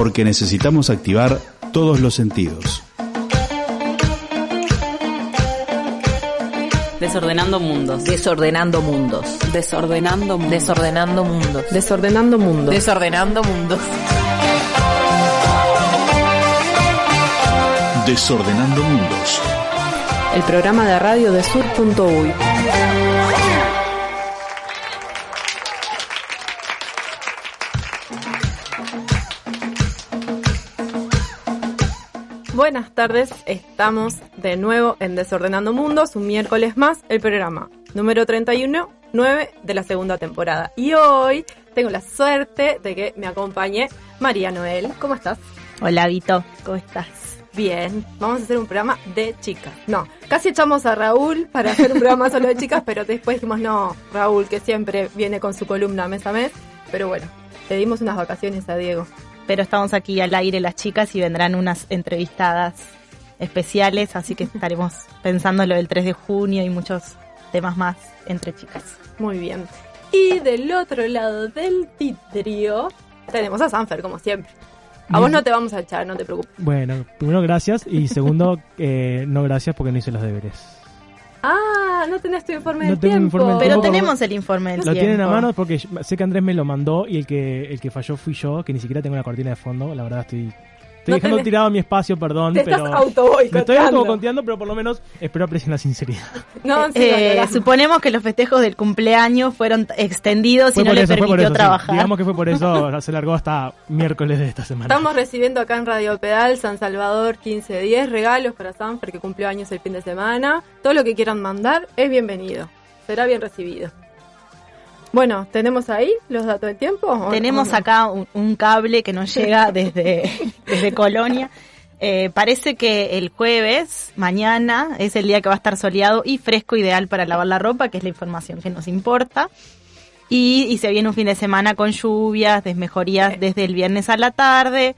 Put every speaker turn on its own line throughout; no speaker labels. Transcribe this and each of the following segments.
porque necesitamos activar todos los sentidos.
Desordenando mundos.
Desordenando mundos.
Desordenando mundos.
Desordenando mundos.
Desordenando mundos.
Desordenando mundos.
Desordenando mundos.
El programa de radio de sur.uy. Buenas tardes, estamos de nuevo en Desordenando Mundos, un miércoles más, el programa número 31, 9 de la segunda temporada. Y hoy tengo la suerte de que me acompañe María Noel. ¿Cómo estás?
Hola, Vito. ¿Cómo estás?
Bien, vamos a hacer un programa de chicas. No, casi echamos a Raúl para hacer un programa solo de chicas, pero después dijimos, no, Raúl, que siempre viene con su columna mes a mes. Pero bueno, le dimos unas vacaciones a Diego
pero estamos aquí al aire las chicas y vendrán unas entrevistadas especiales, así que estaremos pensando en lo del 3 de junio y muchos temas más entre chicas.
Muy bien. Y del otro lado del titrio tenemos a Sanfer, como siempre. A vos no te vamos a echar, no te preocupes.
Bueno, primero gracias y segundo, eh, no gracias porque no hice los deberes.
Ah, no tenés tu informe del tiempo.
Pero tenemos el informe del
lo
tiempo.
Lo tienen a mano porque sé que Andrés me lo mandó y el que el que falló fui yo, que ni siquiera tengo la cortina de fondo. La verdad estoy Estoy dejando tirado mi espacio, perdón.
Te
pero
estás
Me estoy autoconteando, pero por lo menos espero aprecien la sinceridad.
No, eh, suponemos que los festejos del cumpleaños fueron extendidos y no le permitió trabajar.
Digamos que fue por eso, se largó hasta miércoles de esta semana.
Estamos recibiendo acá en Radio Pedal San Salvador 1510 regalos para Sanfer que cumplió años el fin de semana. Todo lo que quieran mandar es bienvenido. Será bien recibido. Bueno, ¿tenemos ahí los datos de tiempo?
Tenemos acá un, cable que nos llega desde, desde Colonia. Eh, parece que el jueves, mañana, es el día que va a estar soleado y fresco, ideal para lavar la ropa, que es la información que nos importa. Y, se viene un fin de semana con lluvias, desmejorías desde el viernes a la tarde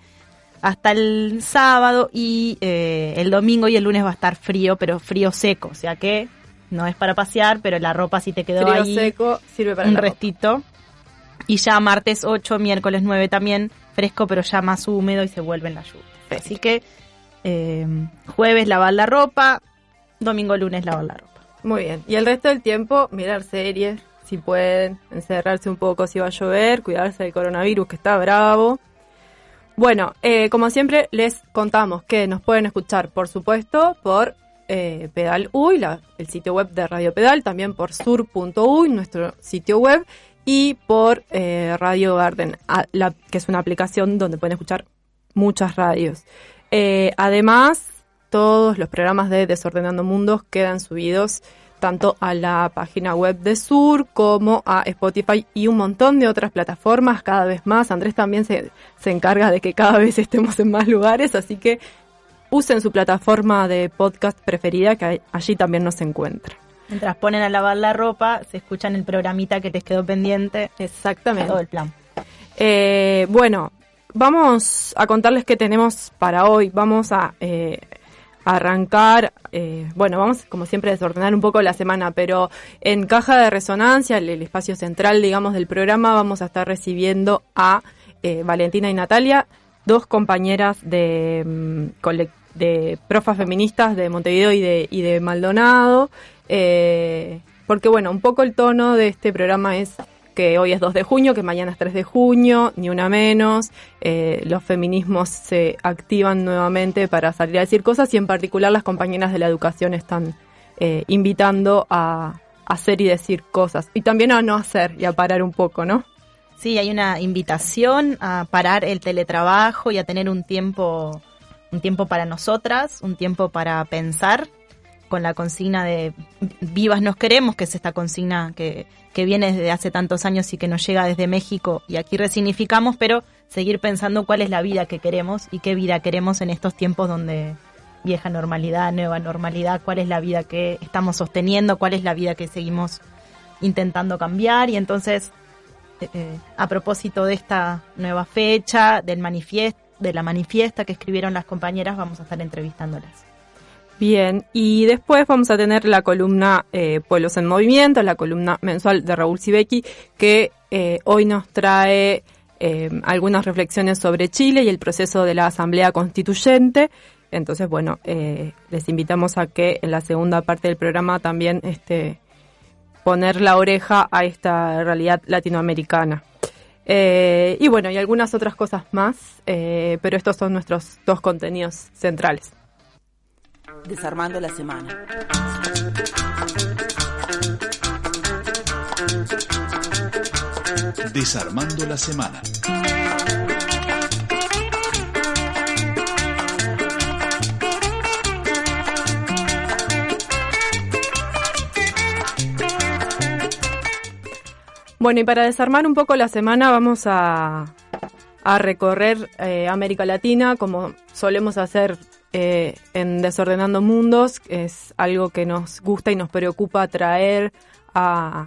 hasta el sábado y eh, el domingo y el lunes va a estar frío, pero frío seco, o sea que no es para pasear, pero la ropa si te quedó ahí
seco sirve para
un restito. Y ya martes 8, miércoles 9 también fresco, pero ya más húmedo y se vuelve en la lluvia. Así que eh, jueves lavar la ropa, domingo, lunes lavar la ropa.
Muy bien. Y el resto del tiempo mirar series, si pueden, encerrarse un poco si va a llover, cuidarse del coronavirus que está bravo. Bueno, eh, como siempre les contamos que nos pueden escuchar, por supuesto, por eh, Pedal Uy, la, el sitio web de Radio Pedal, también por sur.uy, nuestro sitio web, y por eh, Radio Garden, que es una aplicación donde pueden escuchar muchas radios. Eh, además, todos los programas de Desordenando Mundos quedan subidos tanto a la página web de Sur como a Spotify y un montón de otras plataformas cada vez más. Andrés también se, se encarga de que cada vez estemos en más lugares, así que usen su plataforma de podcast preferida, que allí también nos encuentra.
Mientras ponen a lavar la ropa, se escuchan el programita que les quedó pendiente.
Exactamente.
Todo el plan.
Eh, bueno, vamos a contarles qué tenemos para hoy. Vamos a eh, arrancar, eh, bueno, vamos como siempre a desordenar un poco la semana, pero en caja de resonancia, el, espacio central, digamos, del programa, vamos a estar recibiendo a Valentina y Natalia, dos compañeras de mm, colectivo de profas feministas de Montevideo y de, y de Maldonado, eh, porque bueno, un poco el tono de este programa es que hoy es 2 de junio, que mañana es 3 de junio, ni una menos, eh, los feminismos se activan nuevamente para salir a decir cosas y en particular las compañeras de la educación están eh, invitando a hacer y decir cosas y también a no hacer y a parar un poco, ¿no?
Sí, hay una invitación a parar el teletrabajo y a tener un tiempo un tiempo para nosotras, un tiempo para pensar, con la consigna de vivas nos queremos, que es esta consigna que, que viene desde hace tantos años y que nos llega desde México. Y aquí resignificamos, pero seguir pensando cuál es la vida que queremos y qué vida queremos en estos tiempos donde vieja normalidad, nueva normalidad, cuál es la vida que estamos sosteniendo, cuál es la vida que seguimos intentando cambiar. Y entonces eh, eh, a propósito de esta nueva fecha, del manifiesto, de la manifiesta que escribieron las compañeras, vamos a estar entrevistándolas.
Bien, y después vamos a tener la columna eh, Pueblos en Movimiento, la columna mensual de Raúl Sibeki, que eh, hoy nos trae eh, algunas reflexiones sobre Chile y el proceso de la Asamblea Constituyente. Entonces, bueno, les invitamos a que en la segunda parte del programa también este, poner la oreja a esta realidad latinoamericana. Eh, y bueno, y algunas otras cosas más, eh, pero estos son nuestros dos contenidos centrales.
Desarmando la semana.
Desarmando la semana.
Bueno, y para desarmar un poco la semana vamos a, a recorrer eh, América Latina como solemos hacer eh, en Desordenando Mundos. Es algo que nos gusta y nos preocupa traer a,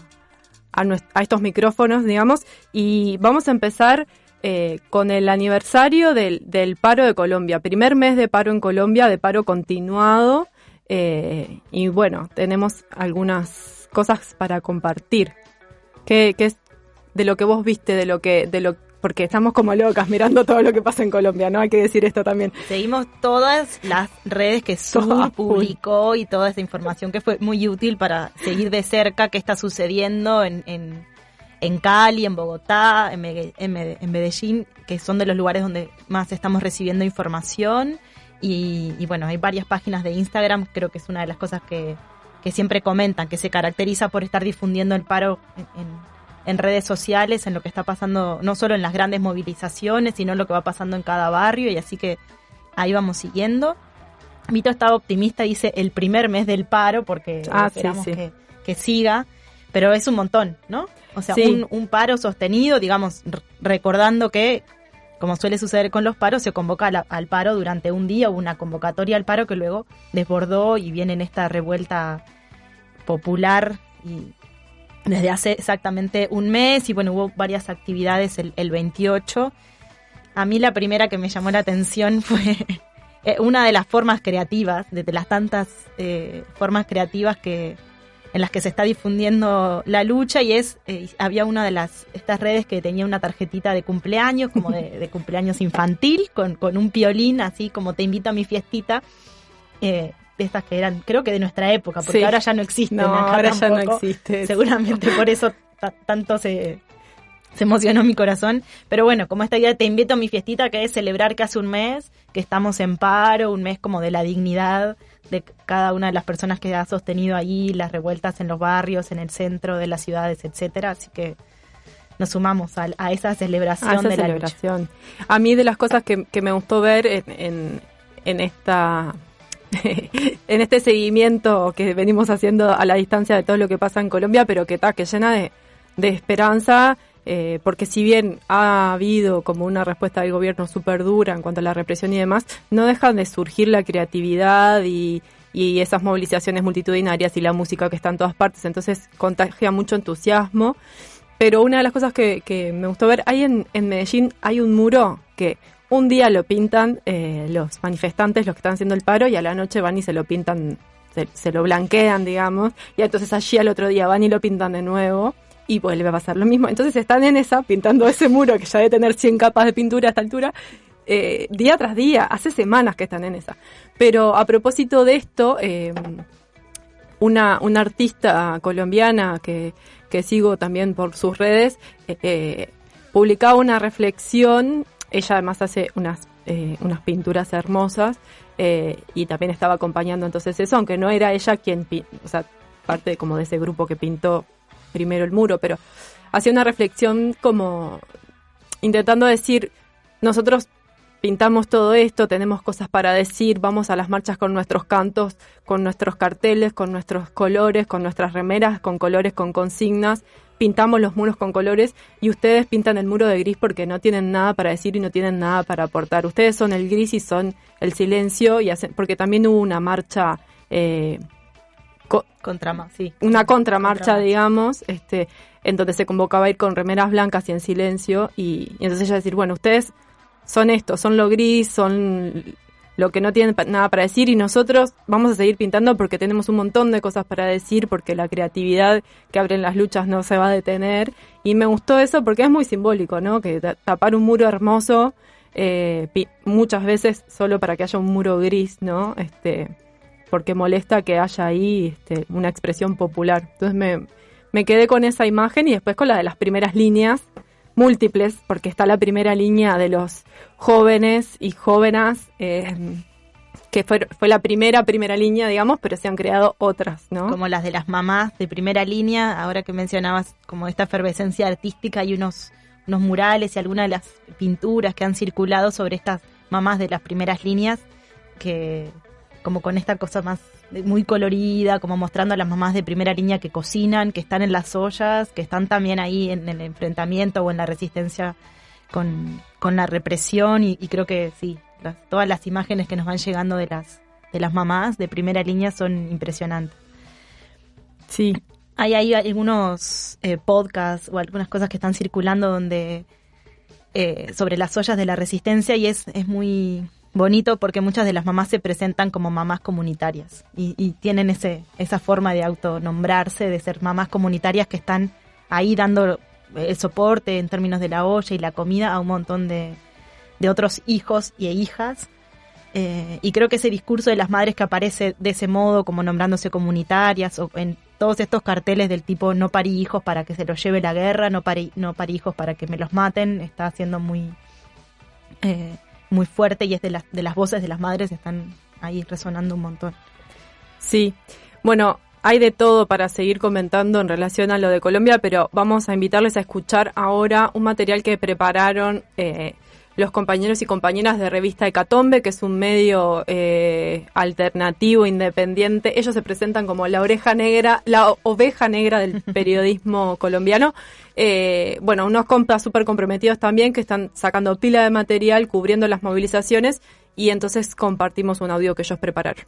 a, estos micrófonos, digamos. Y vamos a empezar eh, con el aniversario del, del paro de Colombia. Primer mes de paro en Colombia, de paro continuado. Eh, y bueno, tenemos algunas cosas para compartir. ¿Qué, qué es de lo que vos viste, de lo que, de lo, porque estamos como locas mirando todo lo que pasa en Colombia, ¿no? Hay que decir esto también.
Seguimos todas las redes que Sur publicó y toda esa información que fue muy útil para seguir de cerca qué está sucediendo en, en, en Cali, en Bogotá, en, Megue- en Medellín, que son de los lugares donde más estamos recibiendo información. Y, y bueno, hay varias páginas de Instagram, creo que es una de las cosas que, que siempre comentan, que se caracteriza por estar difundiendo el paro en, en- en redes sociales, en lo que está pasando, no solo en las grandes movilizaciones, sino en lo que va pasando en cada barrio, y así que ahí vamos siguiendo. Vito estaba optimista, dice el primer mes del paro, porque
Ah,
esperamos
sí.
Que, que siga, pero es un montón, ¿no? O sea,
Sí.
un, un paro sostenido, digamos, recordando que, como suele suceder con los paros, se convoca la- al paro durante un día, hubo una convocatoria al paro que luego desbordó y viene en esta revuelta popular y desde hace exactamente un mes y bueno, hubo varias actividades el, el 28. A mí la primera que me llamó la atención fue eh, una de las formas creativas, de, las tantas eh, formas creativas que en las que se está difundiendo la lucha y es, eh, había una de las, estas redes que tenía una tarjetita de cumpleaños, como de, cumpleaños infantil, con, con un piolín, así como te invito a mi fiestita, de estas que eran, creo que de nuestra época, porque
Sí.
ahora ya no existen.
No,
acá
ahora ya no existe.
Seguramente por eso ta- tanto se, se emocionó mi corazón. Pero bueno, como esta idea de te invito a mi fiestita, que es celebrar que hace un mes que estamos en paro, un mes como de la dignidad de cada una de las personas que ha sostenido ahí las revueltas en los barrios, en el centro de las ciudades, etcétera. Así que nos sumamos a, a esa celebración
a esa
de la lucha.
celebración. A mí de las cosas que, que me gustó ver en, en, en esta en este seguimiento que venimos haciendo a la distancia de todo lo que pasa en Colombia, pero que está que llena de, esperanza, eh, porque si bien ha habido como una respuesta del gobierno súper dura en cuanto a la represión y demás, no dejan de surgir la creatividad y, esas movilizaciones multitudinarias y la música que está en todas partes, entonces contagia mucho entusiasmo. Pero una de las cosas que, que me gustó ver, hay en, en Medellín hay un muro que un día lo pintan eh, los manifestantes, los que están haciendo el paro, y a la noche van y se lo pintan, se, se lo blanquean, digamos, y entonces allí al otro día van y lo pintan de nuevo y vuelve a pasar lo mismo. Entonces están en esa, pintando ese muro que ya debe tener 100 capas de pintura a esta altura, eh, día tras día, hace semanas que están en esa. Pero a propósito de esto, eh, una, una artista colombiana que, que sigo también por sus redes, eh, publicaba una reflexión, ella además hace unas, eh, unas pinturas hermosas eh, y también estaba acompañando entonces eso, aunque no era ella quien, o sea, parte como de ese grupo que pintó primero el muro, pero hacía una reflexión como intentando decir, nosotros pintamos todo esto, tenemos cosas para decir, vamos a las marchas con nuestros cantos, con nuestros carteles, con nuestros colores, con nuestras remeras, con colores, con consignas, pintamos los muros con colores y ustedes pintan el muro de gris porque no tienen nada para decir y no tienen nada para aportar. Ustedes son el gris y son el silencio y hacen, porque también hubo una marcha eh, co-
Contra, sí.
una contramarcha,
Contramarcha.
digamos, este, en donde se convocaba a ir con remeras blancas y en silencio, y, y entonces ella decir, bueno, ustedes son esto, son lo gris, son lo que no tienen nada para decir y nosotros vamos a seguir pintando porque tenemos un montón de cosas para decir, porque la creatividad que abren las luchas no se va a detener. Y me gustó eso porque es muy simbólico, ¿no? Que tapar un muro hermoso eh, muchas veces solo para que haya un muro gris, ¿no? Este, porque molesta que haya ahí este, una expresión popular. Entonces me, me quedé con esa imagen y después con la de las primeras líneas múltiples, porque está la primera línea de los jóvenes y jóvenes, eh, que fue, fue la primera, primera línea, digamos, pero se han creado otras, ¿no?
Como las de las mamás de primera línea, ahora que mencionabas como esta efervescencia artística y unos, unos murales y algunas de las pinturas que han circulado sobre estas mamás de las primeras líneas, que como con esta cosa más muy colorida, como mostrando a las mamás de primera línea que cocinan, que están en las ollas, que están también ahí en el enfrentamiento o en la resistencia con, la represión y, creo que sí, todas las imágenes que nos van llegando de las, de las mamás de primera línea son impresionantes. Sí. Hay ahí algunos eh, podcasts o algunas cosas que están circulando donde eh, sobre las ollas de la resistencia y es, es muy bonito porque muchas de las mamás se presentan como mamás comunitarias y, tienen ese, esa forma de autonombrarse, de ser mamás comunitarias que están ahí dando el soporte en términos de la olla y la comida a un montón de, de otros hijos y hijas. Eh, y creo que ese discurso de las madres que aparece de ese modo, como nombrándose comunitarias, o en todos estos carteles del tipo no parí hijos para que se los lleve la guerra, no parí, no parí hijos para que me los maten, está siendo muy, eh, muy fuerte y es de las, de las voces de las madres están ahí resonando un montón.
Sí, bueno, hay de todo para seguir comentando en relación a lo de Colombia, pero vamos a invitarles a escuchar ahora un material que prepararon eh, los compañeros y compañeras de revista Hecatombe, que es un medio eh, alternativo, independiente. Ellos se presentan como la oreja negra, la oveja negra del periodismo colombiano. Eh, bueno, unos compas súper comprometidos también que están sacando pila de material, cubriendo las movilizaciones y entonces compartimos un audio que ellos prepararon.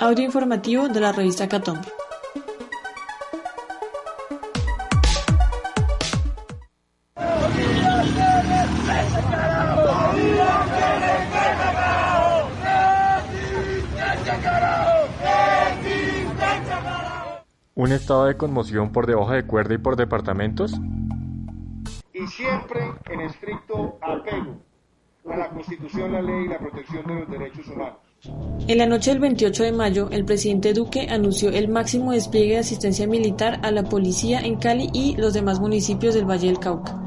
Audio informativo de la revista Hecatombe.
¿Un estado de conmoción por debajo de cuerda y por departamentos?
Y siempre en estricto apego a la Constitución, la ley y la protección de los derechos humanos.
En la noche del 28 de mayo, el presidente Duque anunció el máximo despliegue de asistencia militar a la policía en Cali y los demás municipios del Valle del Cauca.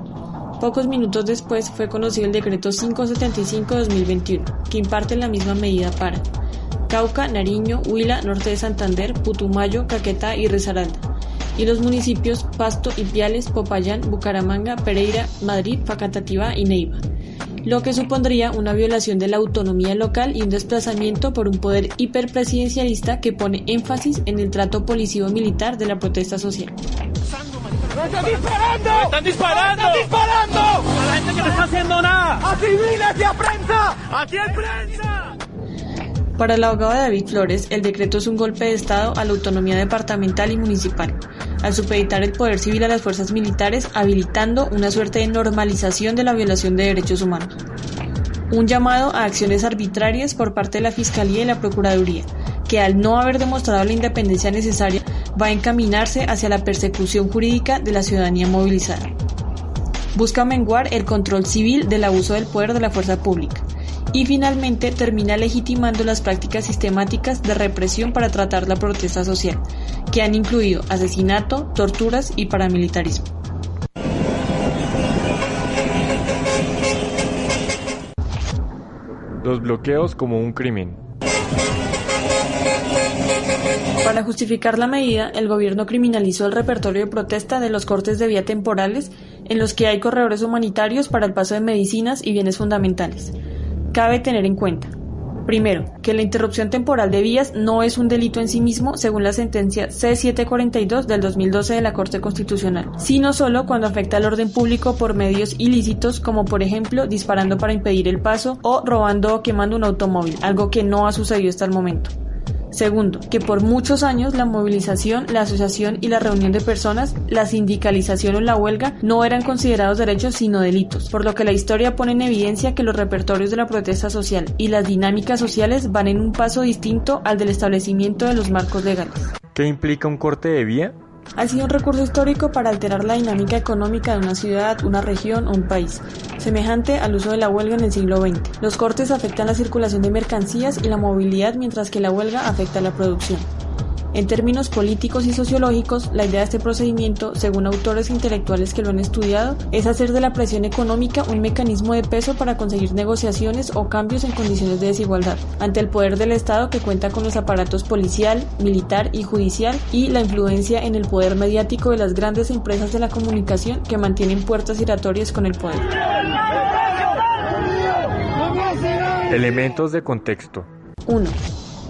Pocos minutos después fue conocido el decreto 575-2021, que imparte la misma medida para Cauca, Nariño, Huila, Norte de Santander, Putumayo, Caquetá y Risaralda, y los municipios Pasto, Ipiales, Popayán, Bucaramanga, Pereira, Madrid, Facatativá y Neiva, lo que supondría una violación de la autonomía local y un desplazamiento por un poder hiperpresidencialista que pone énfasis en el trato policivo-militar de la protesta social.
¡Están disparando! ¡Están disparando! ¡Están disparando! ¡A la gente que no está haciendo nada! ¡A civiles y a prensa! ¡Aquí hay prensa!
Para el abogado David Flores, el decreto es un golpe de Estado a la autonomía departamental y municipal, al supeditar el poder civil a las fuerzas militares, habilitando una suerte de normalización de la violación de derechos humanos. Un llamado a acciones arbitrarias por parte de la Fiscalía y la Procuraduría, que al no haber demostrado la independencia necesaria, va a encaminarse hacia la persecución jurídica de la ciudadanía movilizada. Busca menguar el control civil del abuso del poder de la fuerza pública y finalmente termina legitimando las prácticas sistemáticas de represión para tratar la protesta social, que han incluido asesinato, torturas y paramilitarismo.
Los bloqueos como un crimen.
Para justificar la medida, el gobierno criminalizó el repertorio de protesta de los cortes de vía temporales en los que hay corredores humanitarios para el paso de medicinas y bienes fundamentales, cabe tener en cuenta. Primero, que la interrupción temporal de vías no es un delito en sí mismo según la sentencia C742 del 2012 de la Corte Constitucional, sino solo cuando afecta al orden público por medios ilícitos como por ejemplo disparando para impedir el paso o robando o quemando un automóvil, algo que no ha sucedido hasta el momento. Segundo, que por muchos años la movilización, la asociación y la reunión de personas, la sindicalización o la huelga no eran considerados derechos sino delitos, por lo que la historia pone en evidencia que los repertorios de la protesta social y las dinámicas sociales van en un paso distinto al del establecimiento de los marcos legales.
¿Qué implica un corte de vía?
Ha sido un recurso histórico para alterar la dinámica económica de una ciudad, una región o un país, semejante al uso de la huelga en el siglo XX. Los cortes afectan la circulación de mercancías y la movilidad mientras que la huelga afecta la producción. En términos políticos y sociológicos, la idea de este procedimiento, según autores intelectuales que lo han estudiado, es hacer de la presión económica un mecanismo de peso para conseguir negociaciones o cambios en condiciones de desigualdad, ante el poder del Estado que cuenta con los aparatos policial, militar y judicial y la influencia en el poder mediático de las grandes empresas de la comunicación que mantienen puertas giratorias con el poder.
Elementos de contexto.
1.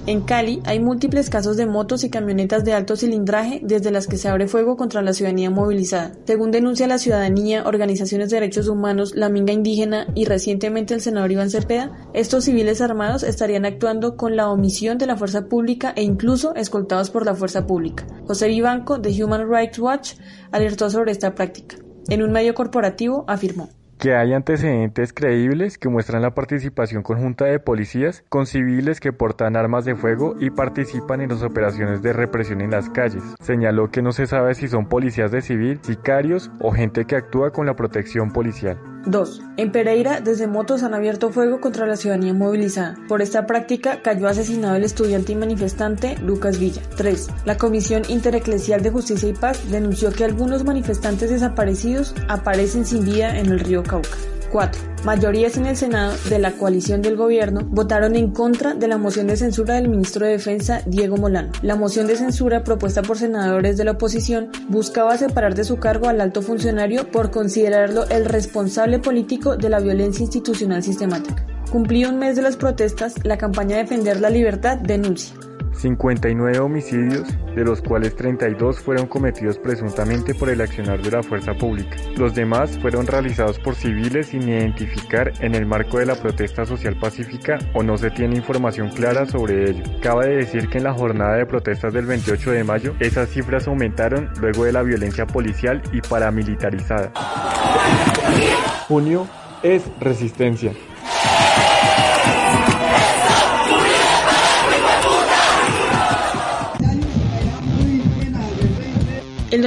En Cali hay múltiples casos de motos y camionetas de alto cilindraje desde las que se abre fuego contra la ciudadanía movilizada. Según denuncia la ciudadanía, organizaciones de derechos humanos, la Minga Indígena y recientemente el senador Iván Cepeda, estos civiles armados estarían actuando con la omisión de la fuerza pública e incluso escoltados por la fuerza pública. José Vivanco, de Human Rights Watch, alertó sobre esta práctica. En un medio corporativo afirmó
que hay antecedentes creíbles que muestran la participación conjunta de policías con civiles que portan armas de fuego y participan en las operaciones de represión en las calles. Señaló que no se sabe si son policías de civil, sicarios o gente que actúa con la protección policial.
2. En Pereira, desde motos han abierto fuego contra la ciudadanía movilizada. Por esta práctica cayó asesinado el estudiante y manifestante Lucas Villa. 3. La Comisión Intereclesial de Justicia y Paz denunció que algunos manifestantes desaparecidos aparecen sin vida en el río Cauca. 4. Mayorías en el Senado de la coalición del gobierno votaron en contra de la moción de censura del ministro de Defensa Diego Molano. La moción de censura propuesta por senadores de la oposición buscaba separar de su cargo al alto funcionario por considerarlo el responsable político de la violencia institucional sistemática. Cumplido un mes de las protestas, la campaña Defender la Libertad denuncia
59 homicidios, de los cuales 32 fueron cometidos presuntamente por el accionar de la fuerza pública. Los demás fueron realizados por civiles sin identificar en el marco de la protesta social pacífica o no se tiene información clara sobre ello. Cabe decir que en la jornada de protestas del 28 de mayo esas cifras aumentaron luego de la violencia policial y paramilitarizada. Junio es resistencia.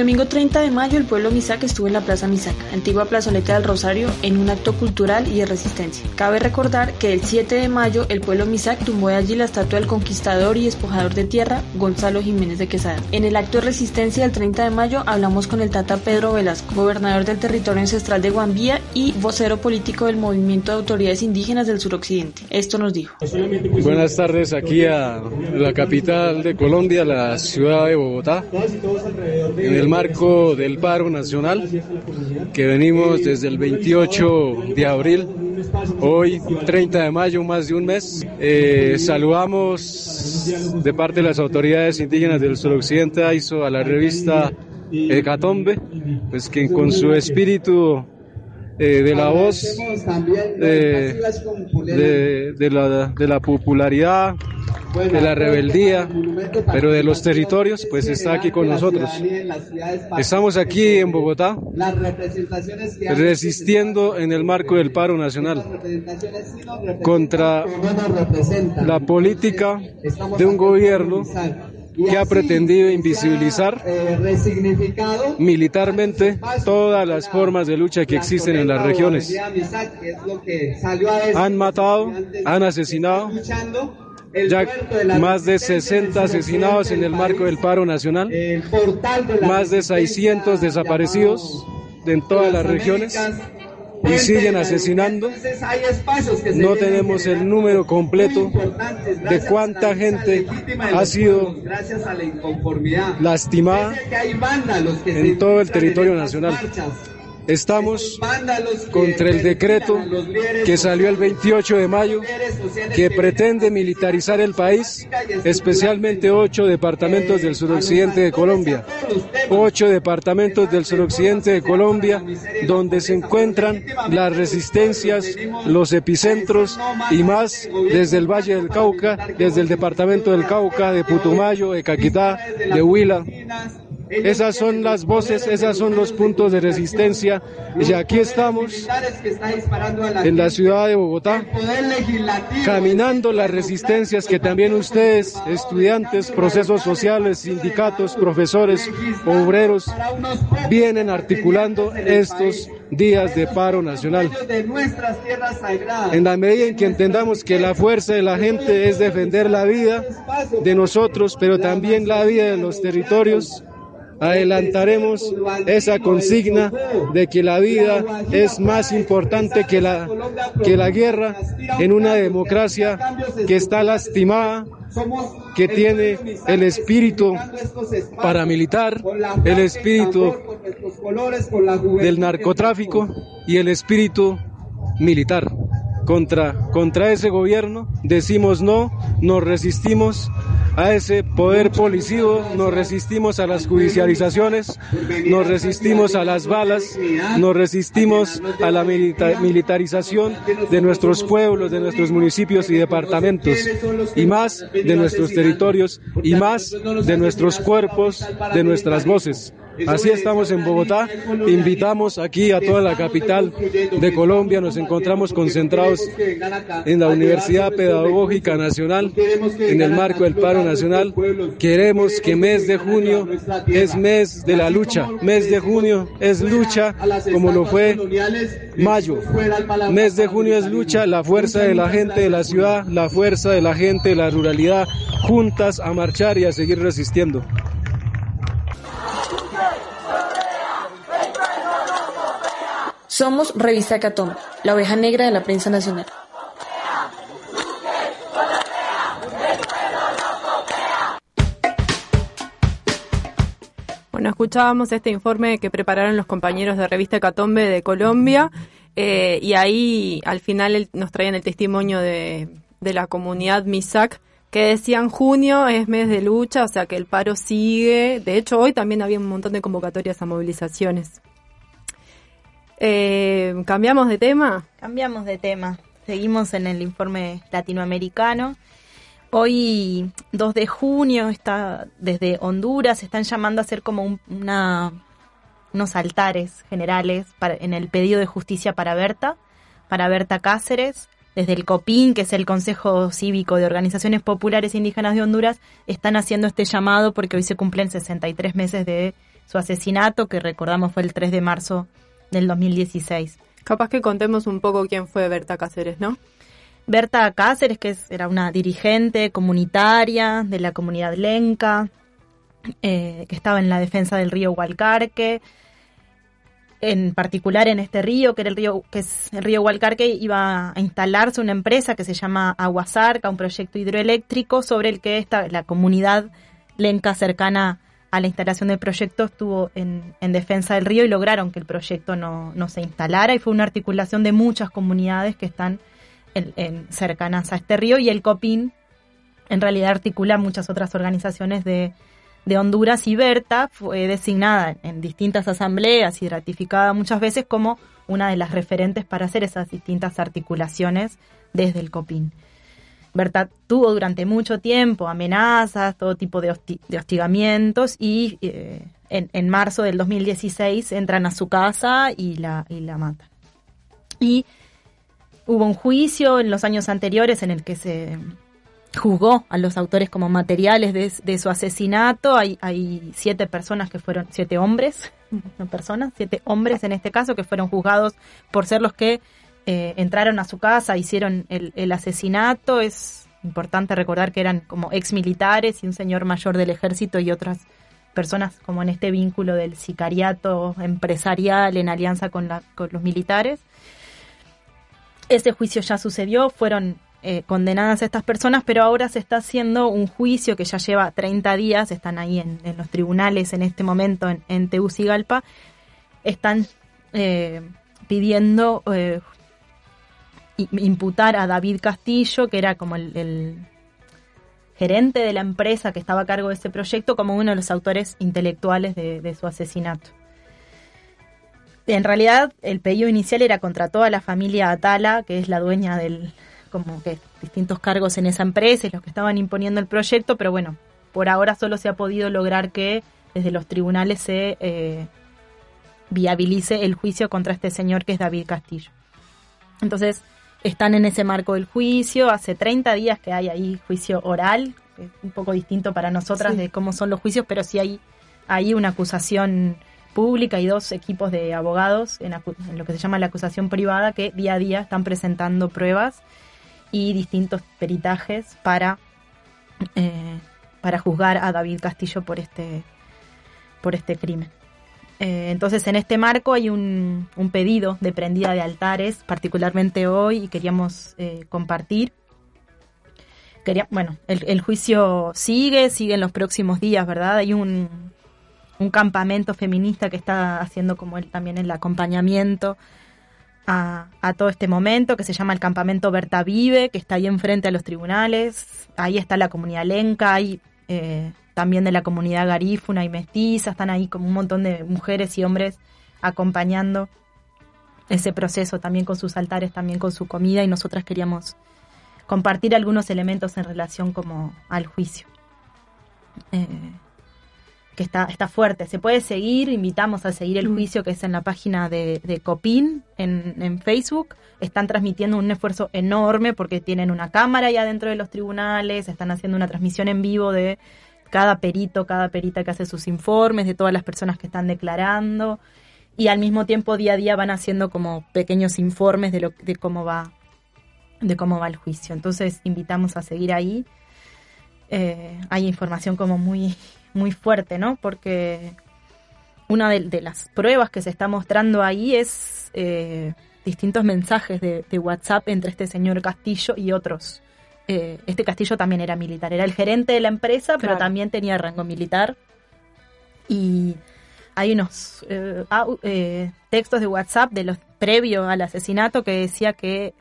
Domingo 30 de mayo el pueblo Misac estuvo en la Plaza Misac, antigua plazoleta del Rosario, en un acto cultural y de resistencia. Cabe recordar que el 7 de mayo el pueblo Misac tumbó de allí la estatua del conquistador y despojador de tierra Gonzalo Jiménez de Quesada. En el acto de resistencia del 30 de mayo hablamos con el Tata Pedro Velasco, gobernador del territorio ancestral de Guambía y vocero político del movimiento de autoridades indígenas del suroccidente. Esto nos dijo.
Buenas tardes aquí a la capital de Colombia, la ciudad de Bogotá en el marco del paro nacional que venimos desde el 28 de abril, hoy 30 de mayo, más de un mes. Eh, saludamos de parte de las autoridades indígenas del suroccidente AISO a la revista Hecatombe, pues que con su espíritu eh, de la voz, eh, de, de, la, de la popularidad, de la rebeldía, pero de los territorios, pues está aquí con nosotros. Estamos aquí en Bogotá, resistiendo en el marco del paro nacional contra la política de un gobierno que ha pretendido invisibilizar militarmente todas las formas de lucha que existen en las regiones. Han matado, han asesinado. ya más de 60 asesinados en el marco del paro nacional, más de 600 desaparecidos en todas las regiones y siguen asesinando. No tenemos el número completo de cuánta gente ha sido lastimada en todo el territorio nacional. Estamos contra el decreto que salió el 28 de mayo que pretende militarizar el país, especialmente ocho departamentos del suroccidente de Colombia. Ocho departamentos del suroccidente de Colombia donde se encuentran las resistencias, los epicentros y más desde el Valle del Cauca, desde el departamento del Cauca, de Putumayo, de Caquetá, de Huila, esas son las voces, esos son los puntos de resistencia. Y aquí estamos en la ciudad de Bogotá, caminando las resistencias que también ustedes, estudiantes, procesos sociales, sindicatos, profesores, obreros, vienen articulando estos días de paro nacional. En la medida en que entendamos que la fuerza de la gente es defender la vida de nosotros, pero también la vida de los territorios, adelantaremos esa consigna de que la vida es más importante que la, que la guerra en una democracia que está lastimada, que tiene el espíritu paramilitar, el espíritu del narcotráfico y el espíritu militar. Contra, contra ese gobierno decimos no, nos resistimos a ese poder policío, nos resistimos a las judicializaciones, nos resistimos a las balas, nos resistimos a la militarización de nuestros pueblos, de nuestros municipios y departamentos, y más de nuestros territorios, y más de nuestros cuerpos, de nuestras voces. Así estamos en Bogotá. Invitamos aquí a toda la capital de Colombia. Nos encontramos concentrados en la Universidad Pedagógica Nacional, en el marco del paro nacional. Queremos que mes de junio es mes de la lucha. Mes de junio es lucha como lo fue mayo. Mes de junio es lucha, la fuerza de la gente de la ciudad, la fuerza de la gente de la ruralidad, juntas a marchar y a seguir resistiendo.
Somos Revista Catón, la oveja negra de la prensa nacional.
Bueno, escuchábamos este informe que prepararon los compañeros de Revista Catombe de Colombia eh, y ahí al final nos traían el testimonio de, de la comunidad MISAC que decían junio es mes de lucha, o sea que el paro sigue. De hecho, hoy también había un montón de convocatorias a movilizaciones. Eh, ¿Cambiamos de tema?
Cambiamos de tema. Seguimos en el informe latinoamericano. Hoy, 2 de junio, está desde Honduras, están llamando a hacer como una, unos altares generales en el pedido de justicia para Berta, para Berta Cáceres. Desde el COPIN, que es el Consejo Cívico de Organizaciones Populares Indígenas de Honduras, están haciendo este llamado porque hoy se cumplen 63 meses de su asesinato, que recordamos fue el 3 de marzo del 2016.
Capaz que contemos un poco quién fue Berta Cáceres, ¿no?
Berta Cáceres, que era una dirigente comunitaria de la comunidad lenca, eh, que estaba en la defensa del río Hualcarque, en particular en este río, que era el río, que es el río Hualcarque, iba a instalarse una empresa que se llama Aguasarca, un proyecto hidroeléctrico sobre el que esta, la comunidad lenca cercana a la instalación del proyecto estuvo en, defensa del río y lograron que el proyecto no, se instalara. Y fue una articulación de muchas comunidades que están en, cercanas a este río. Y el COPIN en realidad articula muchas otras organizaciones de, Honduras. Y Berta fue designada en distintas asambleas y ratificada muchas veces como una de las referentes para hacer esas distintas articulaciones desde el COPIN. Berta tuvo durante mucho tiempo amenazas, todo tipo de, hostigamientos y eh, en, marzo del 2016 entran a su casa y la, y la matan. Y hubo un juicio en los años anteriores en el que se juzgó a los autores como materiales de, su asesinato. Hay, hay, siete personas que fueron, siete hombres, no personas, siete hombres en este caso que fueron juzgados por ser los que eh, entraron a su casa, hicieron el, asesinato. Es importante recordar que eran como ex militares y un señor mayor del ejército y otras personas como en este vínculo del sicariato empresarial en alianza con, los militares. Ese juicio ya sucedió, fueron eh, condenadas estas personas, pero ahora se está haciendo un juicio que ya lleva 30 días, están ahí en, los tribunales en este momento en, en Tegucigalpa, están eh, pidiendo eh, imputar a David Castillo, que era como el, gerente de la empresa que estaba a cargo de ese proyecto, como uno de los autores intelectuales de, su asesinato. En realidad, el pedido inicial era contra toda la familia Atala, que es la dueña del, como que distintos cargos en esa empresa los que estaban imponiendo el proyecto, pero bueno, por ahora solo se ha podido lograr que desde los tribunales se eh, viabilice el juicio contra este señor que es David Castillo. Entonces, están en ese marco del juicio, hace 30 días que hay ahí juicio oral, es un poco distinto para nosotras de cómo son los juicios, pero sí hay, hay una acusación pública y dos equipos de abogados en, lo que se llama la acusación privada que día a día están presentando pruebas y distintos peritajes para, eh, para juzgar a David Castillo por este, por este crimen. Eh, entonces, en este marco hay un, pedido de prendida de altares, particularmente hoy, y queríamos eh, compartir. Quería, bueno, el, juicio sigue, sigue en los próximos días, ¿verdad? Hay un, campamento feminista que está haciendo como él también el acompañamiento a, todo este momento, que se llama el campamento Berta Vive, que está ahí enfrente a los tribunales. Ahí está la comunidad lenca, hay eh, también de la comunidad garífuna y mestiza, están ahí como un montón de mujeres y hombres acompañando ese proceso también con sus altares, también con su comida y nosotras queríamos compartir algunos elementos en relación como al juicio. Eh, que está, está fuerte. Se puede seguir, invitamos a seguir el mm. juicio que es en la página de, de Copin en, en, Facebook. Están transmitiendo un esfuerzo enorme porque tienen una cámara ya dentro de los tribunales, están haciendo una transmisión en vivo de cada perito, cada perita que hace sus informes, de todas las personas que están declarando, y al mismo tiempo día a día van haciendo como pequeños informes de, lo, de cómo va de cómo va el juicio. Entonces invitamos a seguir ahí. Eh, hay información como muy, muy fuerte, ¿no? Porque una de, las pruebas que se está mostrando ahí es eh, distintos mensajes de, de, WhatsApp entre este señor Castillo y otros eh, este castillo también era militar, era el gerente de la empresa, pero también tenía rango militar. Y hay unos eh, eh, textos de WhatsApp de los previos al asesinato que decía que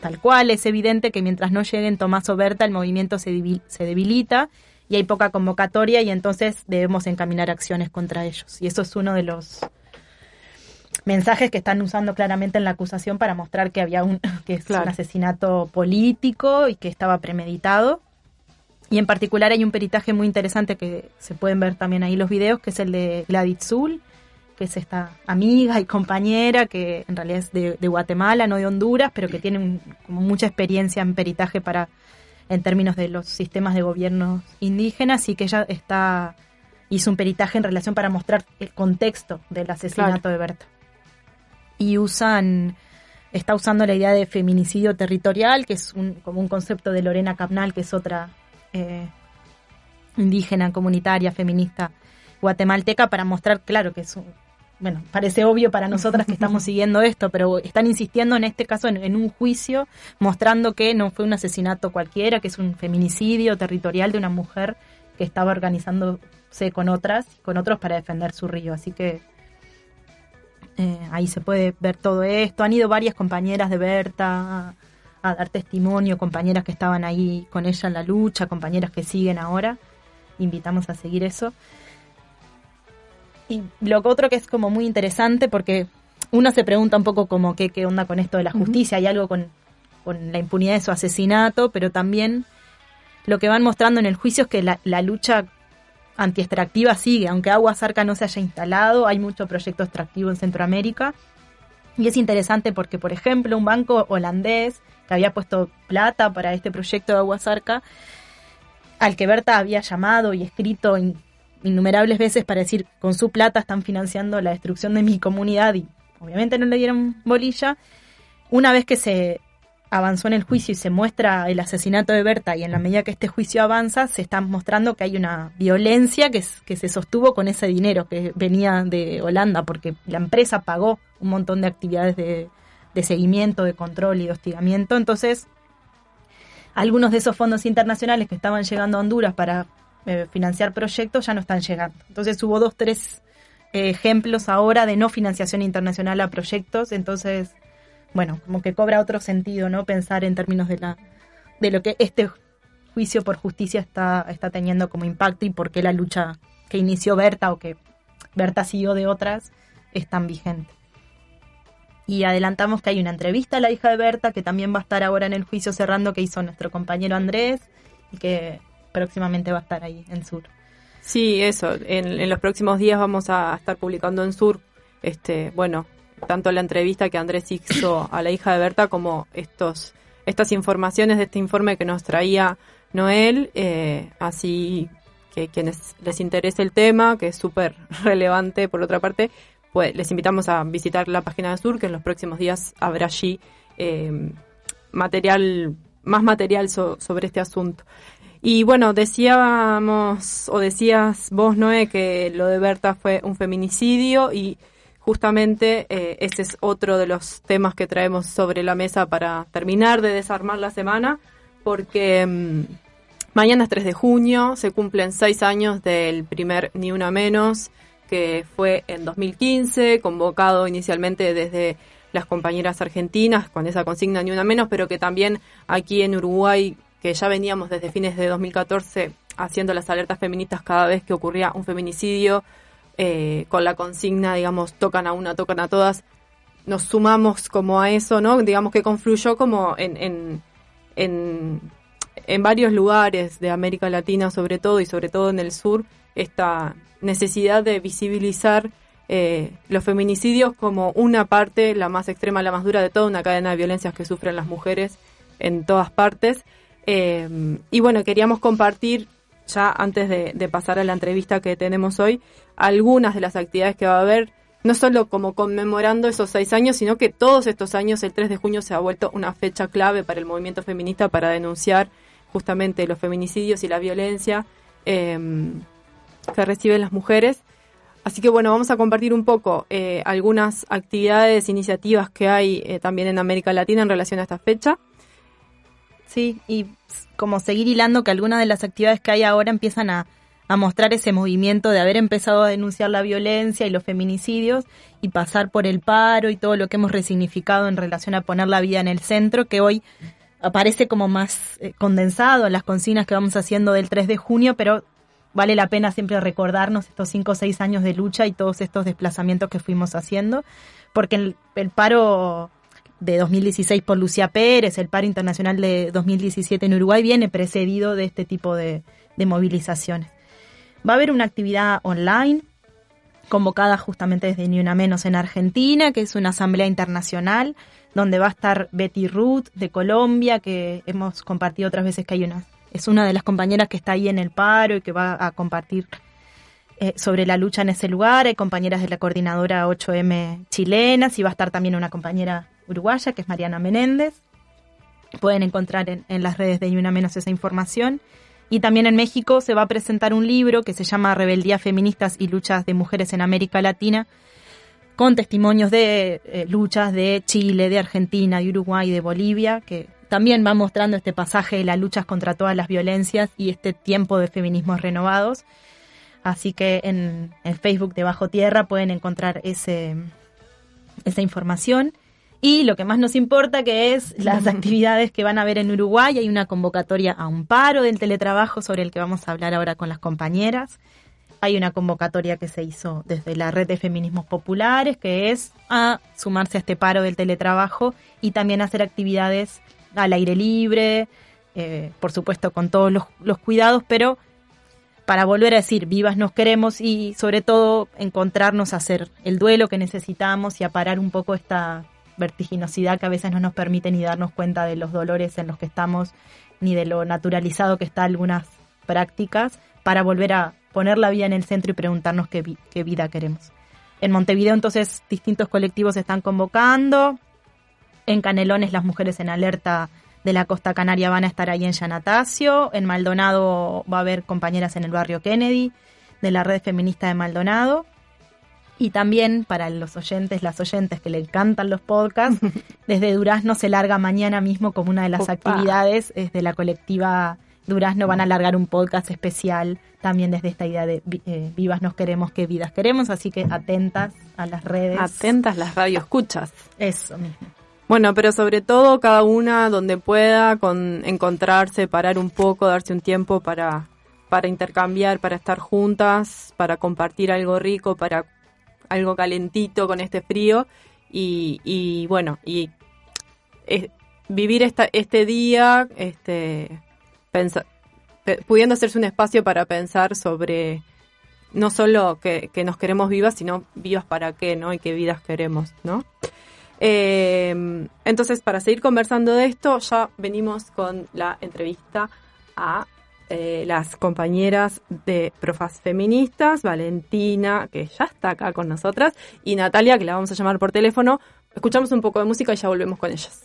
tal cual es evidente que mientras no lleguen Tomás o Berta el movimiento se, se debilita y hay poca convocatoria y entonces debemos encaminar acciones contra ellos. Y eso es uno de los mensajes que están usando claramente en la acusación para mostrar que había un, que es un asesinato político y que estaba premeditado. Y en particular hay un peritaje muy interesante que se pueden ver también ahí los videos, que es el de Gladys Zul, que es esta amiga y compañera que en realidad es de, Guatemala, no de Honduras, pero que tiene como mucha experiencia en peritaje para en términos de los sistemas de gobierno indígenas y que ella está hizo un peritaje en relación para mostrar el contexto del asesinato de Berta y usan está usando la idea de feminicidio territorial, que es un, como un concepto de Lorena Capnal, que es otra eh, indígena, comunitaria, feminista guatemalteca, para mostrar, claro, que es un, bueno, parece obvio para nosotras que estamos siguiendo esto, pero están insistiendo en este caso en, un juicio, mostrando que no fue un asesinato cualquiera, que es un feminicidio territorial de una mujer que estaba organizándose con otras, con otros para defender su río. Así que eh, ahí se puede ver todo esto. Han ido varias compañeras de Berta a, dar testimonio, compañeras que estaban ahí con ella en la lucha, compañeras que siguen ahora. Invitamos a seguir eso. Y lo otro que es como muy interesante porque uno se pregunta un poco como qué, qué onda con esto de la justicia, hay algo con, con, la impunidad de su asesinato, pero también lo que van mostrando en el juicio es que la, la lucha antiextractiva sigue, aunque Agua Zarca no se haya instalado, hay mucho proyecto extractivo en Centroamérica. Y es interesante porque, por ejemplo, un banco holandés que había puesto plata para este proyecto de Agua Zarca, al que Berta había llamado y escrito innumerables veces para decir, con su plata están financiando la destrucción de mi comunidad y obviamente no le dieron bolilla. Una vez que se avanzó en el juicio y se muestra el asesinato de Berta y en la medida que este juicio avanza se está mostrando que hay una violencia que, se sostuvo con ese dinero que venía de Holanda porque la empresa pagó un montón de actividades de, seguimiento, de control y de hostigamiento. Entonces, algunos de esos fondos internacionales que estaban llegando a Honduras para eh, financiar proyectos ya no están llegando. Entonces hubo dos, tres ejemplos ahora de no financiación internacional a proyectos, entonces, bueno, como que cobra otro sentido, ¿no? Pensar en términos de la de lo que este juicio por justicia está, está teniendo como impacto y por qué la lucha que inició Berta o que Berta siguió de otras es tan vigente. Y adelantamos que hay una entrevista a la hija de Berta que también va a estar ahora en el juicio cerrando que hizo nuestro compañero Andrés y que próximamente va a estar ahí en Sur.
Sí, eso. En, los próximos días vamos a estar publicando en Sur, este, bueno, tanto la entrevista que Andrés hizo a la hija de Berta como estos, estas informaciones de este informe que nos traía Noel, eh, así que quienes les interese el tema, que es súper relevante por otra parte, pues les invitamos a visitar la página de Sur, que en los próximos días habrá allí eh, material, más material sobre este asunto. Y bueno, decíamos, o decías vos, Noé, que lo de Berta fue un feminicidio y justamente eh, ese es otro de los temas que traemos sobre la mesa para terminar de desarmar la semana, porque mm, mañana es 3 de junio, se cumplen seis años del primer Ni Una Menos, que fue en 2015, convocado inicialmente desde las compañeras argentinas con esa consigna ni una menos, pero que también aquí en Uruguay, que ya veníamos desde fines de 2014 haciendo las alertas feministas cada vez que ocurría un feminicidio, eh, con la consigna, digamos, tocan a una, tocan a todas, nos sumamos como a eso, ¿no? Digamos que confluyó como en, en, en, en varios lugares de América Latina sobre todo y sobre todo en el sur, esta necesidad de visibilizar eh, los feminicidios como una parte, la más extrema, la más dura de toda una cadena de violencias que sufren las mujeres en todas partes. Eh, y bueno, queríamos compartir, ya antes de, pasar a la entrevista que tenemos hoy, algunas de las actividades que va a haber, no solo como conmemorando esos seis años, sino que todos estos años, el 3 de junio, se ha vuelto una fecha clave para el movimiento feminista para denunciar justamente los feminicidios y la violencia. Eh, que reciben las mujeres. Así que bueno, vamos a compartir un poco eh, algunas actividades, iniciativas que hay eh, también en América Latina en relación a esta fecha.
Sí, y como seguir hilando que algunas de las actividades que hay ahora empiezan a, a mostrar ese movimiento de haber empezado a denunciar la violencia y los feminicidios y pasar por el paro y todo lo que hemos resignificado en relación a poner la vida en el centro, que hoy aparece como más eh, condensado en las consignas que vamos haciendo del 3 de junio, pero vale la pena siempre recordarnos estos cinco o seis años de lucha y todos estos desplazamientos que fuimos haciendo, porque el, paro de 2016 por Lucía Pérez, el paro internacional de 2017 en Uruguay viene precedido de este tipo de, movilizaciones. Va a haber una actividad online convocada justamente desde Ni Una Menos en Argentina, que es una asamblea internacional, donde va a estar Betty Ruth de Colombia, que hemos compartido otras veces que hay una es una de las compañeras que está ahí en el paro y que va a compartir eh, sobre la lucha en ese lugar. Hay compañeras de la coordinadora 8M chilenas y va a estar también una compañera uruguaya que es Mariana Menéndez. Pueden encontrar en, las redes de Una Menos esa información. Y también en México se va a presentar un libro que se llama Rebeldía Feministas y Luchas de Mujeres en América Latina, con testimonios de eh, luchas de Chile, de Argentina, de Uruguay, de Bolivia, que también va mostrando este pasaje de las luchas contra todas las violencias y este tiempo de feminismos renovados. Así que en, Facebook de Bajo Tierra pueden encontrar ese, esa información. Y lo que más nos importa que es las actividades que van a haber en Uruguay. Hay una convocatoria a un paro del teletrabajo sobre el que vamos a hablar ahora con las compañeras. Hay una convocatoria que se hizo desde la red de feminismos populares, que es a sumarse a este paro del teletrabajo y también hacer actividades al aire libre, eh, por supuesto con todos los, cuidados, pero para volver a decir, vivas nos queremos y sobre todo encontrarnos a hacer el duelo que necesitamos y a parar un poco esta vertiginosidad que a veces no nos permite ni darnos cuenta de los dolores en los que estamos, ni de lo naturalizado que está algunas prácticas, para volver a poner la vida en el centro y preguntarnos qué, vida queremos. En Montevideo entonces distintos colectivos se están convocando, en Canelones las mujeres en alerta de la costa canaria van a estar ahí en Yanatacio. En Maldonado va a haber compañeras en el barrio Kennedy de la red feminista de Maldonado. Y también para los oyentes, las oyentes que le encantan los podcasts, desde Durazno se larga mañana mismo como una de las actividades de la colectiva Durazno van a alargar un podcast especial también desde esta idea de eh, vivas nos queremos, que vidas queremos, así que atentas a las redes.
Atentas las radioescuchas.
Eso mismo.
Bueno, pero sobre todo cada una donde pueda con encontrarse, parar un poco, darse un tiempo para, para intercambiar, para estar juntas, para compartir algo rico, para algo calentito con este frío y, bueno, y vivir esta, este día, este, pudiendo hacerse un espacio para pensar sobre no solo que, nos queremos vivas, sino vivas para qué, ¿no? Y qué vidas queremos, ¿no? Eh, entonces, para seguir conversando de esto, ya venimos con la entrevista a eh, las compañeras de Profas Feministas, Valentina, que ya está acá con nosotras, y Natalia, que la vamos a llamar por teléfono. Escuchamos un poco de música y ya volvemos con ellas.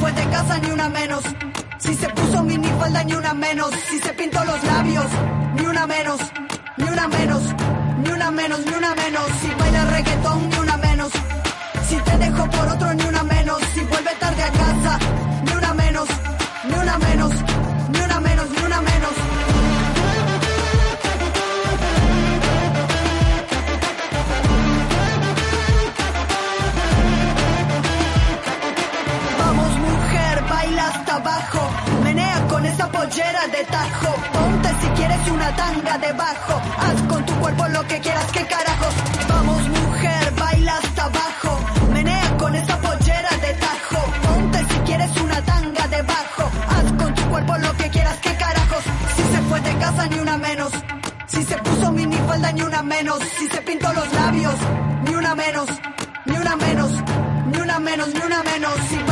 fue de casa, ni una menos. Si se puso minifalda, ni una menos. Si se pintó los labios, ni una menos. Ni una menos. Ni una menos, ni una menos. Si baila reggaetón, ni una menos. Si te dejo por otro, ni una menos. Si vuelve tarde a casa, pollera de tajo. Ponte si quieres una tanga debajo. Haz con tu cuerpo lo que quieras, que carajos. Vamos mujer, baila hasta abajo. Menea con esa pollera de tajo. Ponte si quieres una tanga debajo. Haz con tu cuerpo lo que quieras, que carajos. Si se fue de casa ni una menos. Si se puso minifalda ni una menos. Si se pintó los labios ni una menos. Ni una menos. Ni una menos, ni una menos.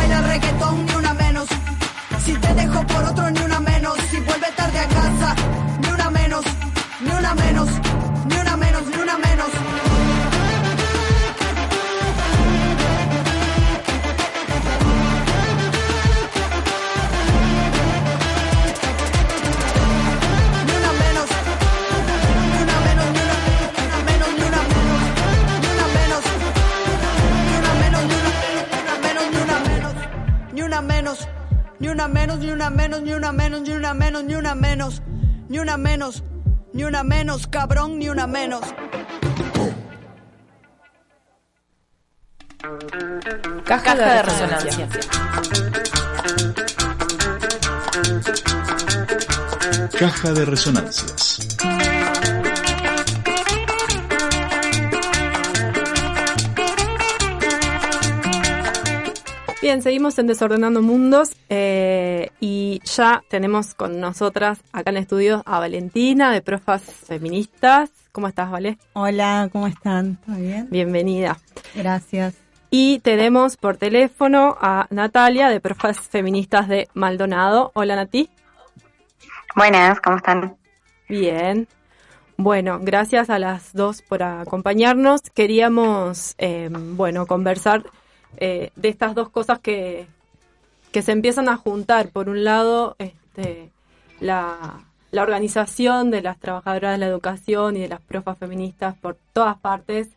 Si te dejo por otro, ni una menos. Si vuelve tarde a casa, ni una menos. Ni una menos. Ni una menos, ni una menos. Menos. Ni una menos, ni una menos, ni una menos. Ni una menos. Ni una menos, ni una menos, ni una menos. Ni una cabrón, ni una menos.
Caja, de resonancia.
Caja de resonancias.
Bien, seguimos en Desordenando Mundos eh, y ya tenemos con nosotras acá en el estudio a Valentina de Profas Feministas. ¿Cómo estás, Vale?
Hola, ¿cómo están? ¿Todo bien?
Bienvenida.
Gracias.
Y tenemos por teléfono a Natalia de Profas Feministas de Maldonado. Hola, Nati.
Buenas, ¿cómo están?
Bien. Bueno, gracias a las dos por acompañarnos. Queríamos, eh, bueno, conversar eh, de estas dos cosas que, que se empiezan a juntar. Por un lado, este, la, la organización de las trabajadoras de la educación y de las profas feministas por todas partes.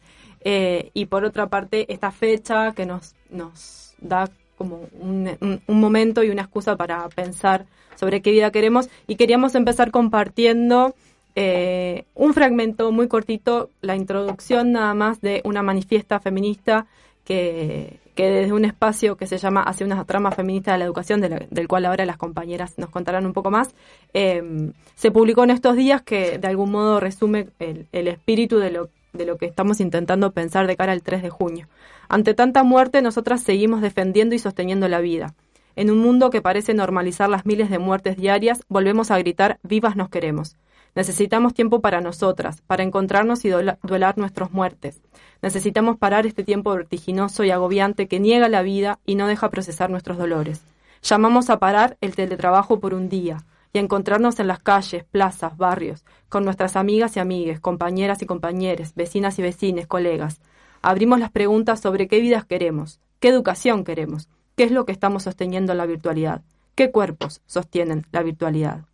eh, y por otra parte, esta fecha que nos, nos da como un, un- momento y una excusa para pensar sobre qué vida queremos. Y queríamos empezar compartiendo eh, un fragmento muy cortito, la introducción nada más de una manifiesta feminista que, desde un espacio que se llama Hacia una trama feminista de la educación, del cual ahora las compañeras nos contarán un poco más, eh, se publicó en estos días que de algún modo resume el, espíritu de lo, de lo que estamos intentando pensar de cara al 3 de junio. Ante tanta muerte, nosotras seguimos defendiendo y sosteniendo la vida. En un mundo que parece normalizar las miles de muertes diarias, volvemos a gritar vivas nos queremos. Necesitamos tiempo para nosotras, para encontrarnos y duelar nuestras muertes. Necesitamos parar este tiempo vertiginoso y agobiante que niega la vida y no deja procesar nuestros dolores. Llamamos a parar el teletrabajo por un día y a encontrarnos en las calles, plazas, barrios, con nuestras amigas y amigues, compañeras y compañeros, vecinas y vecines, colegas. Abrimos las preguntas sobre qué vidas queremos, qué educación queremos, qué es lo que estamos sosteniendo en la virtualidad, qué cuerpos sostienen la virtualidad.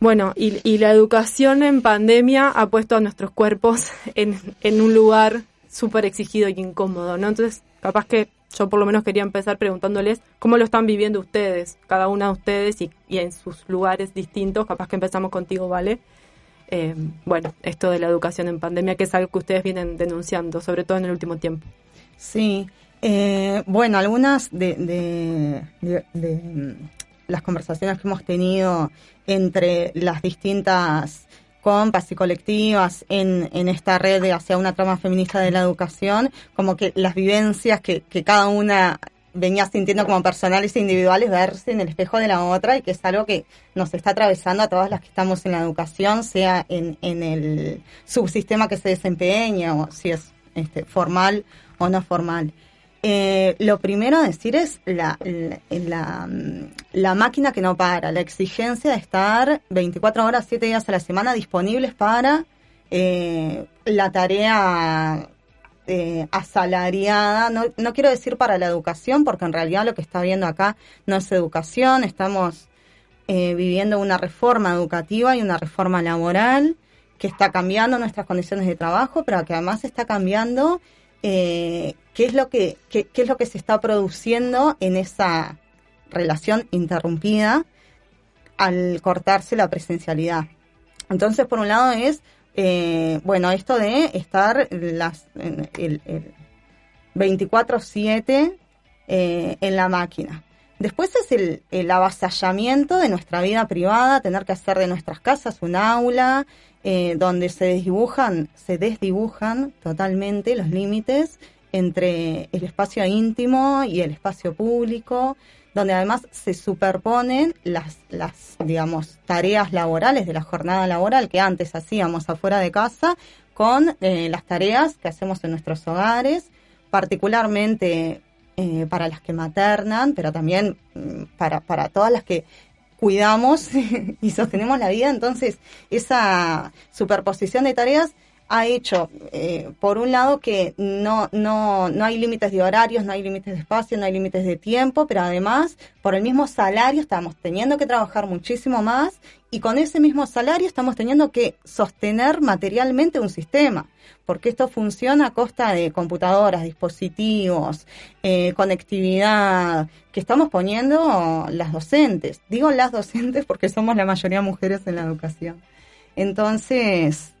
Bueno, y, la educación en pandemia ha puesto a nuestros cuerpos en, un lugar súper exigido y incómodo, ¿no? Entonces, capaz que yo por lo menos quería empezar preguntándoles cómo lo están viviendo ustedes, cada una de ustedes y, en sus lugares distintos. Capaz que empezamos contigo, ¿vale? Eh, bueno, esto de la educación en pandemia, que es algo que ustedes vienen denunciando, sobre todo en el último tiempo.
Sí, eh, bueno, algunas de, de, las conversaciones que hemos tenido entre las distintas compas y colectivas en, en esta red de hacia una trama feminista de la educación, como que las vivencias que, que cada una venía sintiendo como personales e individuales, verse en el espejo de la otra y que es algo que nos está atravesando a todas las que estamos en la educación, sea en, en el subsistema que se desempeña o si es este, formal o no formal. Eh, lo primero a decir es la, la, máquina que no para, la exigencia de estar 24 horas, 7 días a la semana disponibles para eh, la tarea eh, asalariada. No, no quiero decir para la educación, porque en realidad lo que está viendo acá no es educación, estamos viviendo una reforma educativa y una reforma laboral que está cambiando nuestras condiciones de trabajo, pero que además está cambiando eh, qué es lo que qué, es lo que se está produciendo en esa relación interrumpida al cortarse la presencialidad. Entonces, por un lado es eh, bueno esto de estar las el, 24/7 eh, en la máquina. Después es el, el, avasallamiento de nuestra vida privada, tener que hacer de nuestras casas un aula, eh, donde se desdibujan, se desdibujan totalmente los límites entre el espacio íntimo y el espacio público, donde además se superponen las, las, digamos, tareas laborales de la jornada laboral que antes hacíamos afuera de casa con eh, las tareas que hacemos en nuestros hogares, particularmente eh, para las que maternan, pero también mm, para, para todas las que cuidamos y sostenemos la vida, entonces esa superposición de tareas ha hecho, eh, por un lado, que no, no, no hay límites de horarios, no hay límites de espacio, no hay límites de tiempo, pero además, por el mismo salario, estamos teniendo que trabajar muchísimo más y con ese mismo salario estamos teniendo que sostener materialmente un sistema, porque esto funciona a costa de computadoras, dispositivos, eh, conectividad, que estamos poniendo las docentes. Digo las docentes porque somos la mayoría mujeres en la educación. Entonces,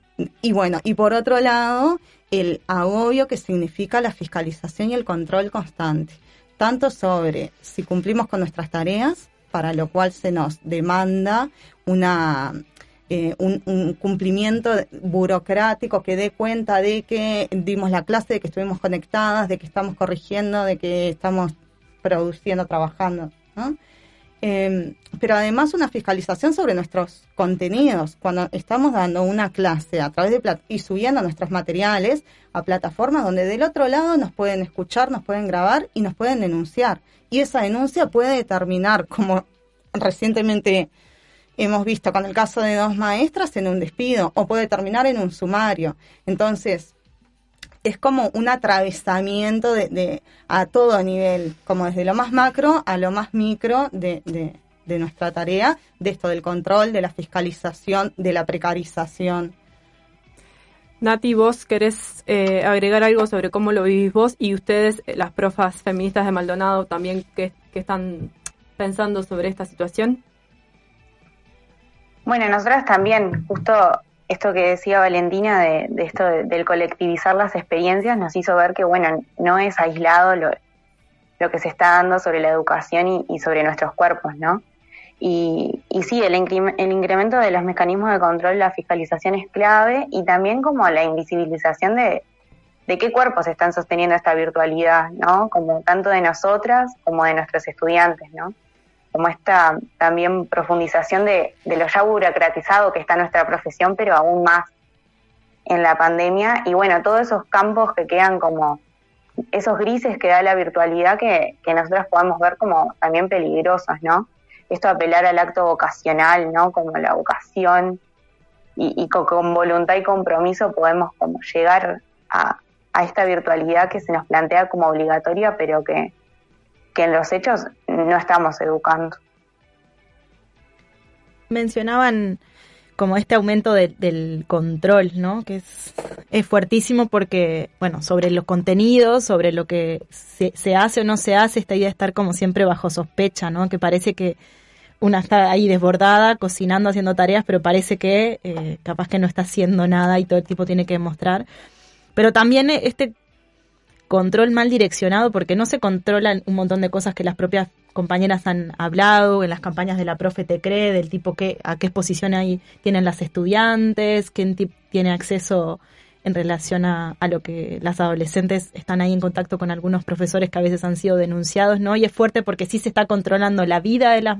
y bueno, y por otro lado, el agobio que significa la fiscalización y el control constante, tanto sobre si cumplimos con nuestras tareas, para lo cual se nos demanda una eh, un, cumplimiento burocrático que dé cuenta de que dimos la clase, de que estuvimos conectadas, de que estamos corrigiendo, de que estamos produciendo, trabajando. ¿no? Em, pero además una fiscalización sobre nuestros contenidos. Cuando estamos dando una clase a través de y subiendo nuestros materiales a plataformas donde del otro lado nos pueden escuchar, nos pueden grabar y nos pueden denunciar. Y esa denuncia puede determinar, como recientemente hemos visto con el caso de dos maestras, en un despido o puede terminar en un sumario. Entonces, es como un atravesamiento de, a todo nivel, como desde lo más macro a lo más micro de, de, nuestra tarea, de esto del control, de la fiscalización, de la precarización.
Nati, vos querés eh, agregar algo sobre cómo lo vivís vos y ustedes, eh, las profas feministas de Maldonado, también, ¿qué, están pensando sobre esta situación?
Bueno, nosotras también, justo esto que decía Valentina de, esto del colectivizar las experiencias nos hizo ver que, bueno, no es aislado lo, lo que se está dando sobre la educación y, sobre nuestros cuerpos, ¿no? Y, y sí, el, el incremento de los mecanismos de control, la fiscalización es clave y también como la invisibilización de, de qué cuerpos están sosteniendo esta virtualidad, ¿no? Como tanto de nosotras como de nuestros estudiantes, ¿no? Como esta también profundización de, lo ya burocratizado que está nuestra profesión, pero aún más en la pandemia. Y bueno, todos esos campos que quedan como esos grises que da la virtualidad que, que nosotros podemos ver como también peligrosos, ¿no? Esto apelar al acto vocacional, ¿no? Como la vocación y, con, con, voluntad y compromiso podemos como llegar a, a esta virtualidad que se nos plantea como obligatoria, pero que, que en los hechos no estamos educando.
Mencionaban como este aumento del control, ¿no? Que es, es fuertísimo porque, bueno, sobre los contenidos, sobre lo que se, se, hace o no se hace, esta idea de estar como siempre bajo sospecha, ¿no? Que parece que una está ahí desbordada, cocinando, haciendo tareas, pero parece que eh, capaz que no está haciendo nada y todo el tipo tiene que demostrar. Pero también este control mal direccionado, porque no se controlan un montón de cosas que las propias compañeras han hablado en las campañas de la profe te cree, del tipo que a qué exposición ahí tienen las estudiantes, quién tiene acceso en relación a, a, lo que las adolescentes están ahí en contacto con algunos profesores que a veces han sido denunciados, ¿no? Y es fuerte porque sí se está controlando la vida de las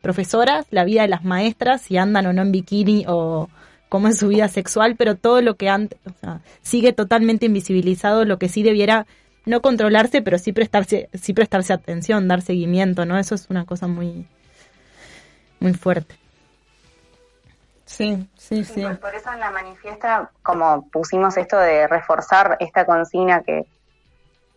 profesoras, la vida de las maestras, si andan o no en bikini o, cómo es su vida sexual, pero todo lo que antes, o sea, sigue totalmente invisibilizado, lo que sí debiera no controlarse, pero sí prestarse, sí prestarse atención, dar seguimiento, ¿no? Eso es una cosa muy, muy fuerte.
Sí, sí, sí. Por, eso en la manifiesta, como pusimos esto de reforzar esta consigna que,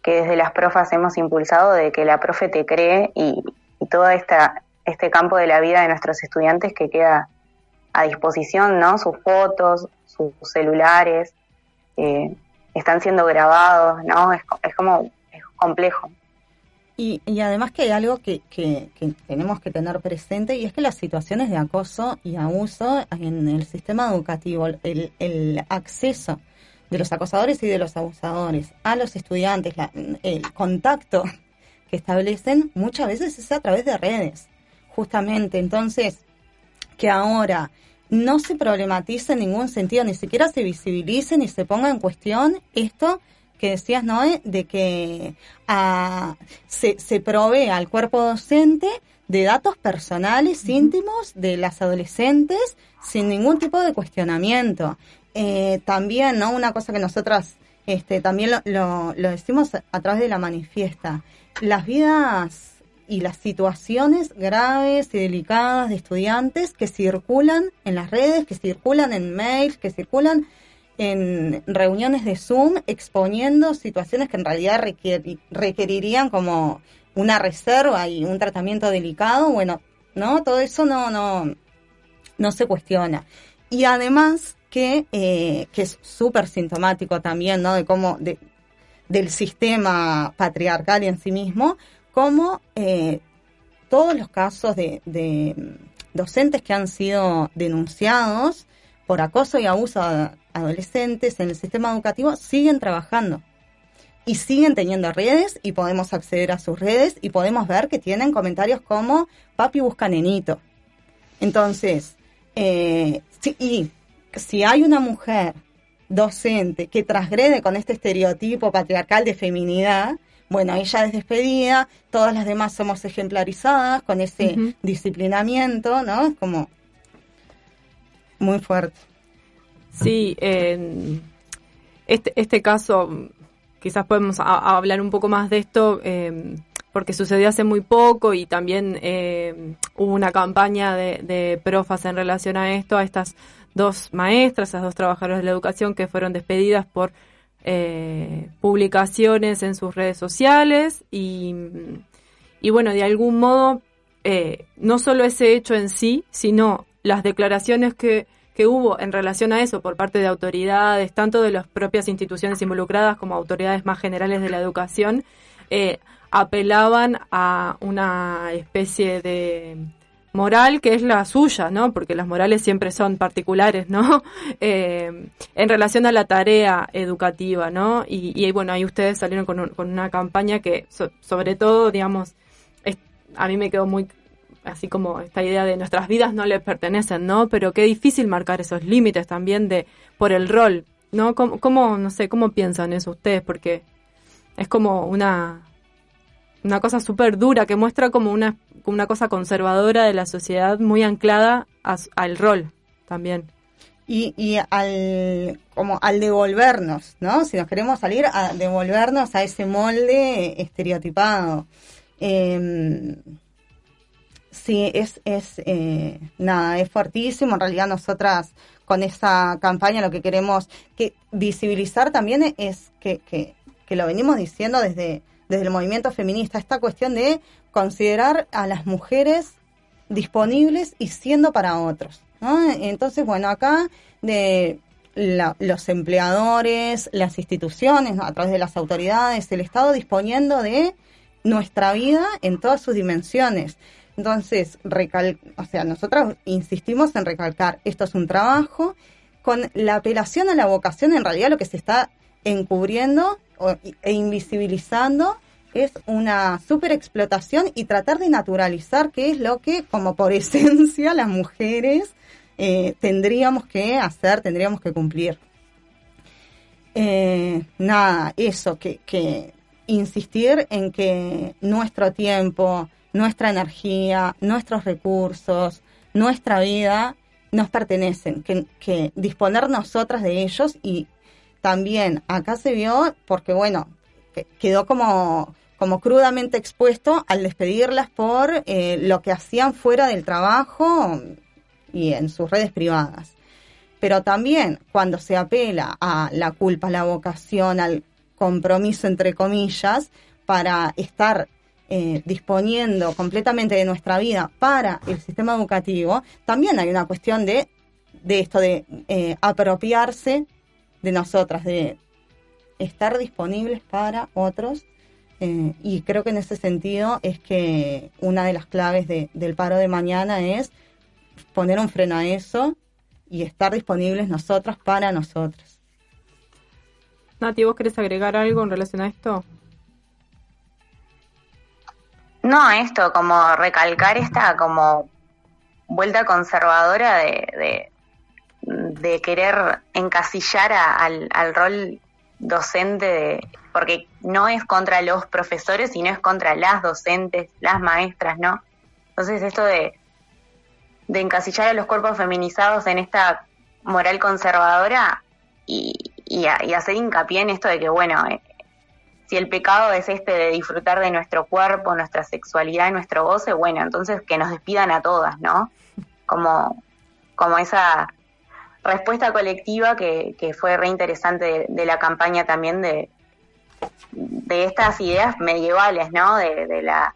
que desde las profas hemos impulsado, de que la profe te cree y, y todo esta, este campo de la vida de nuestros estudiantes que queda a disposición, ¿no? Sus fotos, sus celulares, eh, están siendo grabados, ¿no? Es, es como, es complejo.
Y, y, además que hay algo que, que, tenemos que tener presente y es que las situaciones de acoso y abuso en el sistema educativo, el, el acceso de los acosadores y de los abusadores a los estudiantes, el contacto que establecen muchas veces es a través de redes, justamente. Entonces, que ahora no se problematice en ningún sentido, ni siquiera se visibilice ni se ponga en cuestión esto que decías, Noé, de que ah, se, se provee al cuerpo docente de datos personales íntimos de las adolescentes sin ningún tipo de cuestionamiento. Eh, también, ¿no? Una cosa que nosotras este, también lo, lo, lo decimos a través de la manifiesta. Las vidas y las situaciones graves y delicadas de estudiantes que circulan en las redes, que circulan en mails, que circulan en reuniones de Zoom exponiendo situaciones que en realidad requerirían como una reserva y un tratamiento delicado, bueno, no, todo eso no, no, no se cuestiona. Y además que, eh, que es súper sintomático también, ¿no? De cómo, de, del sistema patriarcal en sí mismo, como eh, todos los casos de, docentes que han sido denunciados por acoso y abuso a adolescentes en el sistema educativo siguen trabajando y siguen teniendo redes y podemos acceder a sus redes y podemos ver que tienen comentarios como papi busca nenito. Entonces, eh, y si hay una mujer docente que transgrede con este estereotipo patriarcal de feminidad, bueno, ella es despedida, todas las demás somos ejemplarizadas con ese disciplinamiento, ¿no? Es como muy fuerte.
Sí, este, este caso, quizás podemos hablar un poco más de esto, em, porque sucedió hace muy poco y también em, hubo una campaña de, de profas en relación a esto, a estas dos maestras, a dos trabajadoras de la educación que fueron despedidas por eh, publicaciones en sus redes sociales y, y bueno, de algún modo, eh, no solo ese hecho en sí, sino las declaraciones que, que hubo en relación a eso por parte de autoridades, tanto de las propias instituciones involucradas como autoridades más generales de la educación, eh, apelaban a una especie de moral que es la suya, ¿no? Porque las morales siempre son particulares, ¿no? Eh, en relación a la tarea educativa, ¿no? Y, bueno, ahí ustedes salieron con, con una campaña que, sobre todo, digamos, a mí me quedó muy así como esta idea de nuestras vidas no le pertenecen, ¿no? Pero qué difícil marcar esos límites también de por el rol, ¿no? ¿Cómo, cómo no sé, cómo piensan eso ustedes? Porque es como una una cosa súper dura que muestra como una una cosa conservadora de la sociedad muy anclada al rol también.
Y, y, al como al devolvernos, ¿no? Si nos queremos salir a devolvernos a ese molde estereotipado. Eh, sí, es, es eh, nada, es fuertísimo. En realidad nosotras con esa campaña lo que queremos que visibilizar también es que, que, que lo venimos diciendo desde, desde el movimiento feminista, esta cuestión de considerar a las mujeres disponibles y siendo para otros. Entonces, bueno, acá de los empleadores, las instituciones, a través de las autoridades, el Estado disponiendo de nuestra vida en todas sus dimensiones. Entonces, recal o sea, nosotros insistimos en recalcar, esto es un trabajo, con la apelación a la vocación, en realidad lo que se está encubriendo e invisibilizando es una superexplotación y tratar de naturalizar qué es lo que, como por esencia, las mujeres eh, tendríamos que hacer, tendríamos que cumplir. Eh, nada, eso, que, insistir en que nuestro tiempo, nuestra energía, nuestros recursos, nuestra vida nos pertenecen, que, que disponer nosotras de ellos y también acá se vio porque, bueno, quedó como, como crudamente expuesto al despedirlas por eh, lo que hacían fuera del trabajo y en sus redes privadas. Pero también cuando se apela a la culpa, a la vocación, al compromiso, entre comillas, para estar eh, disponiendo completamente de nuestra vida para el sistema educativo, también hay una cuestión de, de esto de eh, apropiarse de nosotras, de estar disponibles para otros. Eh, y creo que en ese sentido es que una de las claves del paro de mañana es poner un freno a eso y estar disponibles nosotras para nosotros.
Nati, ¿vos querés agregar algo en relación a esto?
No, esto, como recalcar esta como vuelta conservadora de, de querer encasillar al, al, rol docente, porque no es contra los profesores, sino es contra las docentes, las maestras, ¿no? Entonces esto de, de encasillar a los cuerpos feminizados en esta moral conservadora y, y, hacer hincapié en esto de que, bueno, eh, si el pecado es este de disfrutar de nuestro cuerpo, nuestra sexualidad, nuestro goce, bueno, entonces que nos despidan a todas, ¿no? Como, como esa respuesta colectiva que, fue re interesante de, la campaña también de, de estas ideas medievales, ¿no? De, la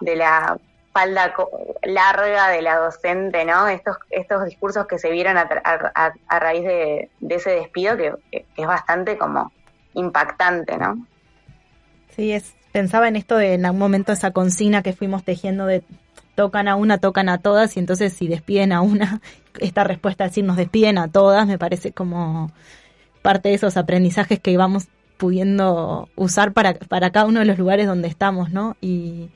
de la falda larga de la docente, ¿no? Estos estos discursos que se vieron a, a, raíz de, ese despido que, que, es bastante como impactante, ¿no?
Sí, es pensaba en esto de en algún momento esa consigna que fuimos tejiendo de tocan a una, tocan a todas, y entonces si despiden a una, esta respuesta decir nos despiden a todas, me parece como parte de esos aprendizajes que vamos pudiendo usar para, para cada uno de los lugares donde estamos, ¿no? Y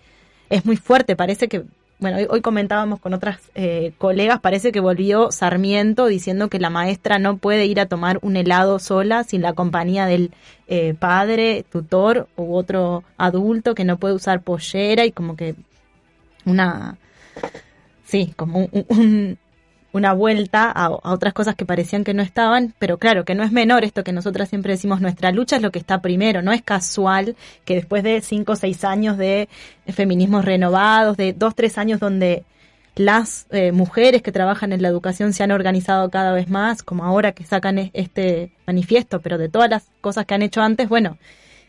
es muy fuerte, parece que, bueno, hoy, comentábamos con otras eh, colegas, parece que volvió Sarmiento diciendo que la maestra no puede ir a tomar un helado sola sin la compañía del eh, padre, tutor u otro adulto que no puede usar pollera y como que una, sí, como una vuelta a, otras cosas que parecían que no estaban, pero claro, que no es menor esto que nosotras siempre decimos, nuestra lucha es lo que está primero, no es casual que después de cinco o seis años de feminismos renovados, de dos, tres años donde las eh, mujeres que trabajan en la educación se han organizado cada vez más, como ahora que sacan este manifiesto, pero de todas las cosas que han hecho antes, bueno,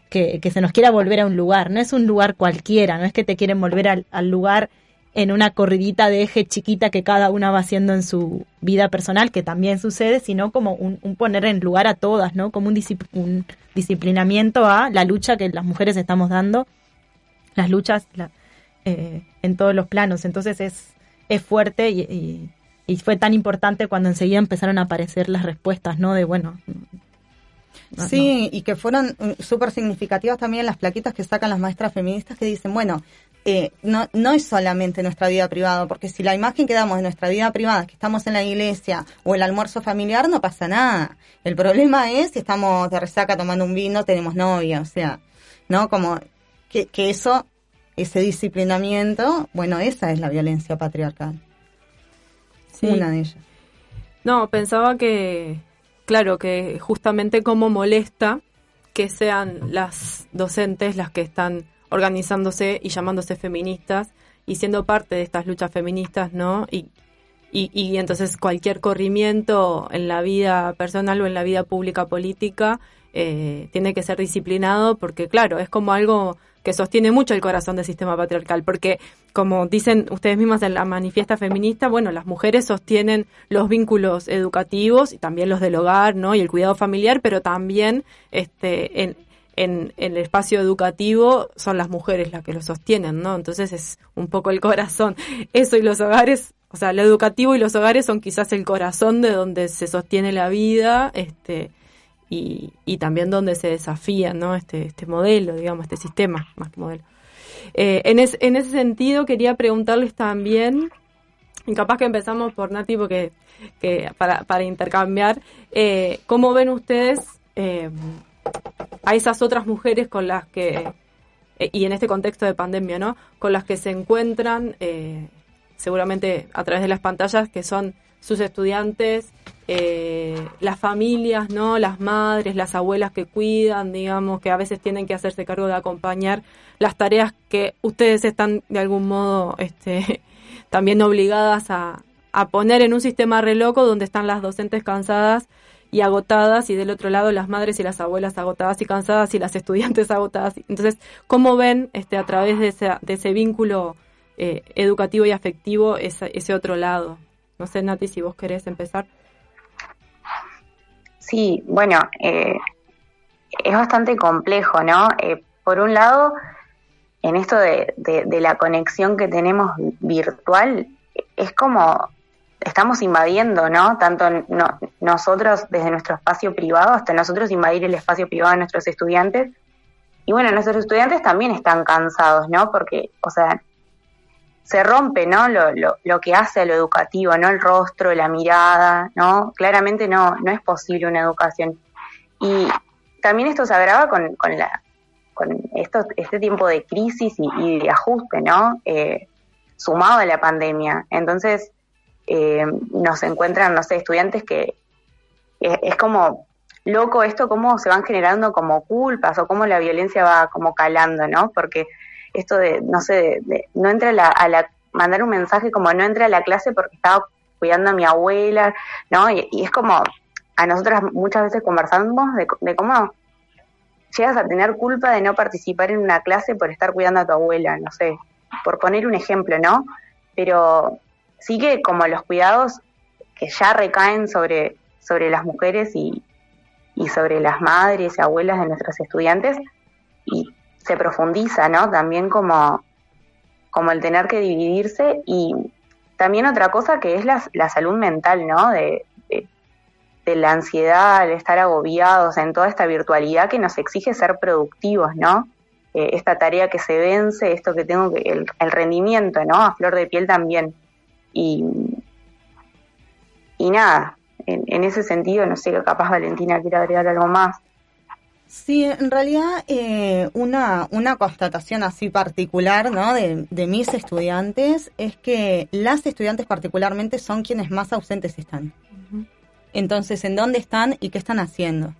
que, se nos quiera volver a un lugar. No es un lugar cualquiera, no es que te quieren volver al, lugar en una corridita de eje chiquita que cada una va haciendo en su vida personal, que también sucede, sino como un, poner en lugar a todas, ¿no? Como un, un, disciplinamiento a la lucha que las mujeres estamos dando, las luchas eh, en todos los planos. Entonces es, es fuerte y, y, fue tan importante cuando enseguida empezaron a aparecer las respuestas, ¿no? De, bueno,
sí, y que fueron mm, súper significativas también las plaquitas que sacan las maestras feministas que dicen, bueno, eh, no, no es solamente nuestra vida privada, porque si la imagen que damos de nuestra vida privada, que estamos en la iglesia o el almuerzo familiar, no pasa nada. El problema es si estamos de resaca tomando un vino, tenemos novia, o sea, ¿no? Como que, que eso ese disciplinamiento, bueno, esa es la violencia patriarcal. Una de ellas.
No, pensaba que, claro, que justamente como molesta que sean las docentes las que están organizándose y llamándose feministas y siendo parte de estas luchas feministas, ¿no? Y, y, y entonces cualquier corrimiento en la vida personal o en la vida pública política eh, tiene que ser disciplinado porque, claro, es como algo que sostiene mucho el corazón del sistema patriarcal, porque como dicen ustedes mismas en la manifiesta feminista, bueno, las mujeres sostienen los vínculos educativos y también los del hogar, ¿no? Y el cuidado familiar, pero también este en, en, en, el espacio educativo son las mujeres las que lo sostienen, ¿no? Entonces es un poco el corazón. Eso y los hogares, o sea, lo educativo y los hogares son quizás el corazón de donde se sostiene la vida, este, y, y también donde se desafía, ¿no? Este, este modelo, digamos, este sistema, más que modelo. Eh, en, es, en ese sentido quería preguntarles también, y capaz que empezamos por Nati, porque que para, para intercambiar, eh, ¿cómo ven ustedes eh, a esas otras mujeres con las que, y en este contexto de pandemia, ¿no? Con las que se encuentran, seguramente a través de las pantallas, que son sus estudiantes, eh, las familias, ¿no? Las madres, las abuelas que cuidan, digamos, que a veces tienen que hacerse cargo de acompañar las tareas que ustedes están de algún modo este, también obligadas a, poner en un sistema reloco donde están las docentes cansadas y agotadas y del otro lado las madres y las abuelas agotadas y cansadas y las estudiantes agotadas. Entonces, ¿cómo ven este, a través de ese, de ese vínculo eh, educativo y afectivo ese, ese otro lado? No sé, Nati, si vos querés empezar.
Sí, bueno, eh, es bastante complejo, ¿no? Eh, por un lado, en esto de, la conexión que tenemos virtual, es como estamos invadiendo, ¿no? Tanto no, nosotros desde nuestro espacio privado hasta nosotros invadir el espacio privado de nuestros estudiantes. Y bueno, nuestros estudiantes también están cansados, ¿no? Porque, o sea, se rompe, ¿no? Lo, lo, lo que hace a lo educativo, ¿no? El rostro, la mirada, ¿no? Claramente no, no es posible una educación. Y también esto se agrava con, con, la, con esto, este tiempo de crisis y, y de ajuste, ¿no? Eh, sumado a la pandemia. Entonces, eh, nos encuentran, no sé, estudiantes que es, es, como loco esto, cómo se van generando como culpas o cómo la violencia va como calando, ¿no? Porque esto de, no sé, de, no entra a la, a la, mandar un mensaje como no entra a la clase porque estaba cuidando a mi abuela, ¿no? Y, y es como, a nosotras muchas veces conversamos de, de cómo llegas a tener culpa de no participar en una clase por estar cuidando a tu abuela, no sé, por poner un ejemplo, ¿no? Pero sí que como los cuidados que ya recaen sobre, sobre las mujeres y, y sobre las madres y abuelas de nuestros estudiantes, y se profundiza, ¿no? También como, como el tener que dividirse y también otra cosa que es la, salud mental, ¿no? De, de, de, la ansiedad, el estar agobiados en toda esta virtualidad que nos exige ser productivos, ¿no? Eh, esta tarea que se vence, esto que tengo que, el, el rendimiento, ¿no? A flor de piel también. Y, y nada, en, en, ese sentido, no sé, capaz Valentina quiere agregar algo más.
Sí, en realidad eh, una, una constatación así particular ¿no? de, de, mis estudiantes es que las estudiantes particularmente son quienes más ausentes están. Entonces, ¿en dónde están y qué están haciendo?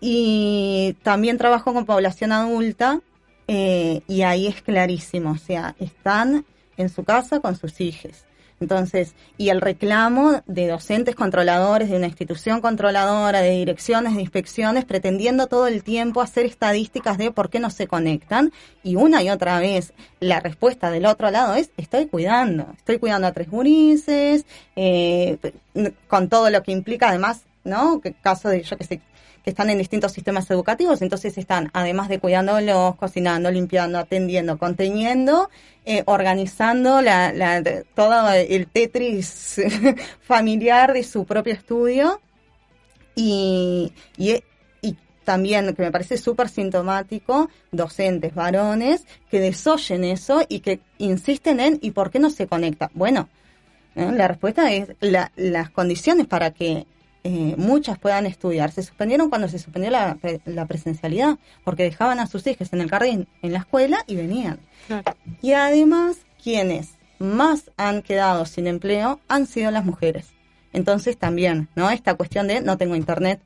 Y también trabajo con población adulta eh, y ahí es clarísimo, o sea, están en su casa con sus hijos. Entonces, y el reclamo de docentes controladores, de una institución controladora, de direcciones, de inspecciones, pretendiendo todo el tiempo hacer estadísticas de por qué no se conectan. Y una y otra vez, la respuesta del otro lado es, estoy cuidando, estoy cuidando a tres gurises, eh, con todo lo que implica además, ¿no? Que caso de, yo que sé, están en distintos sistemas educativos, entonces están, además de cuidándolos, cocinando, limpiando, atendiendo, conteniendo, eh, organizando la, la, todo el Tetris familiar de su propio estudio y, y, y también, que me parece súper sintomático, docentes varones que desoyen eso y que insisten en ¿y por qué no se conecta? Bueno, ¿eh? la respuesta es la, las condiciones para que eh, muchas puedan estudiar. Se suspendieron cuando se suspendió la, la, presencialidad, porque dejaban a sus hijos en el jardín, en la escuela y venían. Y además, quienes más han quedado sin empleo han sido las mujeres. Entonces también, ¿no? Esta cuestión de no tengo internet,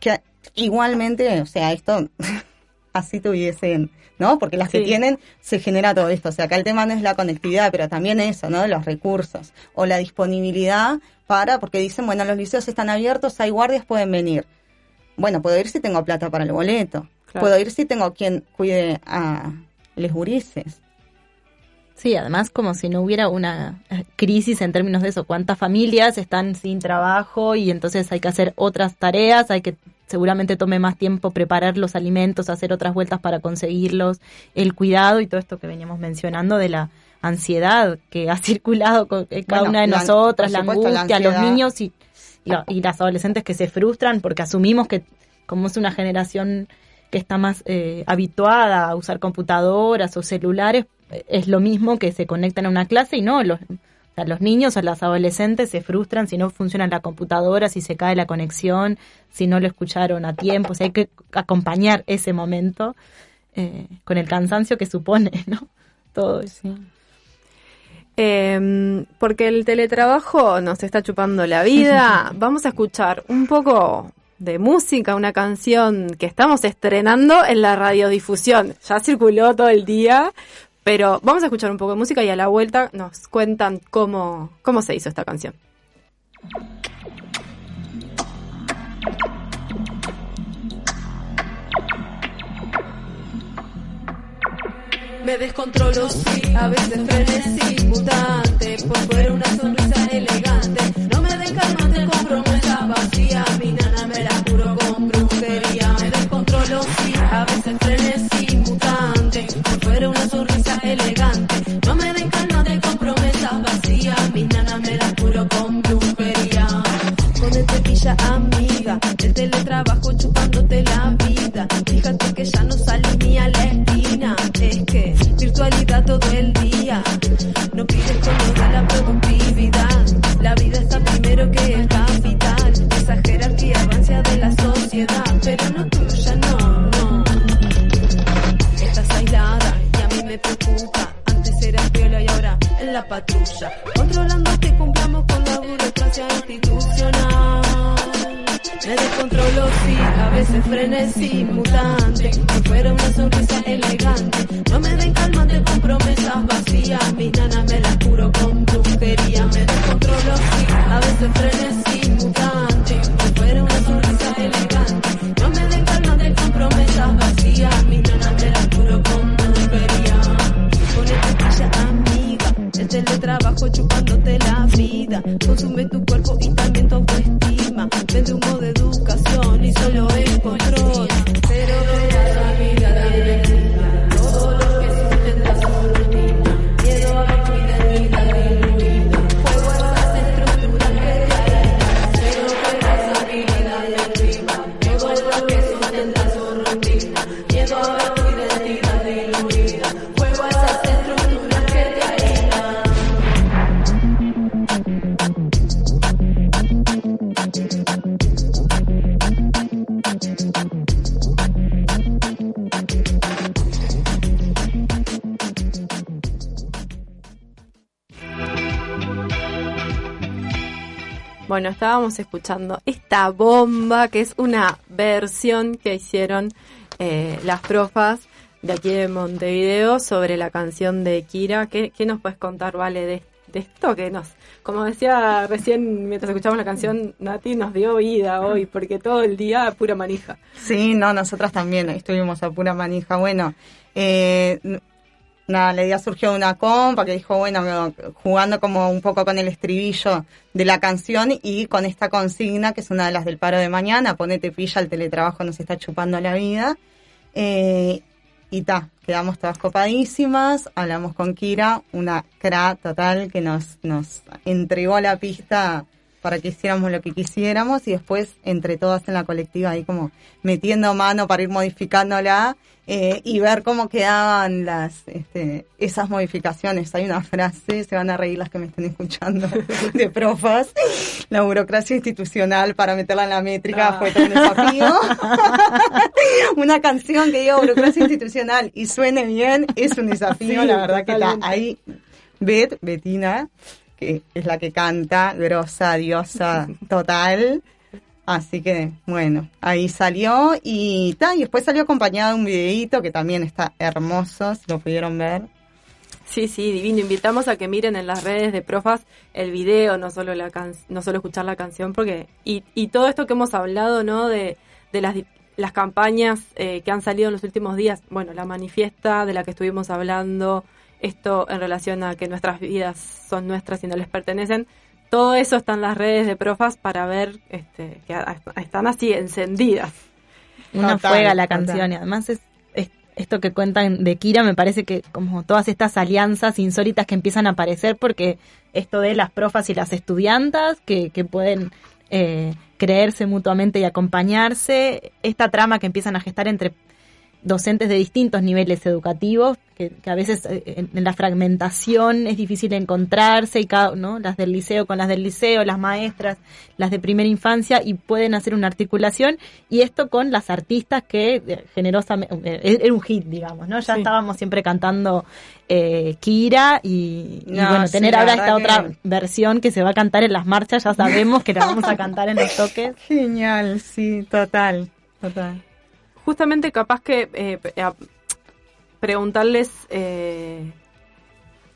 que igualmente, o sea, esto así tuviesen, ¿no? Porque las que tienen se genera todo esto. O sea, acá el tema no es la conectividad, pero también eso, ¿no? Los recursos o la disponibilidad para, porque dicen, bueno, los liceos están abiertos, hay guardias, pueden venir. Bueno, puedo ir si tengo plata para el boleto. Puedo ir si tengo quien cuide a les gurises.
Sí, además como si no hubiera una eh, crisis en términos de eso, cuántas familias están sin trabajo y entonces hay que hacer otras tareas, hay que seguramente tome más tiempo preparar los alimentos, hacer otras vueltas para conseguirlos, el cuidado y todo esto que veníamos mencionando de la ansiedad que ha circulado con eh, cada una de nosotras, la angustia, los niños y, y, las adolescentes que se frustran porque asumimos que como es una generación que está más eh, habituada a usar computadoras o celulares, es lo mismo que se conectan a una clase y no, los, los niños o las adolescentes se frustran si no funciona la computadora, si se cae la conexión, si no lo escucharon a tiempo, o sea, hay que acompañar ese momento eh, con el cansancio que supone, ¿no? Todo eso.
Em, porque el teletrabajo nos está chupando la vida, vamos a escuchar un poco de música, una canción que estamos estrenando en la radiodifusión. Ya circuló todo el día, pero vamos a escuchar un poco de música y a la vuelta nos cuentan cómo, cómo se hizo esta canción.
Me descontrolo, sí, a veces frenesí, mutante, por fuera una sonrisa elegante. Amiga, el teletrabajo chupándote la vida. Fíjate que ya no sale ni a la esquina, es que virtualidad todo el día. No pides con de la productividad. La vida está primero que el capital. Esa jerarquía avancia de la sociedad, pero no tuya, no, no. Estás aislada y a mí me preocupa. Antes eras viola y ahora en la patrulla. Controlando que cumplamos con la burocracia institucional. Me descontrolo, sí, a veces frenesí, mutante. Si fuera una sonrisa elegante, no me den calma, te con promesas vacías. Mi nana me la curo con brujería. Me descontrolo, sí, a veces frenesí, mutante. Si fuera una sonrisa elegante, no me den calma, te con promesas vacías. Mi nana me la curo con brujería. Con esta amiga, el teletrabajo chupándote la vida. Consume tu
escuchando esta bomba, que es una versión que hicieron eh, las profas de aquí de Montevideo sobre la canción de Kira. ¿Qué, qué nos puedes contar, Vale, de, de esto que nos, como decía recién mientras escuchamos la canción, Nati nos dio vida hoy, porque todo el día pura manija.
Sí, no, nosotras también estuvimos a pura manija. Bueno, eh, nada, la idea surgió una compa que dijo, bueno, jugando como un poco con el estribillo de la canción y con esta consigna, que es una de las del paro de mañana, ponete pilla, el teletrabajo nos está chupando la vida. Eh, y ta, quedamos todas copadísimas, hablamos con Kira, una cra total que nos, nos entregó la pista para que hiciéramos lo que quisiéramos y después entre todas en la colectiva ahí como metiendo mano para ir modificándola eh, y ver cómo quedaban las este, esas modificaciones. Hay una frase, se van a reír las que me estén escuchando, de profas, la burocracia institucional para meterla en la métrica
Ah.
fue todo un desafío. una canción que diga burocracia institucional y suene bien es un desafío,
Sí,
la verdad que está ahí. Bet, Betina, que es la que canta, grosa, diosa total. Así que, bueno, ahí salió y, ta, y después salió acompañado de un videíto que también está hermoso, si lo pudieron ver.
Sí, sí, divino. Invitamos a que miren en las redes de Profas el video, no solo la can no solo escuchar la canción, porque y, y todo esto que hemos hablado, ¿no? De, de las, las campañas eh, que han salido en los últimos días. Bueno, la manifiesta de la que estuvimos hablando, esto en relación a que nuestras vidas son nuestras y no les pertenecen. Todo eso está en las redes de Profas para ver este, que a- están así encendidas.
Una juega la
total.
canción y además es, es- esto que cuentan de Kira me parece que como todas estas alianzas insólitas que empiezan a aparecer porque esto de las profas y las estudiantas que, que pueden eh, creerse mutuamente y acompañarse, esta trama que empiezan a gestar entre docentes de distintos niveles educativos, que, que a veces eh, en, en la fragmentación es difícil encontrarse, y cada, ¿no? las del liceo con las del liceo, las maestras, las de primera infancia, y pueden hacer una articulación, y esto con las artistas que eh, generosamente, eh, era un hit, digamos, ¿no? Ya
Sí.
estábamos siempre cantando eh, Kira, y, y
No,
bueno,
sí,
tener ahora esta otra versión que se va a cantar en las marchas, ya sabemos que la vamos a cantar en los toques.
Genial, sí, total, total.
Justamente capaz que eh, preguntarles eh,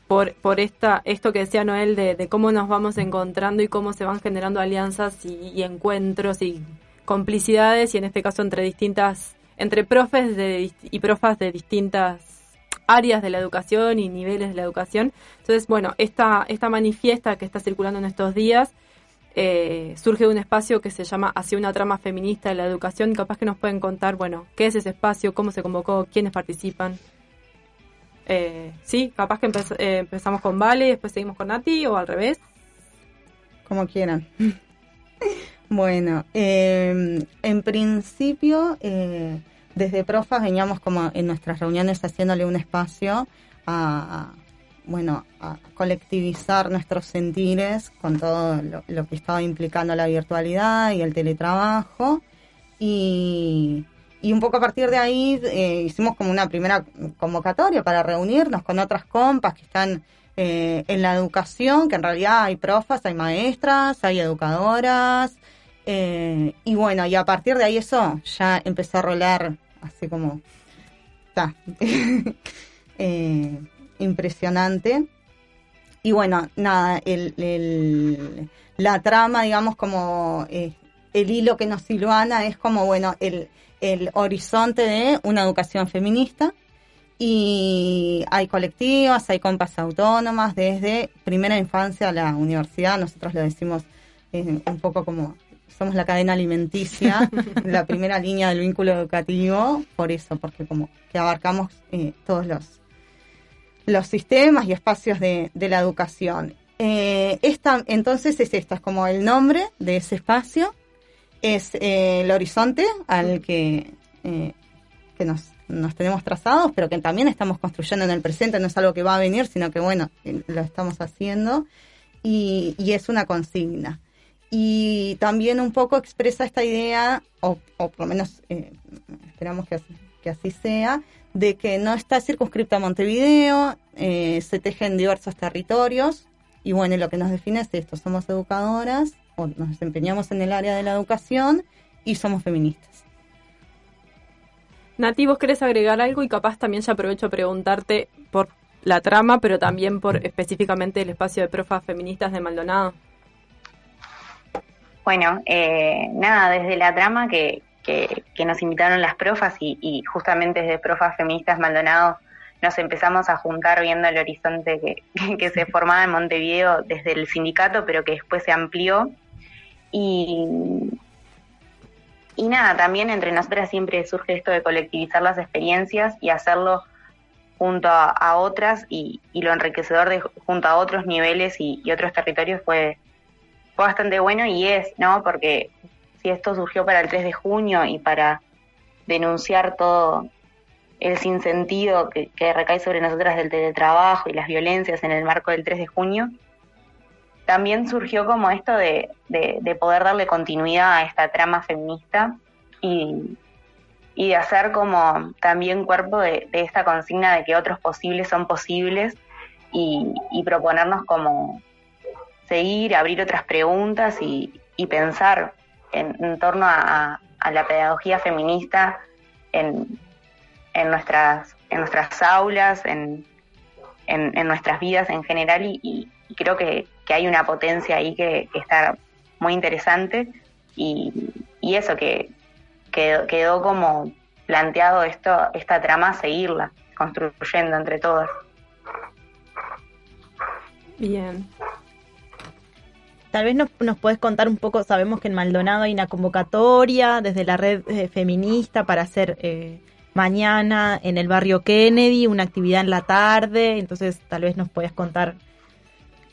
por, por esta esto que decía Noel de, cómo nos vamos encontrando y cómo se van generando alianzas y, encuentros y complicidades y en este caso entre distintas entre profes de, y profas de distintas áreas de la educación y niveles de la educación. Entonces, bueno, esta, esta manifiesta que está circulando en estos días eh, surge un espacio que se llama Hacia una trama feminista de la educación. Capaz que nos pueden contar, bueno, qué es ese espacio, cómo se convocó, quiénes participan. Eh, sí, capaz que eh, empezamos con Vale, después seguimos con Nati o al revés.
Como quieran. bueno, eh, en principio, eh, desde Profas veníamos como en nuestras reuniones haciéndole un espacio a, bueno, a colectivizar nuestros sentires con todo lo, que estaba implicando la virtualidad y el teletrabajo. Y, y un poco a partir de ahí eh, hicimos como una primera convocatoria para reunirnos con otras compas que están eh, en la educación, que en realidad hay profas, hay maestras, hay educadoras. eh, y bueno, y a partir de ahí eso ya empezó a rolar así como... ta, eh, impresionante. Y bueno, nada, el, el- la trama, digamos, como eh, el hilo que nos silvana es como, bueno, el, el horizonte de una educación feminista. Y hay colectivas, hay compas autónomas, desde primera infancia a la universidad, nosotros lo decimos eh, un poco como somos la cadena alimenticia, la primera línea del vínculo educativo, por eso, porque como que abarcamos eh, todos los, los sistemas y espacios de, la educación. Eh, esta, entonces es esta, es como el nombre de ese espacio, es eh, el horizonte al que, eh, que nos, nos tenemos trazados, pero que también estamos construyendo en el presente, no es algo que va a venir, sino que bueno, lo estamos haciendo y, y es una consigna. Y también un poco expresa esta idea, o, o por lo menos esperamos que que así sea, de que no está circunscripta a Montevideo, eh, se teje en diversos territorios, y bueno, lo que nos define es esto, somos educadoras, o nos desempeñamos en el área de la educación, y somos feministas.
Nati, ¿vos querés agregar algo? Y capaz también ya aprovecho a preguntarte por la trama, pero también por específicamente el espacio de profas feministas de Maldonado.
Bueno, eh, nada, desde la trama que, que, nos invitaron las profas y, justamente desde Profas Feministas Maldonado nos empezamos a juntar viendo el horizonte que, se formaba en Montevideo desde el sindicato, pero que después se amplió. Y, y nada, también entre nosotras siempre surge esto de colectivizar las experiencias y hacerlo junto a, otras y, y lo enriquecedor de junto a otros niveles y, y otros territorios fue fue bastante bueno y es, ¿no? Porque si esto surgió para el 3 de junio y para denunciar todo el sinsentido que, que recae sobre nosotras del teletrabajo y las violencias en el marco del 3 de junio, también surgió como esto de, de, poder darle continuidad a esta trama feminista y, de hacer como también cuerpo de, esta consigna de que otros posibles son posibles y, proponernos como seguir, abrir otras preguntas y pensar en, torno a, la pedagogía feminista en, en, nuestras, en nuestras aulas, en, en, nuestras vidas en general y, creo que, que, hay una potencia ahí que, está muy interesante y, y eso que, que, quedó como planteado esto, esta trama, seguirla, construyendo entre todas.
Bien.
Tal vez nos, nos puedes contar un poco, sabemos que en Maldonado hay una convocatoria desde la red eh, feminista para hacer eh, mañana en el barrio Kennedy una actividad en la tarde, entonces tal vez nos puedes contar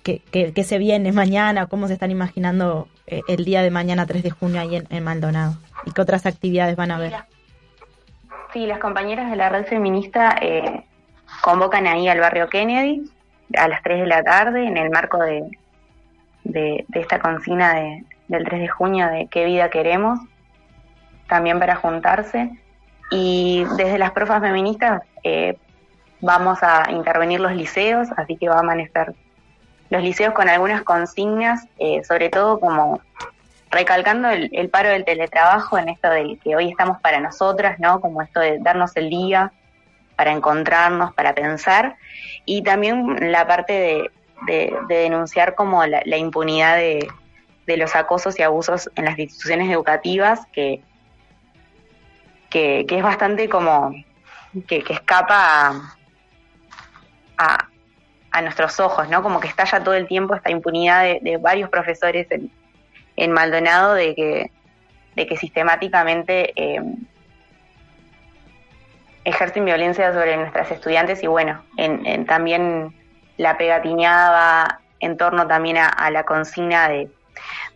qué se viene mañana, cómo se están imaginando eh, el día de mañana 3 de junio ahí en, en, Maldonado y qué otras actividades van a haber.
Sí, las compañeras de la red feminista eh, convocan ahí al barrio Kennedy a las 3 de la tarde en el marco de de, de esta consigna de, del 3 de junio de qué vida queremos, también para juntarse. Y desde las profas feministas eh, vamos a intervenir los liceos, así que va a amanecer los liceos con algunas consignas, eh, sobre todo como recalcando el, el, paro del teletrabajo en esto del que hoy estamos para nosotras, ¿no? Como esto de darnos el día para encontrarnos, para pensar, y también la parte de, de, de denunciar como la, la impunidad de, de, los acosos y abusos en las instituciones educativas, que, que, es bastante como que, que escapa a, a, a, nuestros ojos, ¿no? Como que estalla todo el tiempo esta impunidad de, de varios profesores en, en, Maldonado de que, de que sistemáticamente eh, ejercen violencia sobre nuestras estudiantes y bueno, en, en también la pegatineaba en torno también a, la consigna de,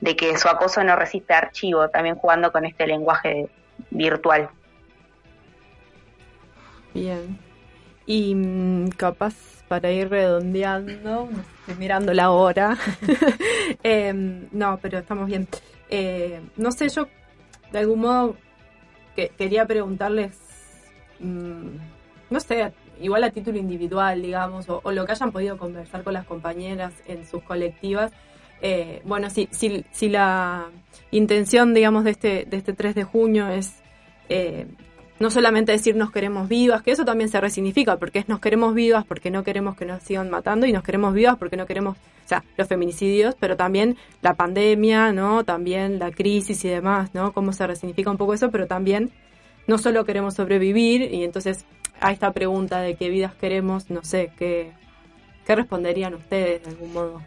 de, que su acoso no resiste archivo, también jugando con este lenguaje virtual.
Bien. Y mmm, capaz para ir redondeando, estoy mirando la hora. eh, no, pero estamos bien. Eh, no sé, yo de algún modo que, quería preguntarles, mmm, no sé, igual a título individual, digamos, o, lo que hayan podido conversar con las compañeras en sus colectivas. Eh, bueno, si, si, si, la intención, digamos, de este, de este 3 de junio es eh, no solamente decir nos queremos vivas, que eso también se resignifica, porque es nos queremos vivas porque no queremos que nos sigan matando y nos queremos vivas porque no queremos, o sea, los feminicidios, pero también la pandemia, ¿no? También la crisis y demás, ¿no? Cómo se resignifica un poco eso, pero también no solo queremos sobrevivir y entonces a esta pregunta de qué vidas queremos, no sé, ¿qué, qué responderían ustedes de algún modo?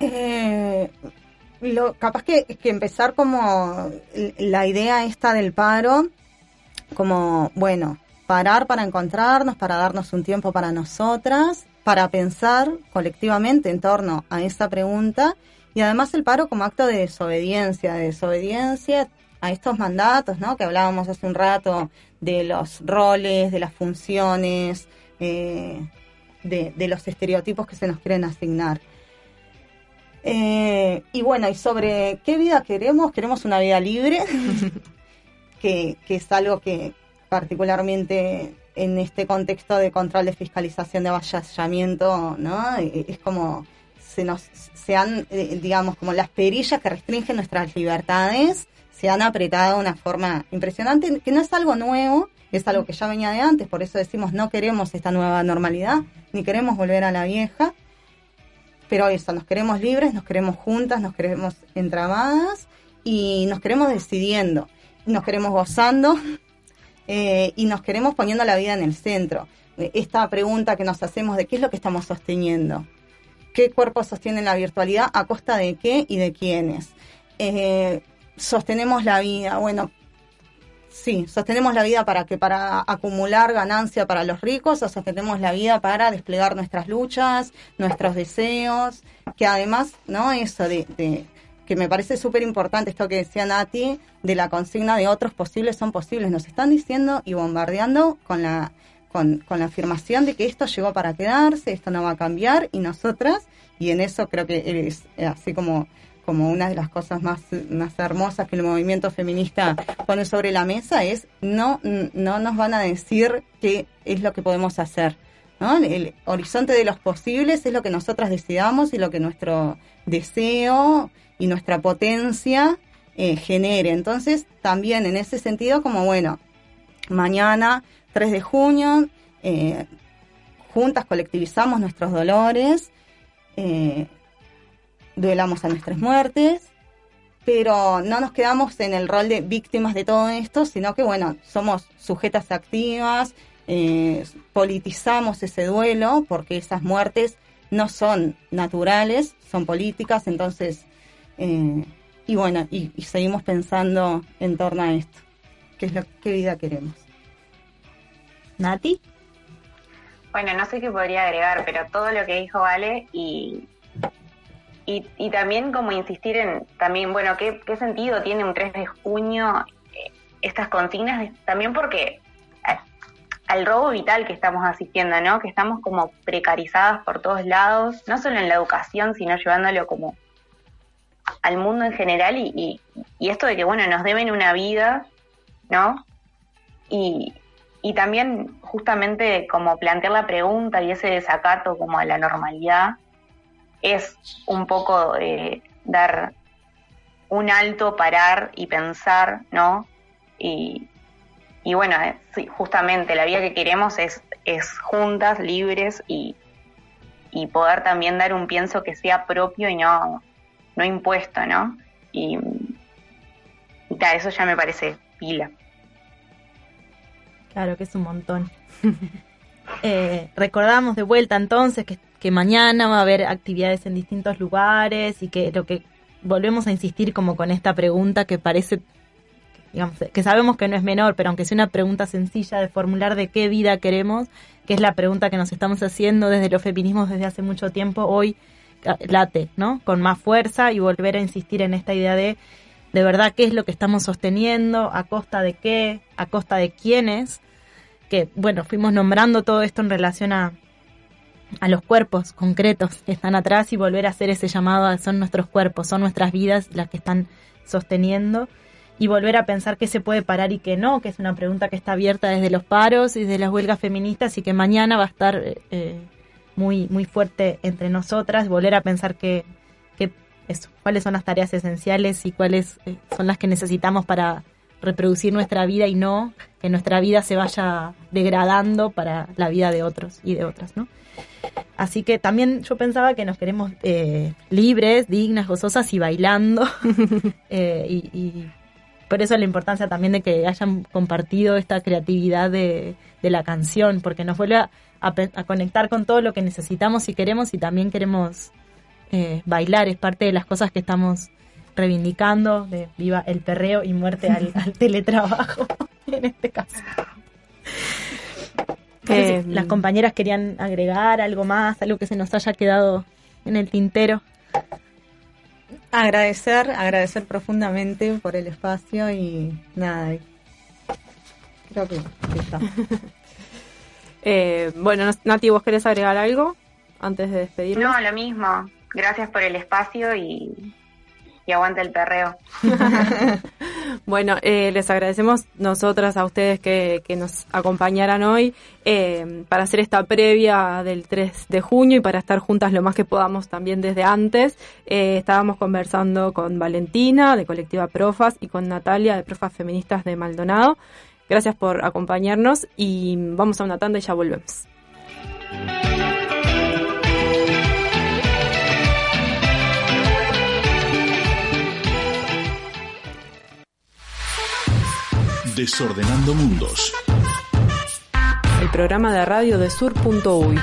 Eh, lo, capaz que, que empezar como la idea esta del paro, como, bueno, parar para encontrarnos, para darnos un tiempo para nosotras, para pensar colectivamente en torno a esa pregunta y además el paro como acto de desobediencia, de desobediencia a estos mandatos, ¿no? Que hablábamos hace un rato de los roles, de las funciones, eh, de, de, los estereotipos que se nos quieren asignar. Eh, y bueno, y sobre qué vida queremos, queremos una vida libre, que, que es algo que particularmente en este contexto de control de fiscalización de avasallamiento, ¿no? Es como se nos se han, eh, digamos, como las perillas que restringen nuestras libertades se han apretado de una forma impresionante, que no es algo nuevo, es algo que ya venía de antes, por eso decimos no queremos esta nueva normalidad, ni queremos volver a la vieja, pero eso, nos queremos libres, nos queremos juntas, nos queremos entramadas y nos queremos decidiendo, nos queremos gozando eh, y nos queremos poniendo la vida en el centro. Esta pregunta que nos hacemos de qué es lo que estamos sosteniendo, qué cuerpo sostiene la virtualidad, a costa de qué y de quiénes. Eh, sostenemos la vida. Bueno, sí, sostenemos la vida para que para acumular ganancia para los ricos o sostenemos la vida para desplegar nuestras luchas, nuestros deseos, que además, ¿no? Eso de, de que me parece súper importante esto que decía Nati, de la consigna de otros posibles son posibles. Nos están diciendo y bombardeando con la, con, con la afirmación de que esto llegó para quedarse, esto no va a cambiar, y nosotras, y en eso creo que es así como como una de las cosas más, más hermosas que el movimiento feminista pone sobre la mesa es no, no nos van a decir qué es lo que podemos hacer. ¿no? El horizonte de los posibles es lo que nosotras decidamos y lo que nuestro deseo y nuestra potencia eh, genere. Entonces, también en ese sentido, como bueno, mañana, 3 de junio, eh, juntas colectivizamos nuestros dolores, eh, duelamos a nuestras muertes, pero no nos quedamos en el rol de víctimas de todo esto, sino que, bueno, somos sujetas activas, eh, politizamos ese duelo, porque esas muertes no son naturales, son políticas, entonces, eh, y bueno, y, seguimos pensando en torno a esto, qué es lo qué vida queremos.
Nati.
Bueno, no sé qué podría agregar, pero todo lo que dijo Vale y y, y, también como insistir en, también, bueno, ¿qué, qué sentido tiene un 3 de junio eh, estas consignas? También porque eh, al robo vital que estamos asistiendo, ¿no? Que estamos como precarizadas por todos lados, no solo en la educación, sino llevándolo como al mundo en general y, y, y esto de que, bueno, nos deben una vida, ¿no? Y, y también justamente como plantear la pregunta y ese desacato como a la normalidad es un poco eh, dar un alto, parar y pensar, ¿no? Y, y bueno, eh, justamente la vida que queremos es, es juntas, libres y, y poder también dar un pienso que sea propio y no, no impuesto, ¿no? Y, y tal, eso ya me parece pila.
Claro que es un montón. eh, recordamos de vuelta entonces que que mañana va a haber actividades en distintos lugares y que lo que volvemos a insistir como con esta pregunta que parece, digamos, que sabemos que no es menor, pero aunque sea una pregunta sencilla de formular de qué vida queremos, que es la pregunta que nos estamos haciendo desde los feminismos desde hace mucho tiempo, hoy late, ¿no? Con más fuerza y volver a insistir en esta idea de de verdad qué es lo que estamos sosteniendo, a costa de qué, a costa de quiénes, que bueno, fuimos nombrando todo esto en relación a, a los cuerpos concretos que están atrás y volver a hacer ese llamado son nuestros cuerpos, son nuestras vidas las que están sosteniendo y volver a pensar qué se puede parar y qué no, que es una pregunta que está abierta desde los paros y desde las huelgas feministas y que mañana va a estar eh, muy muy fuerte entre nosotras, volver a pensar que, que cuáles son las tareas esenciales y cuáles eh, son las que necesitamos para reproducir nuestra vida y no que nuestra vida se vaya degradando para la vida de otros y de otras, ¿no? Así que también yo pensaba que nos queremos eh, libres, dignas, gozosas y bailando. eh, y, y, por eso la importancia también de que hayan compartido esta creatividad de, de la canción, porque nos vuelve a, a, a, conectar con todo lo que necesitamos y queremos y también queremos eh, bailar. Es parte de las cosas que estamos reivindicando, de viva el perreo y muerte al, al teletrabajo, en este caso. Eh, las compañeras querían agregar algo más, algo que se nos haya quedado en el tintero.
Agradecer, agradecer profundamente por el espacio y nada, creo que, que está.
eh, bueno, Nati, ¿vos querés agregar algo antes de despedirnos?
No, lo mismo. Gracias por el espacio y y aguanta el perreo.
bueno, eh, les agradecemos nosotras a ustedes que, que nos acompañaran hoy eh, para hacer esta previa del 3 de junio y para estar juntas lo más que podamos también desde antes. Eh, estábamos conversando con Valentina de Colectiva Profas y con Natalia de Profas Feministas de Maldonado. Gracias por acompañarnos y vamos a una tanda y ya volvemos.
Desordenando Mundos.
El programa de radio de sur.uy.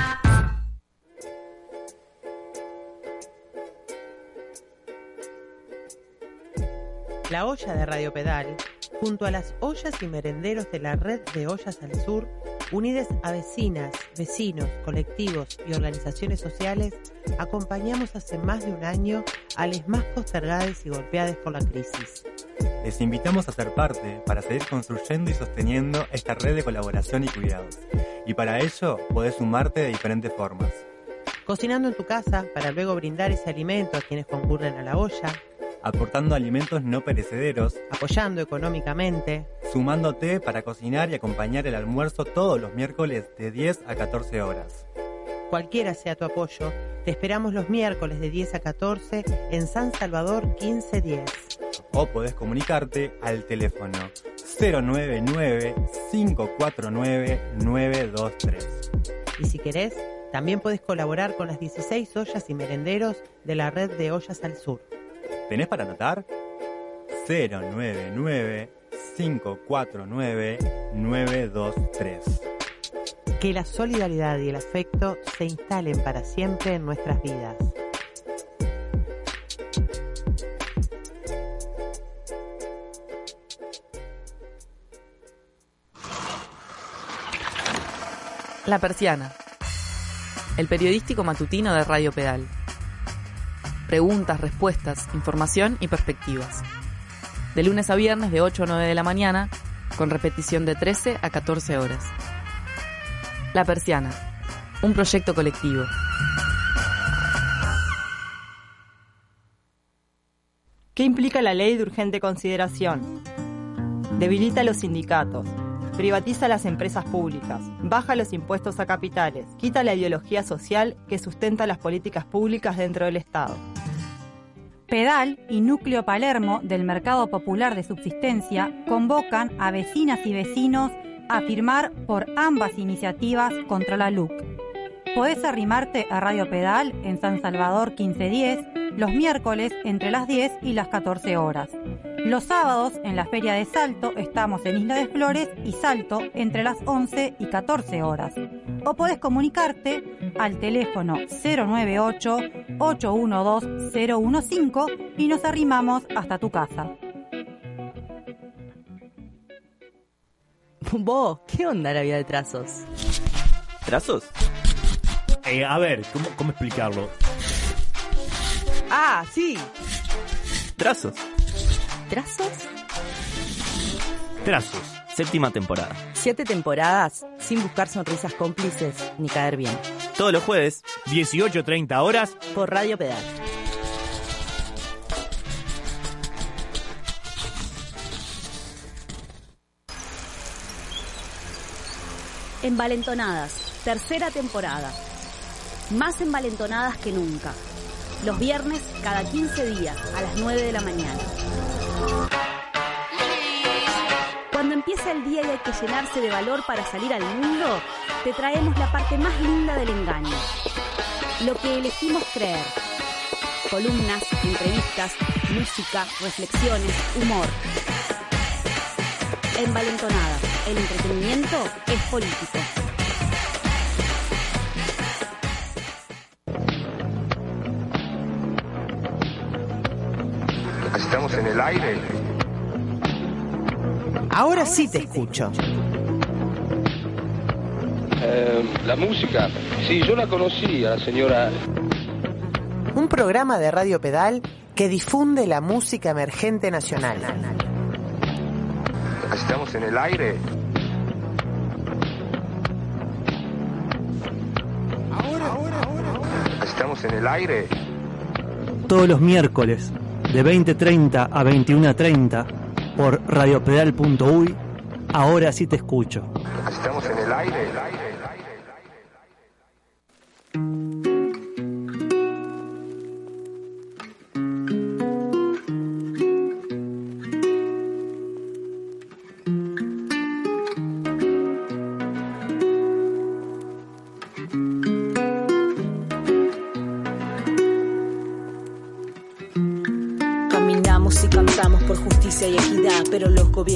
La olla de Radio Pedal junto a las ollas y merenderos de la red de Ollas al Sur, unidas a vecinas, vecinos, colectivos y organizaciones sociales, acompañamos hace más de un año a las más postergadas y golpeadas por la crisis.
Les invitamos a ser parte para seguir construyendo y sosteniendo esta red de colaboración y cuidados. Y para ello podés sumarte de diferentes formas.
Cocinando en tu casa para luego brindar ese alimento a quienes concurren a la olla,
aportando alimentos no perecederos,
apoyando económicamente,
sumándote para cocinar y acompañar el almuerzo todos los miércoles de 10 a 14 horas.
Cualquiera sea tu apoyo, te esperamos los miércoles de 10 a 14 en San Salvador 1510.
O podés comunicarte al teléfono 099-549-923.
Y si querés, también podés colaborar con las 16 ollas y merenderos de la red de Ollas al Sur.
¿Tenés para anotar? 099-549-923.
Que la solidaridad y el afecto se instalen para siempre en nuestras vidas.
La Persiana. El periodístico matutino de Radio Pedal. Preguntas, respuestas, información y perspectivas. De lunes a viernes de 8 a 9 de la mañana, con repetición de 13 a 14 horas. La Persiana. Un proyecto colectivo.
¿Qué implica la ley de urgente consideración? Debilita los sindicatos, privatiza las empresas públicas, baja los impuestos a capitales, quita la ideología social que sustenta las políticas públicas dentro del Estado.
Pedal y Núcleo Palermo del Mercado Popular de Subsistencia convocan a vecinas y vecinos a firmar por ambas iniciativas contra la LUC. Podés arrimarte a Radio Pedal en San Salvador 1510 los miércoles entre las 10 y las 14 horas. Los sábados en la Feria de Salto estamos en Isla de Flores y Salto entre las 11 y 14 horas. O podés comunicarte al teléfono 098-812-015 y nos arrimamos hasta tu casa.
Vos, ¿qué onda la vida de trazos?
¿Trazos?
Eh, a ver, ¿cómo, ¿cómo explicarlo?
Ah, sí.
Trazos.
¿Trazos?
Trazos.
Séptima temporada.
Siete temporadas sin buscar sonrisas cómplices ni caer bien.
Todos los jueves,
18.30 horas,
por Radio Pedal.
Envalentonadas, tercera temporada. Más envalentonadas que nunca. Los viernes cada 15 días a las 9 de la mañana. Cuando empieza el día y hay que llenarse de valor para salir al mundo, te traemos la parte más linda del engaño. Lo que elegimos creer. Columnas, entrevistas, música, reflexiones, humor. Envalentonadas, el entretenimiento es político.
Estamos en el aire.
Ahora sí te escucho.
Eh, la música, sí, yo la conocí a la señora.
Un programa de Radio Pedal que difunde la música emergente nacional.
Estamos en el aire. Estamos en el aire.
Todos los miércoles de 20.30 a 21.30 por radiopedal.uy. Ahora sí te escucho.
Estamos en el aire.
Hablamos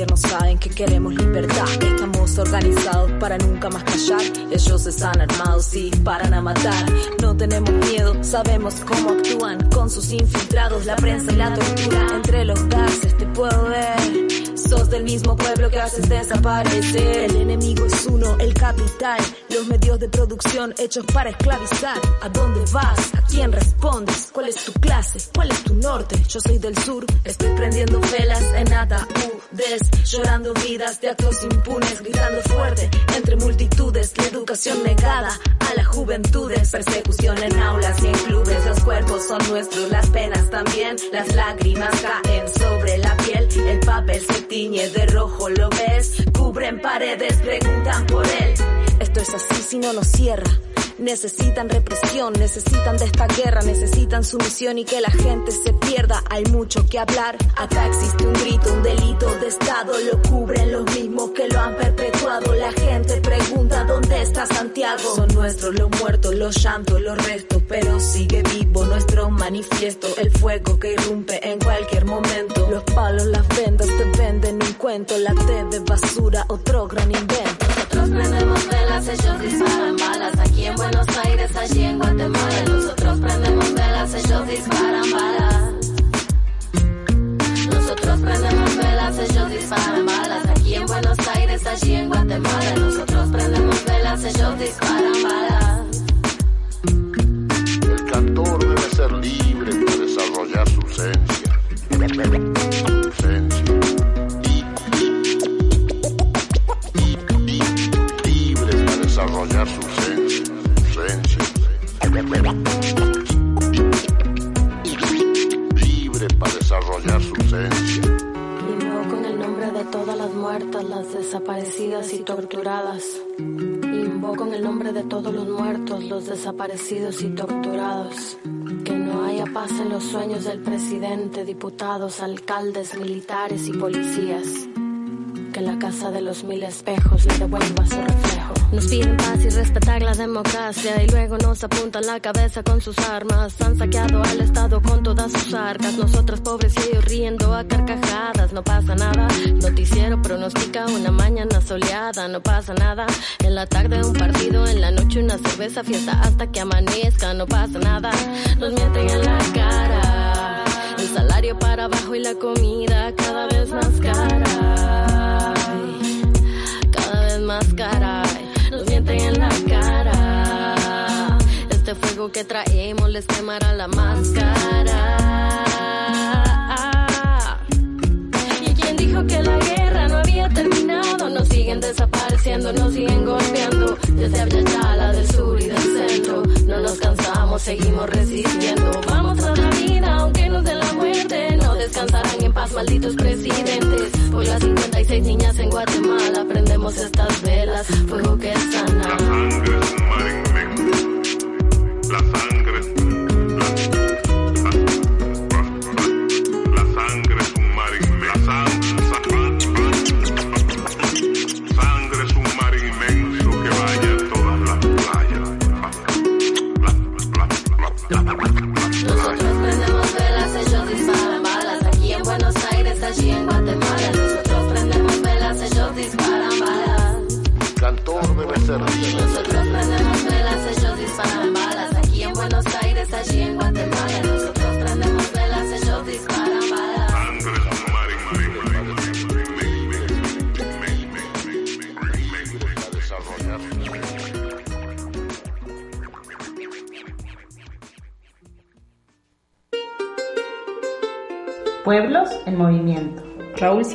gobiernos saben que queremos libertad. Estamos organizados para nunca más callar. Ellos están armados y disparan a matar. No tenemos miedo, sabemos cómo actúan con sus infiltrados, la prensa y la tortura. Entre los gases te puedo ver. Sos del mismo pueblo que haces desaparecer. El enemigo es uno, el capital. Los medios de producción hechos para esclavizar. ¿A dónde vas? ¿A quién respondes? ¿Cuál es tu clase? ¿Cuál es tu norte? Yo soy del sur. Estoy prendiendo velas en ataúdes. Llorando vidas de actos impunes. Gritando fuerte entre multitudes. La educación negada a las juventudes. Persecución en aulas y en clubes. Los cuerpos son nuestros, las penas también. Las lágrimas caen sobre la piel. El papel se tiñe de rojo, ¿lo ves? Cubren paredes, preguntan por él. Esto es así si no nos cierra. Necesitan represión, necesitan de esta guerra, necesitan sumisión y que la gente se pierda. Hay mucho que hablar. Acá existe un grito, un delito de Estado. Lo cubren los mismos que lo han perpetuado. La gente pregunta dónde está Santiago. Son nuestros los muertos, los llantos, los restos. Pero sigue vivo nuestro manifiesto. El fuego que irrumpe en cualquier momento. Los palos, las vendas te venden un cuento. La TV basura, otro gran invento.
Prendemos velas, ellos disparan balas. Aquí en Buenos Aires, allí en Guatemala. Nosotros prendemos velas, ellos disparan balas. Nosotros prendemos velas, ellos disparan balas. Aquí en Buenos Aires, allí en Guatemala. Nosotros prendemos velas, ellos disparan balas.
El cantor debe ser libre para desarrollar su esencia. Su esencia. Desarrollar su. Libre para desarrollar su.
Invoco en el nombre de todas las muertas, las desaparecidas y torturadas. Invoco en el nombre de todos los muertos, los desaparecidos y torturados. Que no haya paz en los sueños del presidente, diputados, alcaldes, militares y policías. Que la casa de los mil espejos le devuelva su reflejo. Nos piden paz y respetar la democracia y luego nos apuntan la cabeza con sus armas. Han saqueado al Estado con todas sus arcas. Nosotros pobres y riendo a carcajadas. No pasa nada. Noticiero pronostica una mañana soleada. No pasa nada. En la tarde un partido, en la noche una cerveza, fiesta hasta que amanezca. No pasa nada. Nos mienten en la cara. El salario para abajo y la comida cada vez más cara. Cada vez más cara. Ay, Nos mienten en la cara. Este fuego que traemos les quemará la máscara. ¿Y quién dijo que la guerra no había terminado? Nos siguen desapareciendo, nos siguen golpeando. Desde Abyachala, del sur y del centro. No nos cansamos, seguimos resistiendo. Vamos a la vida, aunque nos den la muerte. No descansarán en paz, malditos presidentes. Por las 56 niñas en Guatemala, prendemos estas velas. Fuego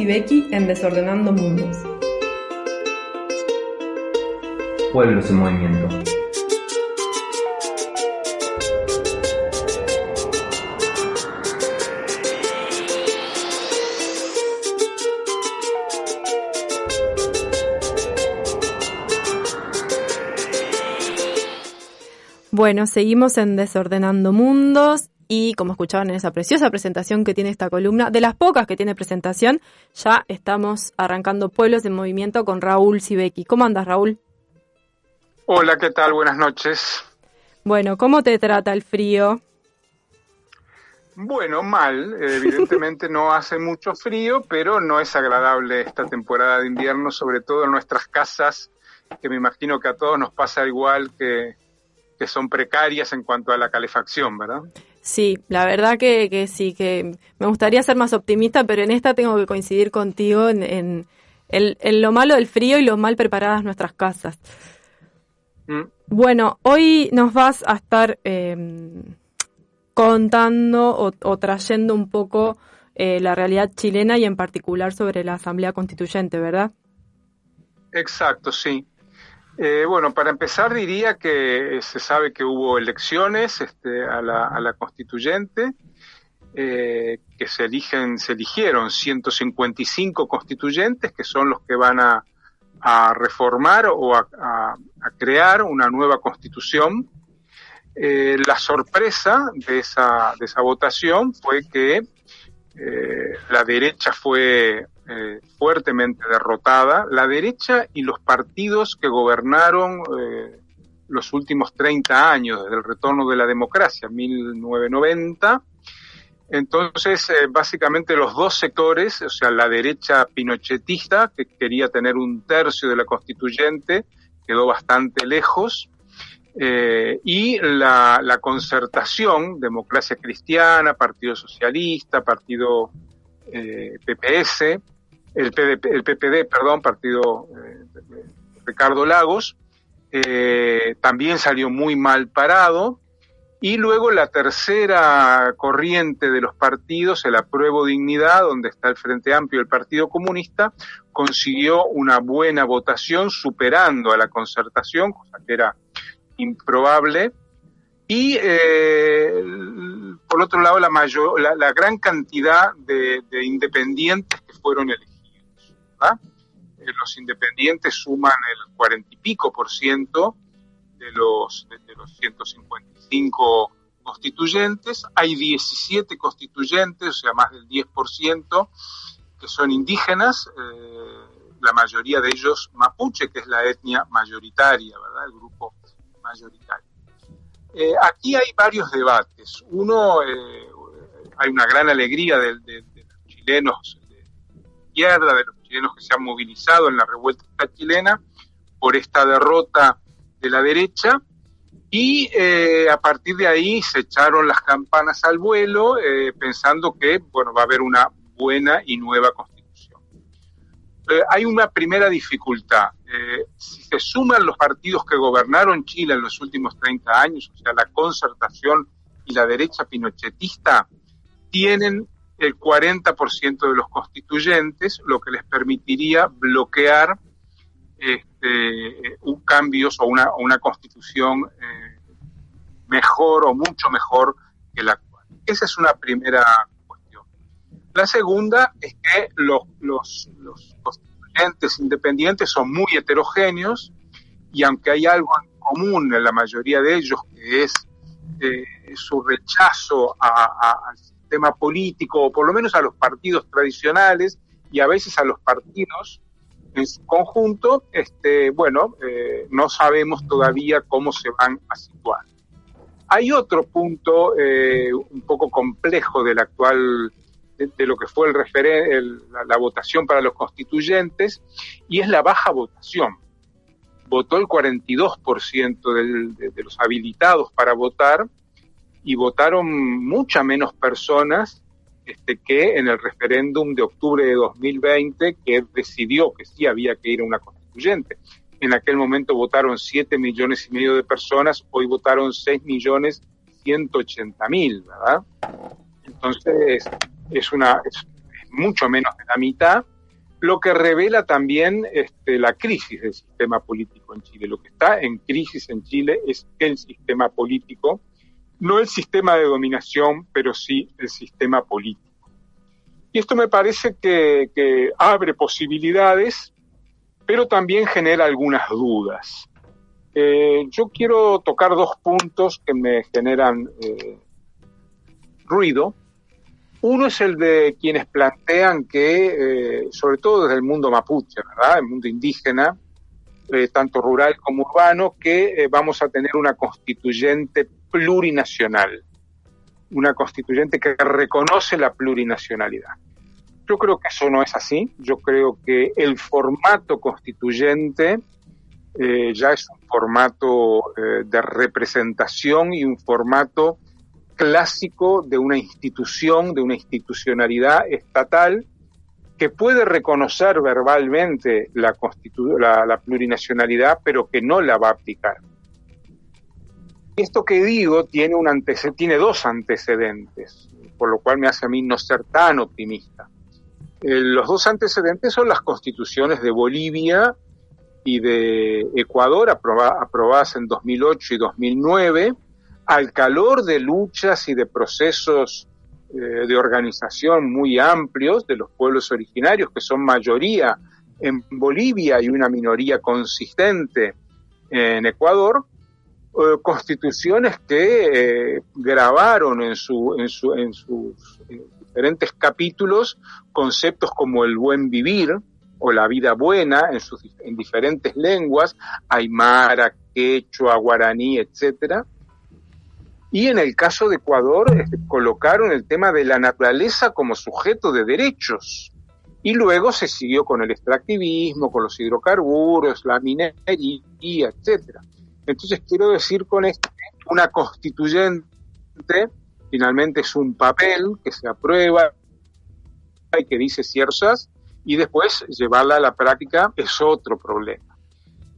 En
Desordenando Mundos.
Pueblos en movimiento.
Bueno, seguimos en Desordenando Mundos y como escuchaban en esa preciosa presentación que tiene esta columna, de las pocas que tiene presentación, ya estamos arrancando Pueblos en Movimiento con Raúl Sibeki. ¿Cómo andas, Raúl?
Hola, ¿qué tal? Buenas noches.
Bueno, ¿cómo te trata el frío?
Bueno, mal. Evidentemente no hace mucho frío, pero no es agradable esta temporada de invierno, sobre todo en nuestras casas, que me imagino que a todos nos pasa igual, que, que son precarias en cuanto a la calefacción, ¿verdad?
Sí, la verdad que, que sí, que me gustaría ser más optimista, pero en esta tengo que coincidir contigo en, en, en, lo malo del frío y lo mal preparadas nuestras casas. Mm. Bueno, hoy nos vas a estar eh, contando o, o, trayendo un poco eh, la realidad chilena y en particular sobre la Asamblea Constituyente, ¿verdad?
Exacto, sí. Eh, bueno, para empezar diría que se sabe que hubo elecciones este, a, la, constituyente, eh, que se eligen, se eligieron 155 constituyentes que son los que van a, reformar o a, crear una nueva constitución. Eh, la sorpresa de esa, votación fue que eh, la derecha fue eh, fuertemente derrotada, la derecha y los partidos que gobernaron eh, los últimos 30 años, desde el retorno de la democracia, 1990. Entonces, eh, básicamente los dos sectores, o sea, la derecha pinochetista, que quería tener un tercio de la constituyente, quedó bastante lejos, y la, la, concertación, democracia cristiana, Partido Socialista, Partido PPS, el, PPD, perdón, partido eh, Ricardo Lagos, eh, también salió muy mal parado. Y luego la tercera corriente de los partidos, el apruebo dignidad, donde está el Frente Amplio y el Partido Comunista, consiguió una buena votación superando a la concertación, cosa que era improbable. Y eh, por otro lado, la, mayor, la, gran cantidad de independientes que fueron elegidos. Eh, los independientes suman el cuarenta y pico por ciento de los, de, de los 155 constituyentes. Hay 17 constituyentes, o sea, más del 10%, que son indígenas, eh, la mayoría de ellos mapuche, que es la etnia mayoritaria, ¿verdad? El grupo mayoritario. Eh, aquí hay varios debates. Uno, hay una gran alegría de, de los chilenos de izquierda, de los que se han movilizado en la revuelta chilena por esta derrota de la derecha y eh, a partir de ahí se echaron las campanas al vuelo eh, pensando que bueno va a haber una buena y nueva constitución. Eh, hay una primera dificultad. si se suman los partidos que gobernaron Chile en los últimos 30 años, o sea, la concertación y la derecha pinochetista, tienen el 40% de los constituyentes, lo que les permitiría bloquear este, un cambios o una, una constitución eh, mejor o mucho mejor que la actual. Esa es una primera cuestión. La segunda es que los, los, constituyentes independientes son muy heterogéneos y aunque hay algo en común en la mayoría de ellos, que es eh, su rechazo a, al sistema político, o por lo menos a los partidos tradicionales y a veces a los partidos en su conjunto, este, bueno, eh, no sabemos todavía cómo se van a situar. Hay otro punto eh, un poco complejo del actual, de, lo que fue el referen el, la, votación para los constituyentes, y es la baja votación. Votó el 42% del, de, de los habilitados para votar, y votaron muchas menos personas este, que en el referéndum de octubre de 2020 que decidió que sí había que ir a una constituyente. En aquel momento votaron 7 millones y medio de personas, hoy votaron 6 millones 180 mil, ¿verdad? Entonces es, una, mucho menos de la mitad, lo que revela también este, la crisis del sistema político en Chile. Lo que está en crisis en Chile es el sistema político no el sistema de dominación, pero sí el sistema político. Y esto me parece que, abre posibilidades, pero también genera algunas dudas. Eh, yo quiero tocar dos puntos que me generan eh, ruido. Uno es el de quienes plantean que, eh, sobre todo desde el mundo mapuche. El mundo indígena, eh, tanto rural como urbano, que eh, vamos a tener una constituyente plurinacional. una constituyente que reconoce la plurinacionalidad. Yo creo que eso no es así. Yo creo que el formato constituyente eh, ya es un formato de representación y un formato clásico de una institución, de una institucionalidad estatal que puede reconocer verbalmente la, la, plurinacionalidad, pero que no la va a aplicar. Esto que digo tiene, un tiene dos antecedentes, por lo cual me hace a mí no ser tan optimista. Eh, los dos antecedentes son las constituciones de Bolivia y de Ecuador, aprobadas en 2008 y 2009, al calor de luchas y de procesos eh, de organización muy amplios de los pueblos originarios, que son mayoría en Bolivia y una minoría consistente en Ecuador, eh, constituciones que grabaron en, su, en, su, en sus diferentes capítulos conceptos como el buen vivir o la vida buena en, sus, en diferentes lenguas, aymara, quechua, guaraní, etcétera. Y en el caso de Ecuador este, colocaron el tema de la naturaleza como sujeto de derechos. Y luego se siguió con el extractivismo, con los hidrocarburos, la minería, etcétera. Entonces quiero decir con esto, una constituyente finalmente es un papel que se aprueba y que dice ciertas y después llevarla a la práctica es otro problema.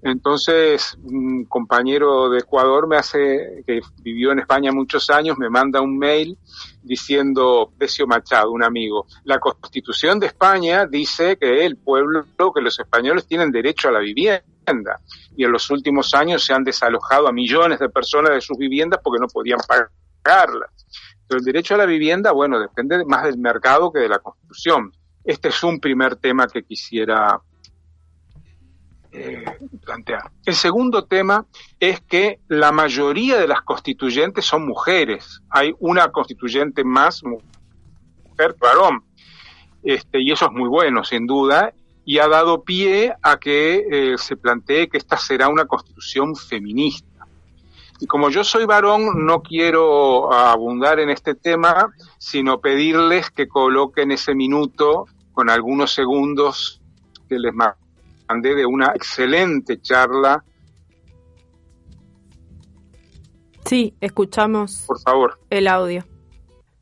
Entonces, un compañero de Ecuador me hace, que vivió en España muchos años, me manda un mail diciendo, Decio Machado, un amigo, la Constitución de España dice que el pueblo, que los españoles tienen derecho a la vivienda. Y en los últimos años se han desalojado a millones de personas de sus viviendas porque no podían pagarlas. Pero el derecho a la vivienda, bueno, depende más del mercado que de la Constitución. Este es un primer tema que quisiera eh, plantear. El segundo tema es que la mayoría de las constituyentes son mujeres. Hay una constituyente más mujer varón. Este, y eso es muy bueno, sin duda, y ha dado pie a que eh, se plantee que esta será una constitución feminista. Y como yo soy varón, no quiero abundar en este tema, sino pedirles que coloquen ese minuto con algunos segundos que les mandé de una excelente charla.
Sí, escuchamos.
Por favor.
El audio.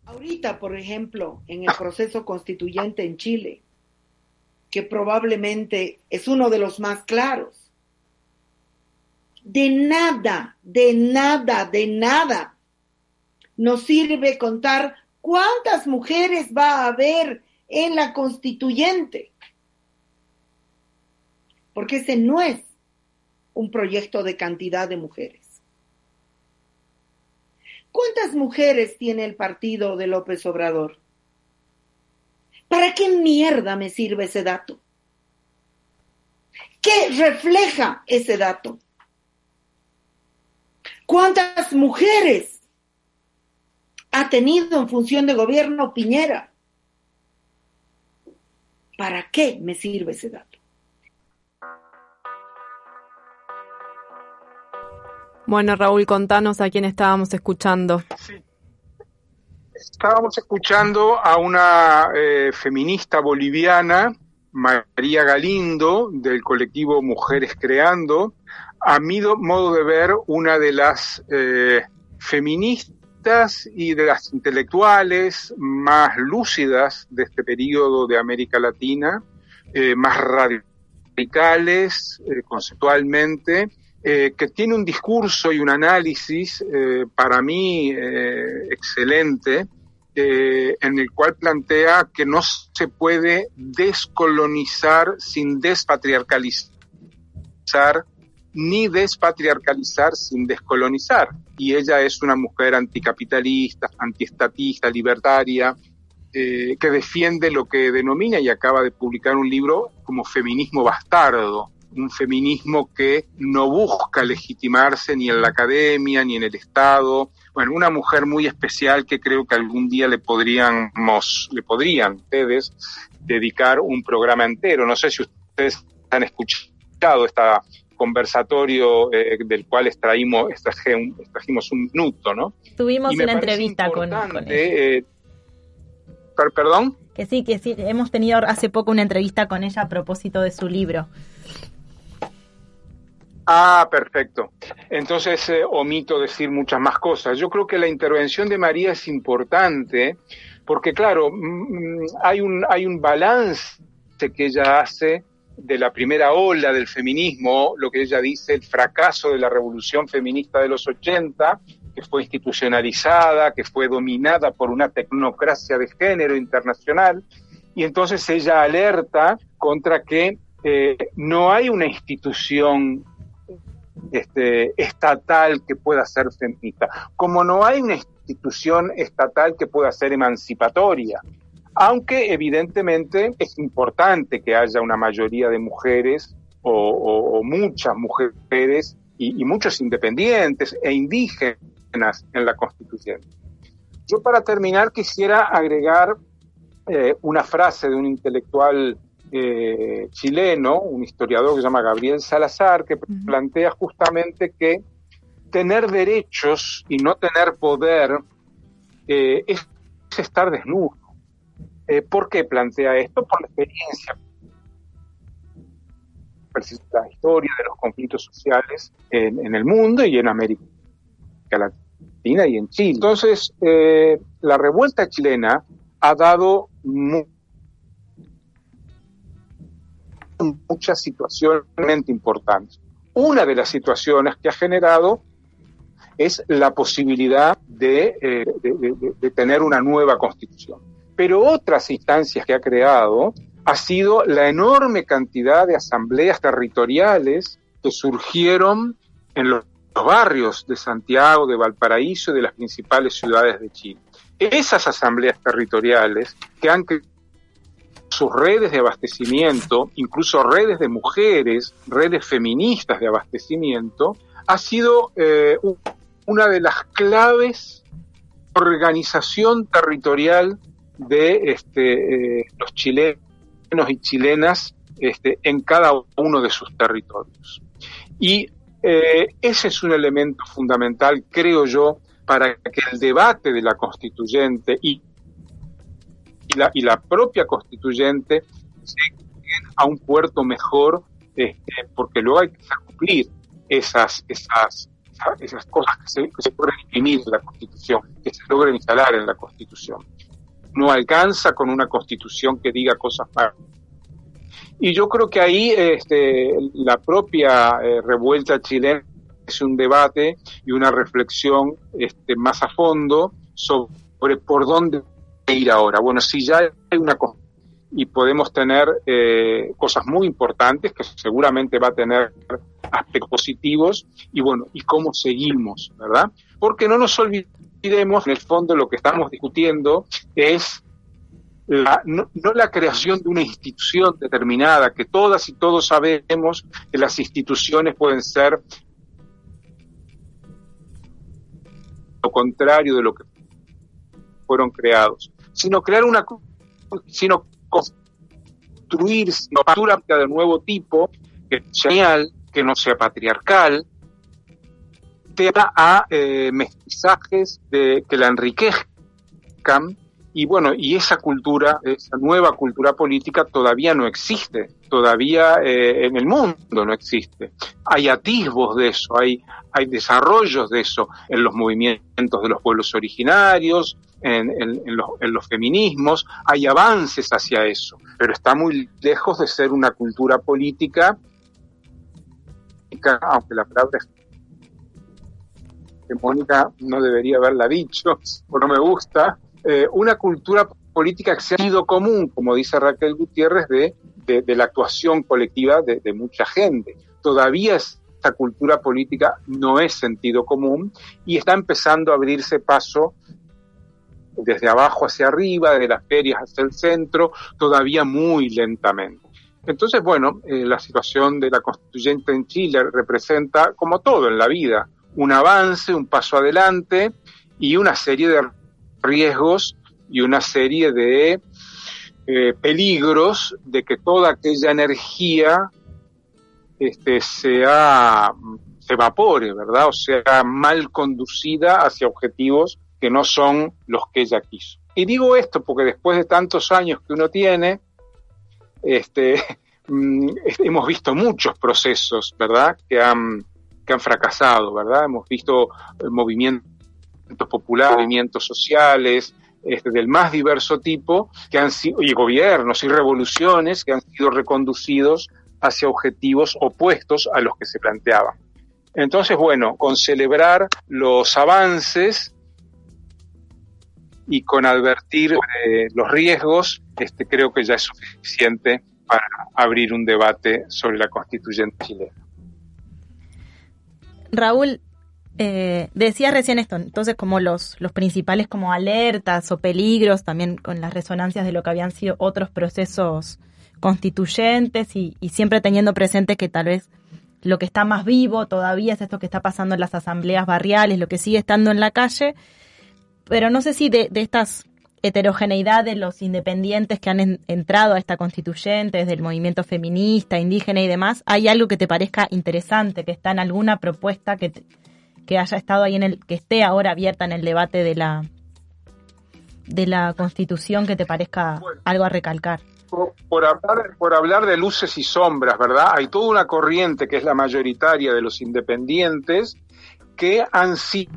Ahorita, por ejemplo, en el proceso constituyente en Chile, que probablemente es uno de los más claros, de nada, de nada, de nada. Nos sirve contar cuántas mujeres va a haber en la constituyente. Porque ese no es un proyecto de cantidad de mujeres. ¿Cuántas mujeres tiene el partido de López Obrador? ¿Para qué mierda me sirve ese dato? ¿Qué refleja ese dato? ¿Cuántas mujeres ha tenido en función de gobierno Piñera? ¿Para qué me sirve ese dato?
Bueno, Raúl, contanos a quién estábamos escuchando. Sí.
Estábamos escuchando a una eh, feminista boliviana, María Galindo, del colectivo Mujeres Creando, a mi modo de ver, una de las eh, feministas y de las intelectuales más lúcidas de este periodo de América Latina, eh, más radicales conceptualmente, que tiene un discurso y un análisis para mí excelente, en el cual plantea que no se puede descolonizar sin despatriarcalizar ni despatriarcalizar sin descolonizar. Y ella es una mujer anticapitalista, antiestatista, libertaria, eh, que defiende lo que denomina y acaba de publicar un libro como feminismo bastardo, un feminismo que no busca legitimarse ni en la academia ni en el Estado. Bueno, una mujer muy especial que creo que algún día le podríamos, le podrían ustedes dedicar un programa entero. No sé si ustedes han escuchado esta conversatorio eh, del cual extraímos, extrajimos un minuto, ¿no?
Tuvimos una entrevista con, con
eh, per- perdón.
Que sí, que sí, hemos tenido hace poco una entrevista con ella a propósito de su libro.
Ah, perfecto. Entonces eh, omito decir muchas más cosas. Yo creo que la intervención de María es importante porque, claro, mm, mm, hay un, hay un balance que ella hace de la primera ola del feminismo, lo que ella dice, el fracaso de la revolución feminista de los 80, que fue institucionalizada, que fue dominada por una tecnocracia de género internacional, y entonces ella alerta contra que eh, no hay una institución este, estatal que pueda ser feminista, como no hay una institución estatal que pueda ser emancipatoria. Aunque evidentemente es importante que haya una mayoría de mujeres o, muchas mujeres y, y muchos independientes e indígenas en la Constitución. Yo para terminar quisiera agregar eh, una frase de un intelectual eh, chileno, un historiador que se llama Gabriel Salazar, que plantea justamente que tener derechos y no tener poder eh, es, es estar desnudo. Eh, ¿Por qué plantea esto? Por la experiencia, la historia de los conflictos sociales en, en el mundo y en América Latina y en Chile. Entonces, la revuelta chilena ha dado muchas situaciones realmente importantes. Una de las situaciones que ha generado es la posibilidad de, eh, de- tener una nueva constitución. Pero otras instancias que ha creado ha sido la enorme cantidad de asambleas territoriales que surgieron en los barrios de Santiago, de Valparaíso y de las principales ciudades de Chile. Esas asambleas territoriales que han creado sus redes de abastecimiento, incluso redes de mujeres, redes feministas de abastecimiento, ha sido eh, una de las claves organización territorial de este, eh, los chilenos y chilenas este, en cada uno de sus territorios. Y eh, ese es un elemento fundamental, creo yo, para que el debate de la constituyente y, y la, y la propia constituyente lleguen a un puerto mejor, este, porque luego hay que cumplir esas, esas, esas cosas que se, que se imprimir en la constitución, que se logren instalar en la constitución. No alcanza con una constitución que diga cosas para y yo creo que ahí este, la propia eh, revuelta chilena es un debate y una reflexión este, más a fondo sobre por dónde ir ahora. Bueno, si ya hay una y podemos tener eh, cosas muy importantes que seguramente va a tener aspectos positivos y bueno, y cómo seguimos, ¿verdad? Porque no nos olvidemos, en el fondo lo que estamos discutiendo es la- no la creación de una institución determinada, que todas y todos sabemos que las instituciones pueden ser lo contrario de lo que fueron creados, sino crear una, sino construir una cultura de nuevo tipo, que sea genial, que no sea patriarcal, que a eh, mestizajes de, que la enriquezcan y bueno, y esa cultura, esa nueva cultura política todavía no existe, todavía eh, en el mundo no existe. Hay atisbos de eso, hay, hay desarrollos de eso en los movimientos de los pueblos originarios, en, en- en los, en los feminismos, hay avances hacia eso, pero está muy lejos de ser una cultura política, aunque la palabra hegemónica no debería haberla dicho, o no me gusta, eh, una cultura política que se ha común, como dice Raquel Gutiérrez, de, de, la actuación colectiva de, de mucha gente. Todavía esta cultura política no es sentido común y está empezando a abrirse paso desde abajo hacia arriba, desde las ferias hacia el centro, todavía muy lentamente. Entonces, bueno, eh, la situación de la constituyente en Chile representa, como todo en la vida, un avance, un paso adelante y una serie de riesgos y una serie de eh, peligros de que toda aquella energía este, sea, se evapore, ¿verdad? O sea, mal conducida hacia objetivos que no son los que ella quiso. Y digo esto porque después de tantos años que uno tiene, este, mm, hemos visto muchos procesos, ¿verdad?, que han, que han fracasado, ¿verdad? Hemos visto eh, movimientos populares, movimientos sociales, este, del más diverso tipo, que han sido, y gobiernos y revoluciones que han sido reconducidos hacia objetivos opuestos a los que se planteaban. Entonces, bueno, con celebrar los avances y con advertir eh, los riesgos, este, creo que ya es suficiente para abrir un debate sobre la constituyente chilena.
Raúl, eh, decías recién esto, entonces como los, los principales como alertas o peligros, también con las resonancias de lo que habían sido otros procesos constituyentes y, y siempre teniendo presente que tal vez lo que está más vivo todavía es esto que está pasando en las asambleas barriales, lo que sigue estando en la calle, pero no sé si de, de estas heterogeneidad de los independientes que han en- entrado a esta constituyente, desde el movimiento feminista, indígena y demás, ¿hay algo que te parezca interesante, que está en alguna propuesta que, que haya estado ahí en el, que esté ahora abierta en el debate de la de la constitución que te parezca algo a recalcar?
por, por hablar, por hablar de luces y sombras, ¿verdad? Hay toda una corriente que es la mayoritaria de los independientes que han si-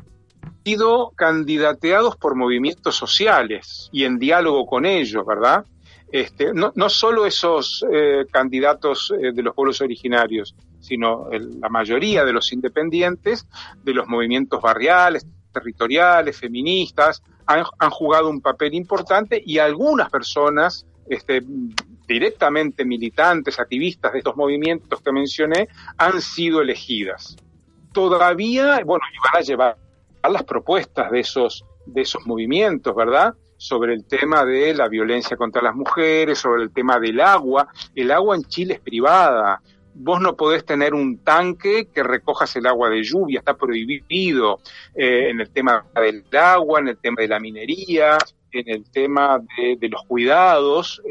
sido candidateados por movimientos sociales y en diálogo con ellos, ¿verdad? Este, no, no solo esos eh, candidatos eh, de los pueblos originarios, sino la mayoría de los independientes de los movimientos barriales, territoriales, feministas, han, jugado un papel importante y algunas personas este, directamente militantes, activistas de estos movimientos que mencioné, han sido elegidas. Todavía, bueno, van a llevar las propuestas de esos, de esos movimientos, ¿verdad? Sobre el tema de la violencia contra las mujeres, sobre el tema del agua. El agua en Chile es privada. Vos no podés tener un tanque que recojas el agua de lluvia, está prohibido eh, en el tema del agua, en el tema de la minería, en el tema de, los cuidados.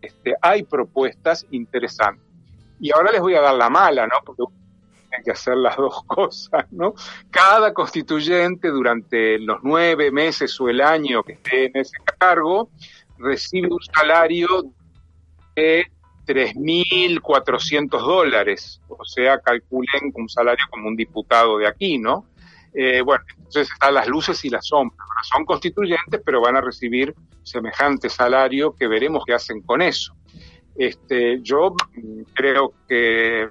este, hay propuestas interesantes. Y ahora les voy a dar la mala, ¿no? Porque tienen que hacer las dos cosas, ¿no? Cada constituyente durante los nueve meses o el año que esté en ese cargo recibe un salario de 3.400 dólares, o sea, calculen un salario como un diputado de aquí, ¿no? Eh, bueno, entonces están las luces y las sombras. Son constituyentes, pero van a recibir semejante salario que veremos qué hacen con eso. Este, yo creo que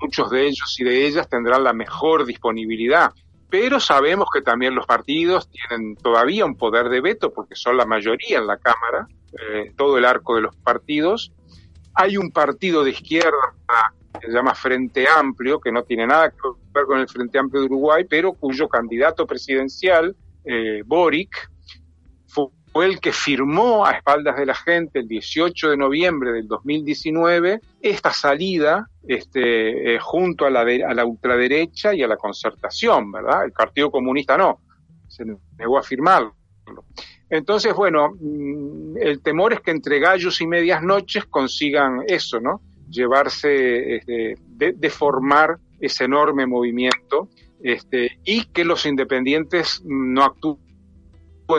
muchos de ellos y de ellas tendrán la mejor disponibilidad, pero sabemos que también los partidos tienen todavía un poder de veto porque son la mayoría en la Cámara, eh, todo el arco de los partidos. Hay un partido de izquierda que se llama Frente Amplio, que no tiene nada que ver con el Frente Amplio de Uruguay, pero cuyo candidato presidencial, eh, Boric, fue el que firmó a espaldas de la gente el 18 de noviembre del 2019 esta salida este, eh, junto a la, de- a la ultraderecha y a la concertación, ¿verdad? El Partido Comunista no, se negó a firmarlo. Entonces, bueno, mm, el temor es que entre gallos y medias noches consigan eso, ¿no? Llevarse, este, de, ese enorme movimiento este, y que los independientes no actúen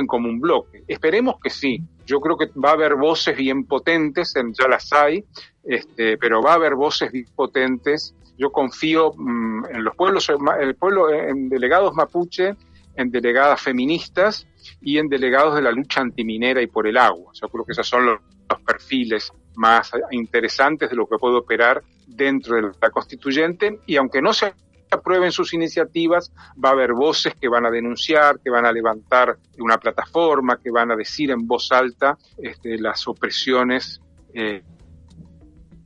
como un bloque. Esperemos que sí. Yo creo que va a haber voces bien potentes, en- ya las hay, este, pero va a haber voces bien potentes. Yo confío mm, en los pueblos, el pueblo, en delegados mapuche, en delegadas feministas y en delegados de la lucha antiminera y por el agua. Yo creo que esos son los, los perfiles más interesantes de lo que puede operar dentro de la constituyente y aunque no se aprueben sus iniciativas, va a haber voces que van a denunciar, que van a levantar una plataforma, que van a decir en voz alta este, las opresiones eh,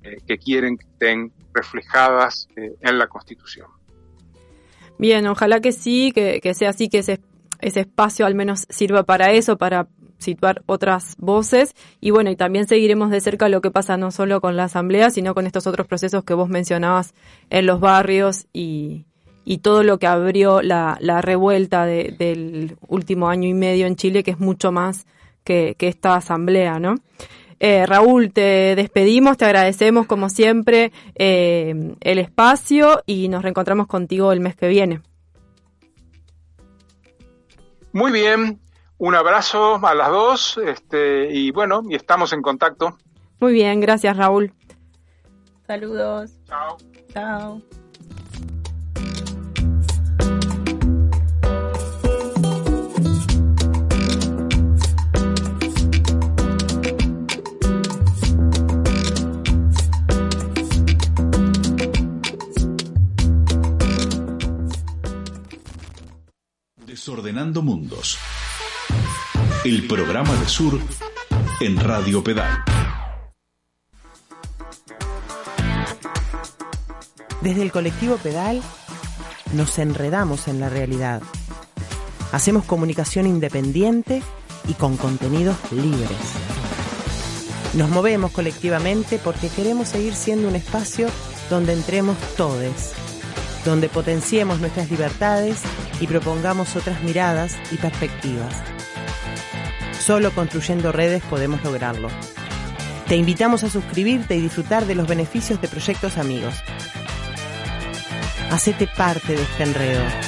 eh, que quieren que estén reflejadas eh, en la Constitución.
Bien, ojalá que sí, que, que sea así, que ese, ese espacio al menos sirva para eso, para situar otras voces. Y bueno, y también seguiremos de cerca lo que pasa no solo con la asamblea, sino con estos otros procesos que vos mencionabas en los barrios y, y todo lo que abrió la, la revuelta de- del último año y medio en Chile, que es mucho más que, que esta asamblea, ¿no? Eh, Raúl, te despedimos, te agradecemos como siempre eh, el espacio y nos reencontramos contigo el mes que viene.
Muy bien, un abrazo a las dos este, y bueno, y estamos en contacto.
Muy bien, gracias Raúl.
Saludos.
Chao.
Chao.
Desordenando Mundos. El programa de Sur en Radio Pedal.
Desde el colectivo Pedal nos enredamos en la realidad. Hacemos comunicación independiente y con contenidos libres. Nos movemos colectivamente porque queremos seguir siendo un espacio donde entremos todos, donde potenciemos nuestras libertades y propongamos otras miradas y perspectivas. Solo construyendo redes podemos lograrlo. Te invitamos a suscribirte y disfrutar de los beneficios de proyectos amigos. Hacete parte de este enredo.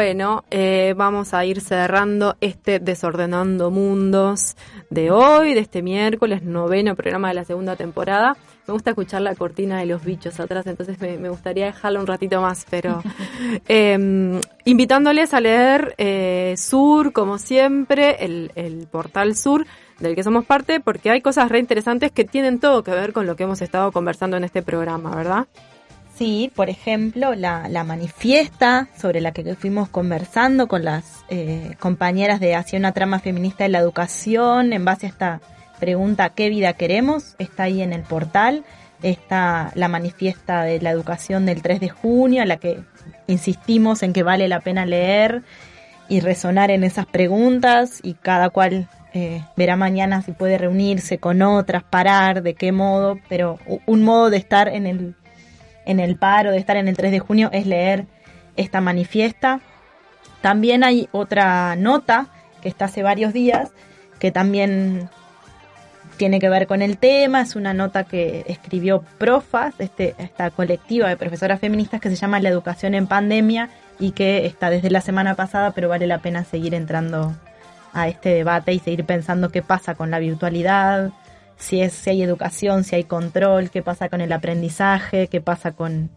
Bueno, eh, vamos a ir cerrando este Desordenando Mundos de hoy, de este miércoles, noveno programa de la segunda temporada. Me gusta escuchar la cortina de los bichos atrás, entonces me, me gustaría dejarla un ratito más, pero eh, invitándoles a leer eh, Sur, como siempre, el, el portal Sur del que somos parte, porque hay cosas re interesantes que tienen todo que ver con lo que hemos estado conversando en este programa, ¿verdad?
Sí, por ejemplo, la, la manifiesta sobre la que fuimos conversando con las eh, compañeras de Hacia una trama feminista de la educación en base a esta pregunta ¿qué vida queremos? Está ahí en el portal. Está la manifiesta de la educación del 3 de junio, a la que insistimos en que vale la pena leer y resonar en esas preguntas y cada cual eh, verá mañana si puede reunirse con otras, parar, de qué modo, pero un modo de estar en el en el paro, de estar en el 3 de junio, es leer esta manifiesta. También hay otra nota que está hace varios días, que también tiene que ver con el tema, es una nota que escribió Profas, este, esta colectiva de profesoras feministas que se llama La educación en pandemia y que está desde la semana pasada, pero vale la pena seguir entrando a este debate y seguir pensando qué pasa con la virtualidad, si, es, si hay educación, si hay control, qué pasa con el aprendizaje, qué pasa con,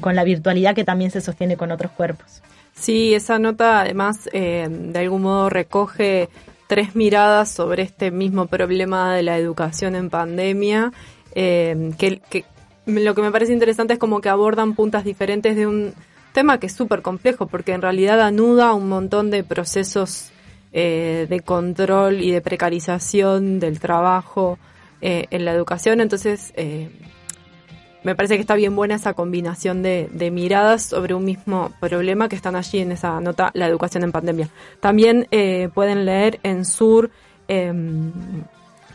con la virtualidad que también se sostiene con otros cuerpos.
Sí, esa nota además eh, de algún modo recoge tres miradas sobre este mismo problema de la educación en pandemia, eh, que, lo que me parece interesante es como que abordan puntas diferentes de un tema que es súper complejo, porque en realidad anuda un montón de procesos eh, de control y de precarización del trabajo eh, en la educación. Entonces, eh, me parece que está bien buena esa combinación de, de, miradas sobre un mismo problema que están allí en esa nota, la educación en pandemia. También pueden leer en Sur em,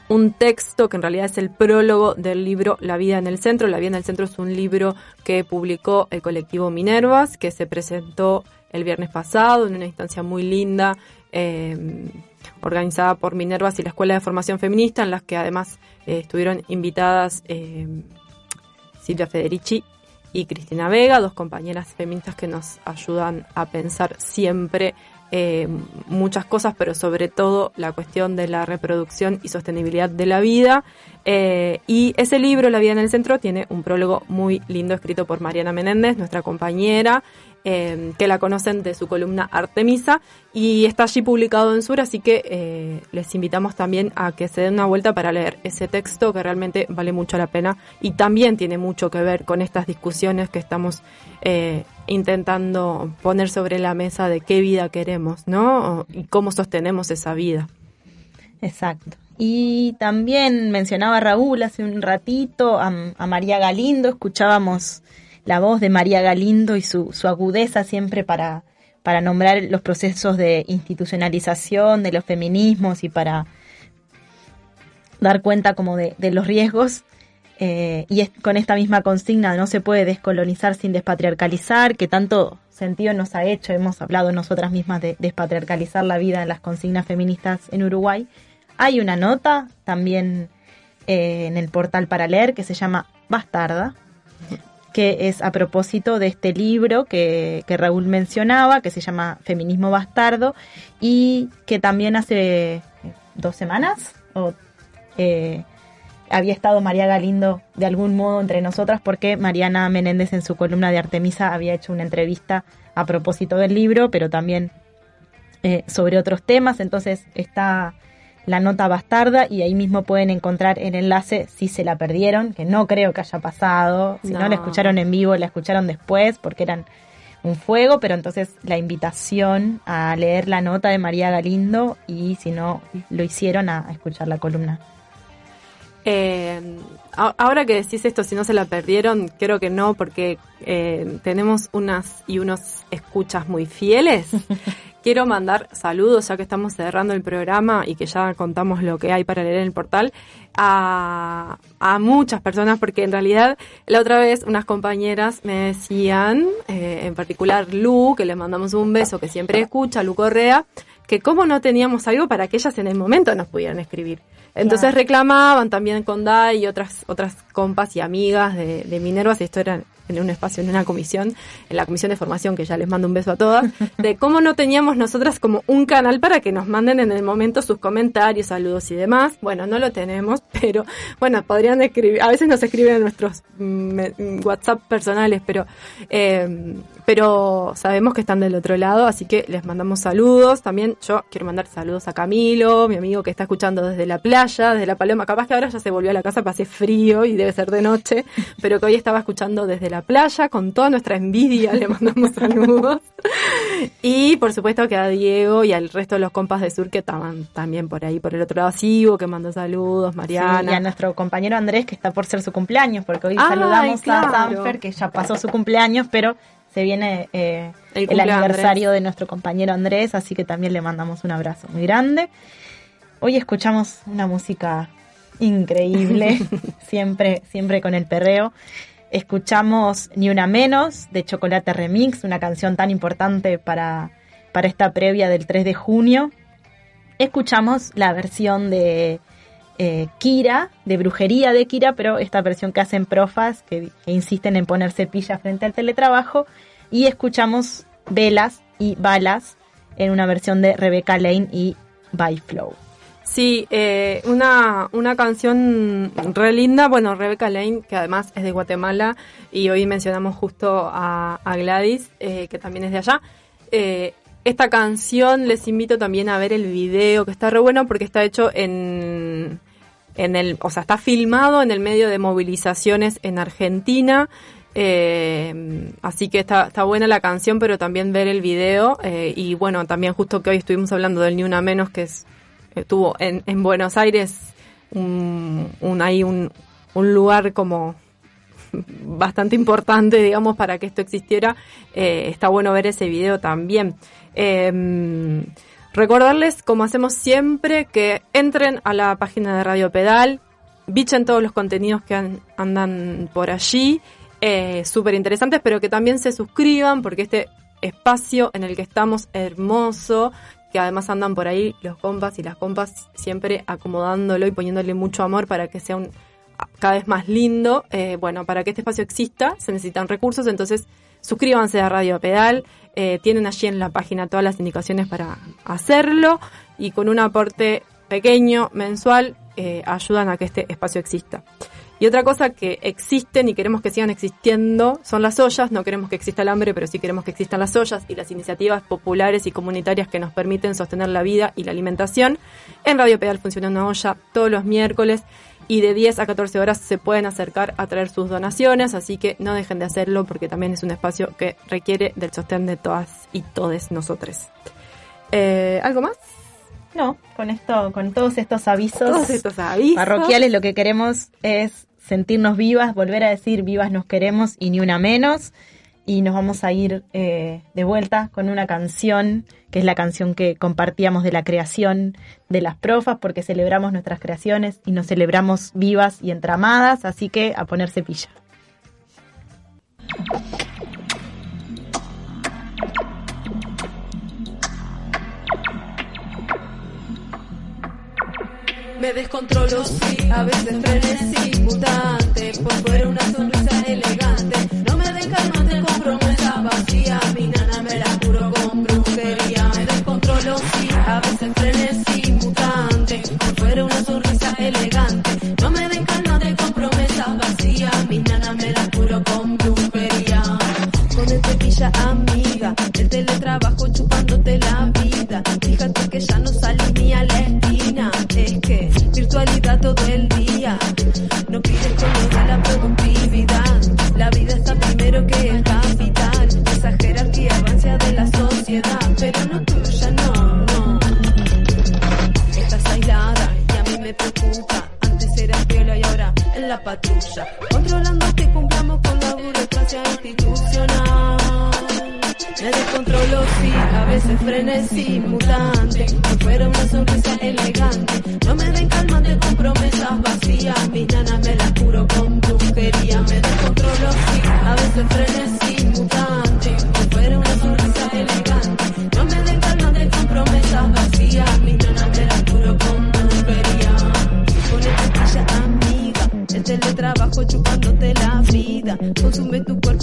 un texto que en realidad es el prólogo del libro La vida en el centro. La vida en el centro es un libro que publicó el colectivo Minervas, que se presentó el viernes pasado en una instancia muy linda eh, organizada por Minervas y la Escuela de Formación Feminista, en las que además eh, estuvieron invitadas eh, Silvia Federici y Cristina Vega, dos compañeras feministas que nos ayudan a pensar siempre eh, muchas cosas, pero sobre todo la cuestión de la reproducción y sostenibilidad de la vida. Eh, y ese libro, La vida en el centro, tiene un prólogo muy lindo escrito por Mariana Menéndez, nuestra compañera, eh, que la conocen de su columna Artemisa, y está allí publicado en Sur, así que eh, les invitamos también a que se den una vuelta para leer ese texto que realmente vale mucho la pena y también tiene mucho que ver con estas discusiones que estamos eh, intentando poner sobre la mesa de qué vida queremos, ¿no? Y cómo sostenemos esa vida.
Exacto. Y también mencionaba Raúl hace un ratito a María Galindo, escuchábamos la voz de María Galindo y su, su agudeza siempre para, para nombrar los procesos de institucionalización de los feminismos y para dar cuenta como de, de los riesgos eh, y con esta misma consigna no se puede descolonizar sin despatriarcalizar, que tanto sentido nos ha hecho, hemos hablado nosotras mismas de despatriarcalizar la vida en las consignas feministas en Uruguay. Hay una nota también eh, en el portal para leer que se llama Bastarda, que es a propósito de este libro que, que Raúl mencionaba, que se llama Feminismo Bastardo, y que también hace dos semanas o, eh, había estado María Galindo de algún modo entre nosotras porque Mariana Menéndez en su columna de Artemisa había hecho una entrevista a propósito del libro, pero también eh, sobre otros temas. Entonces está la nota bastarda y ahí mismo pueden encontrar el enlace si se la perdieron, que no creo que haya pasado. Si no,
No.
la escucharon en vivo, la escucharon después porque eran un fuego, pero entonces la invitación a leer la nota de María Galindo y si no lo hicieron a a escuchar la columna.
Eh, ahora que decís esto, si no se la perdieron, creo que no, porque eh, tenemos unas y unos escuchas muy fieles. Quiero mandar saludos, ya que estamos cerrando el programa y que ya contamos lo que hay para leer en el portal, a, a muchas personas, porque en realidad la otra vez unas compañeras me decían, eh, en particular Lu, que le mandamos un beso, que siempre escucha, Lu Correa, que cómo no teníamos algo para que ellas en el momento nos pudieran escribir. Entonces
Claro.
reclamaban también con Dai y otras otras compas y amigas de, de Minervas, y esto era en un espacio, en una comisión, en la comisión de formación, que ya les mando un beso a todas, de cómo no teníamos nosotras como un canal para que nos manden en el momento sus comentarios, saludos y demás. Bueno, no lo tenemos, pero bueno, podrían escribir, a veces nos escriben en nuestros mm, mm, WhatsApp personales, pero, eh, pero sabemos que están del otro lado, así que les mandamos saludos. También yo quiero mandar saludos a Camilo, mi amigo que está escuchando desde la playa, desde la Paloma. Capaz que ahora ya se volvió a la casa, pasé frío y debe ser de noche, pero que hoy estaba escuchando desde la playa con toda nuestra envidia. Le mandamos saludos. Y por supuesto que a Diego y al resto de los compas de Sur que estaban también por ahí, por el otro lado, Sigo, que mandó saludos, Mariana.
Sí, y a nuestro compañero Andrés, que está por ser su cumpleaños, porque hoy
Ay,
saludamos
claro.
a Sanfer, que ya pasó su cumpleaños, pero se viene eh,
El
aniversario de nuestro compañero Andrés, así que también le mandamos un abrazo muy grande. Hoy escuchamos una música increíble, siempre, siempre con el perreo. Escuchamos Ni Una Menos de Chocolate Remix, una canción tan importante para, para esta previa del 3 de junio. Escuchamos la versión de eh, Kira, de brujería de Kira, pero esta versión que hacen profas, que, insisten en ponerse pilla frente al teletrabajo. Y escuchamos Velas y Balas en una versión de Rebecca Lane y By Flow.
Sí, eh, una, una canción re linda. Bueno, Rebecca Lane, que además es de Guatemala, y hoy mencionamos justo a, a Gladys, eh, que también es de allá. Eh, esta canción les invito también a ver el video, que está re bueno porque está hecho en, en el, o sea, está filmado en el medio de movilizaciones en Argentina. Eh, así que está, está buena la canción, pero también ver el video. eh, y bueno, también justo que hoy estuvimos hablando del Ni Una Menos, que es estuvo en, en Buenos Aires un, un ahí un, un lugar como bastante importante, digamos, para que esto existiera. Eh, está bueno ver ese video también. Eh, recordarles, como hacemos siempre, que entren a la página de Radio Pedal, bichen todos los contenidos que an- andan por allí, eh, súper interesantes, pero que también se suscriban, porque este espacio en el que estamos hermoso, que además andan por ahí los compas y las compas siempre acomodándolo y poniéndole mucho amor para que sea un cada vez más lindo. Eh, bueno, para que este espacio exista se necesitan recursos, entonces suscríbanse a Radio Pedal, eh, tienen allí en la página todas las indicaciones para hacerlo y con un aporte pequeño, mensual, eh, ayudan a que este espacio exista. Y otra cosa que existen y queremos que sigan existiendo son las ollas. No queremos que exista el hambre, pero sí queremos que existan las ollas y las iniciativas populares y comunitarias que nos permiten sostener la vida y la alimentación. En Radio Pedal funciona una olla todos los miércoles y de 10 a 14 horas se pueden acercar a traer sus donaciones, así que no dejen de hacerlo porque también es un espacio que requiere del sostén de todas y todes nosotros. Eh, ¿Algo más?
No, con esto, con todos estos avisos,
Todos estos avisos.
parroquiales, lo que queremos es sentirnos vivas, volver a decir vivas nos queremos y ni una menos.
y nos vamos a ir eh, de vuelta con una canción, que es la canción que compartíamos de la creación de las profas, porque celebramos nuestras creaciones y nos celebramos vivas y entramadas, así que a ponerse pilla.
Me descontrolo, sí, a veces frenesí, mutante, por fuera una sonrisa elegante. No me den calmante con promesa vacía, mi nana me la juro con brujería. Me descontrolo, sí, a veces frenesí, mutante, por fuera una sonrisa elegante. No me den calmante con promesa vacía, mi nana me la juro con brujería. Con el cepilla amiga, el teletrabajo chupándote la vida. Fíjate que ya no salí ni a la esquina, es que virtualidad todo el día. No pides con la productividad, la vida está primero que el capital. Esa jerarquía avancia de la sociedad, pero no tuya, no, no. Estás aislada y a mí me preocupa. Antes eras piola y ahora en la patrulla. Controlando que cumplamos con la burocracia institucional. Me descontrolo, sí, a veces frenesí, mutante. No fuera una sonrisa elegante. No me den calmante con promesas vacías. Mi nana me la curo con brujería. Me descontrolo, sí, a veces frenesí, mutante. No fuera una sonrisa elegante. No me den calmante con promesas vacías. Mi nana me la curo con brujería. Con esta amiga, el teletrabajo chupándote la vida. Consume tu cuerpo